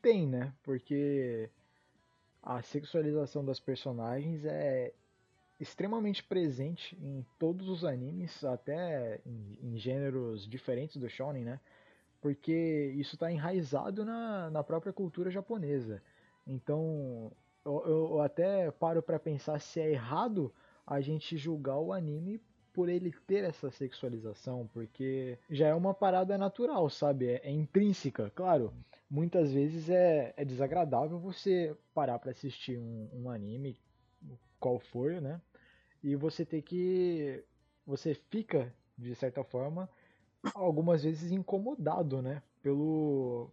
[SPEAKER 4] tem, né? Porque a sexualização das personagens é extremamente presente em todos os animes, até em, em gêneros diferentes do shonen, né? Porque isso está enraizado na, na própria cultura japonesa. Então, eu, eu até paro para pensar se é errado a gente julgar o anime por ele ter essa sexualização, porque já é uma parada natural, sabe? É, é intrínseca, claro. Muitas vezes é, é desagradável você parar para assistir um, um anime, qual for, né? E você ter que. Você fica, de certa forma, algumas vezes incomodado, né? Pelo,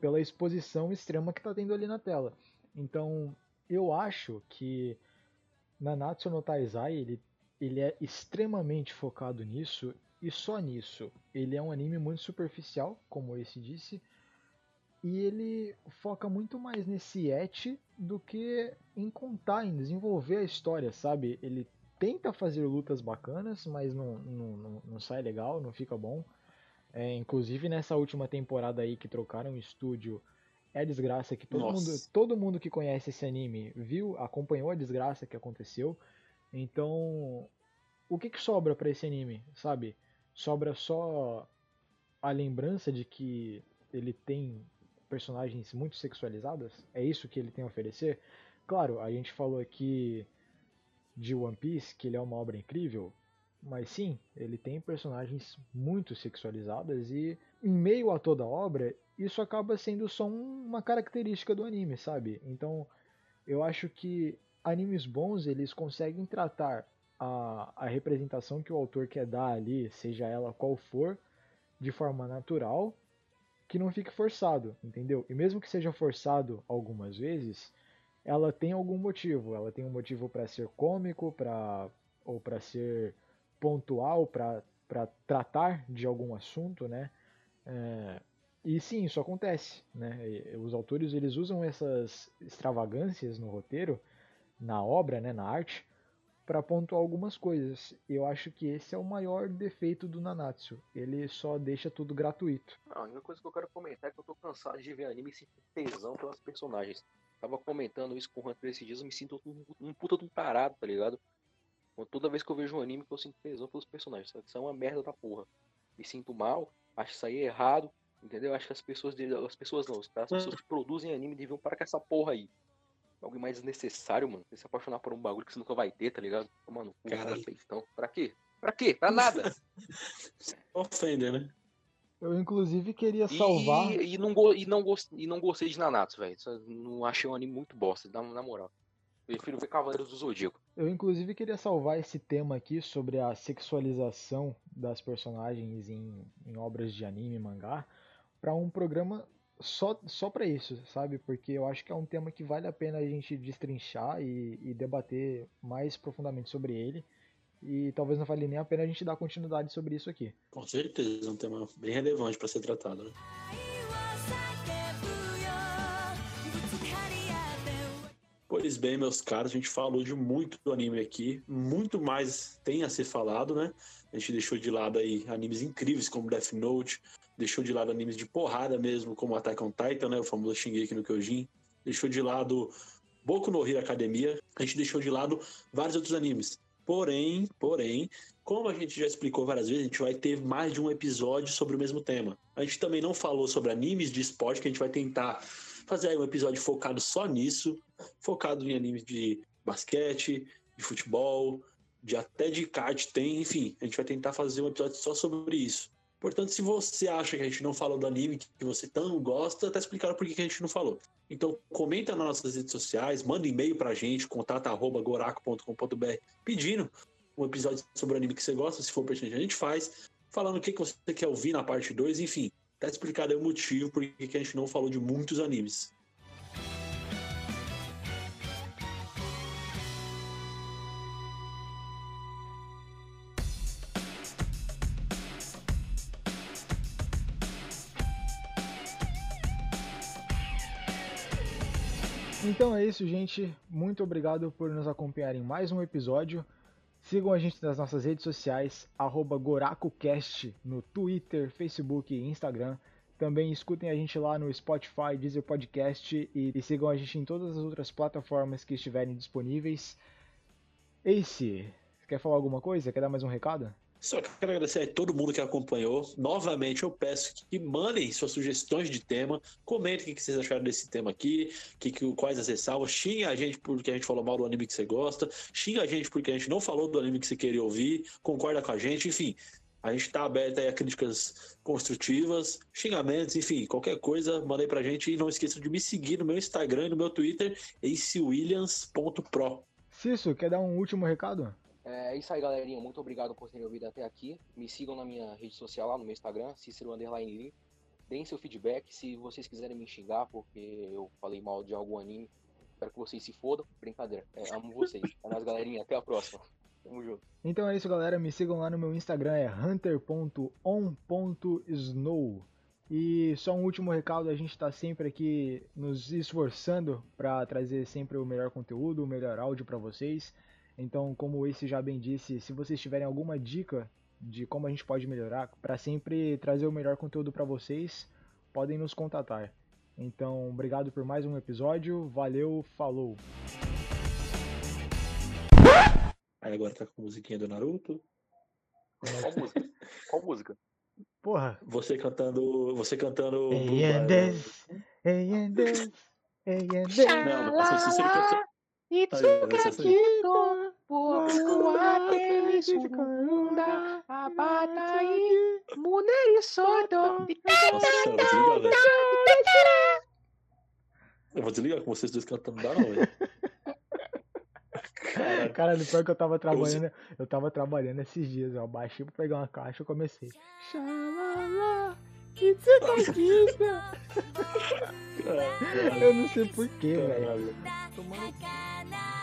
[SPEAKER 4] pela exposição extrema que tá tendo ali na tela. Então, eu acho que Nanatsu no Taizai, ele, ele é extremamente focado nisso e só nisso. Ele é um anime muito superficial, como esse disse, e ele foca muito mais nesse et do que em contar, em desenvolver a história, sabe? Ele tenta fazer lutas bacanas, mas não, não, não, não sai legal, não fica bom. É, inclusive nessa última temporada aí que trocaram o estúdio, é a desgraça que todo
[SPEAKER 2] Nossa.
[SPEAKER 4] mundo, todo mundo que conhece esse anime viu, acompanhou a desgraça que aconteceu. Então, o que, que sobra pra esse anime, sabe? Sobra só a lembrança de que ele tem personagens muito sexualizadas? É isso que ele tem a oferecer? Claro, a gente falou aqui de One Piece, que ele é uma obra incrível, mas sim, ele tem personagens muito sexualizadas e em meio a toda a obra, isso acaba sendo só um- uma característica do anime, sabe? Então, eu acho que animes bons, eles conseguem tratar a, a representação que o autor quer dar ali, seja ela qual for, de forma natural, que não fique forçado, entendeu? E mesmo que seja forçado algumas vezes, ela tem algum motivo. Ela tem um motivo para ser cômico, para ou para ser pontual, para tratar de algum assunto, né? É, e sim, isso acontece, né? E os autores eles usam essas extravagâncias no roteiro, na obra, né, na arte, para pontuar algumas coisas. Eu acho que esse é o maior defeito do Nanatsu. Ele só deixa tudo gratuito.
[SPEAKER 3] A única coisa que eu quero comentar é que eu tô cansado de ver anime sem tesão pelas personagens. Tava comentando isso com o Hunter esses dias, eu me sinto um, um puta de um tarado, tá ligado? Toda vez que eu vejo um anime eu sinto tesão pelos personagens? Isso é uma merda da porra. Me sinto mal, acho isso aí errado, entendeu? Acho que as pessoas, as pessoas não, as pessoas que produzem anime deviam parar com essa porra aí. Algo mais desnecessário, mano. Você se apaixonar por um bagulho que você nunca vai ter, tá ligado? Mano,
[SPEAKER 2] Caralho.
[SPEAKER 3] peitão. Pra quê? Pra quê? Pra nada. [laughs]
[SPEAKER 2] Ofender, né?
[SPEAKER 4] Eu inclusive queria salvar.
[SPEAKER 3] E, e não, go- e, não e não gostei de Nanatsu, velho. Não achei um anime muito bosta, na, na moral. Prefiro ver Cavaleiros do Zodíaco.
[SPEAKER 4] Eu inclusive queria salvar esse tema aqui sobre a sexualização das personagens em, em obras de anime, mangá, para um programa só, só para isso, sabe? Porque eu acho que é um tema que vale a pena a gente destrinchar e, e debater mais profundamente sobre ele. E talvez não valha nem a pena a gente dar continuidade sobre isso aqui.
[SPEAKER 2] Com certeza, é um tema bem relevante para ser tratado. Né? Pois bem, meus caros, a gente falou de muito do anime aqui, muito mais tem a ser falado, né? A gente deixou de lado aí animes incríveis como Death Note, deixou de lado animes de porrada mesmo, como Attack on Titan, né? O famoso Shingeki no Kyojin, deixou de lado Boku no Hero Academia, a gente deixou de lado vários outros animes. Porém, porém, como a gente já explicou várias vezes, a gente vai ter mais de um episódio sobre o mesmo tema. A gente também não falou sobre animes de esporte, que a gente vai tentar fazer um episódio focado só nisso, focado em animes de basquete, de futebol, de até de kart tem, enfim, a gente vai tentar fazer um episódio só sobre isso. Portanto, se você acha que a gente não falou do anime que você tão gosta, tá explicado por que a gente não falou. Então, comenta nas nossas redes sociais, manda um e-mail pra gente, contato.goraco.com.br, pedindo um episódio sobre o anime que você gosta, se for pertinente, a gente faz, falando o que que você quer ouvir na parte 2, enfim. Tá explicado aí o motivo por que a gente não falou de muitos animes.
[SPEAKER 4] Então é isso, gente. Muito obrigado por nos acompanhar em mais um episódio. Sigam a gente nas nossas redes sociais, arroba GorakuCast, no Twitter, Facebook e Instagram. Também escutem a gente lá no Spotify, Deezer Podcast e, e sigam a gente em todas as outras plataformas que estiverem disponíveis. Ace, quer falar alguma coisa? Quer dar mais um recado?
[SPEAKER 2] Só quero agradecer a todo mundo que acompanhou. Novamente, eu peço que mandem suas sugestões de tema, comentem o que vocês acharam desse tema aqui, que, que- quais as ressalvas, xingue a gente porque a gente falou mal do anime que você gosta, xinga a gente porque a gente não falou do anime que você queria ouvir, concorda com a gente, enfim. A gente tá aberto a críticas construtivas, xingamentos, enfim, qualquer coisa, mandei pra gente. E não esqueça de me seguir no meu Instagram e no meu Twitter, acewilliams.pro.
[SPEAKER 4] Cício, quer dar um último recado?
[SPEAKER 3] É isso aí, galerinha. Muito obrigado por terem ouvido até aqui. Me sigam na minha rede social lá no meu Instagram, Cícero Underline Lee. Deem seu feedback se vocês quiserem me xingar porque eu falei mal de algum anime. Espero que vocês se fodam. Brincadeira. É, amo vocês. É nóis, galerinha. Até a próxima. Tamo junto.
[SPEAKER 4] Então é isso, galera. Me sigam lá no meu Instagram, é hunter.on.snow. E só um último recado, a gente está sempre aqui nos esforçando para trazer sempre o melhor conteúdo, o melhor áudio para vocês. Então, como esse já bem disse, se vocês tiverem alguma dica de como a gente pode melhorar para sempre trazer o melhor conteúdo para vocês, podem nos contatar. Então, obrigado por mais um episódio. Valeu, falou.
[SPEAKER 2] Aí agora tá com a musiquinha do Naruto.
[SPEAKER 3] Qual música? Qual música?
[SPEAKER 4] Porra.
[SPEAKER 2] Você cantando. Você cantando.
[SPEAKER 4] Ei, Andes, ei, Andes, ei, Andes.
[SPEAKER 2] Não, não passa Cícero cantando. Aí, vai assim. Eu vou desligar com vocês dois cantando, não dá não, velho. Caraca.
[SPEAKER 4] Cara, pior que eu tava trabalhando, eu tava trabalhando esses dias, eu baixei pra pegar uma caixa e comecei. Xalala, Itsuka Eu não sei porquê, velho.
[SPEAKER 2] Caralho.
[SPEAKER 8] 「儚き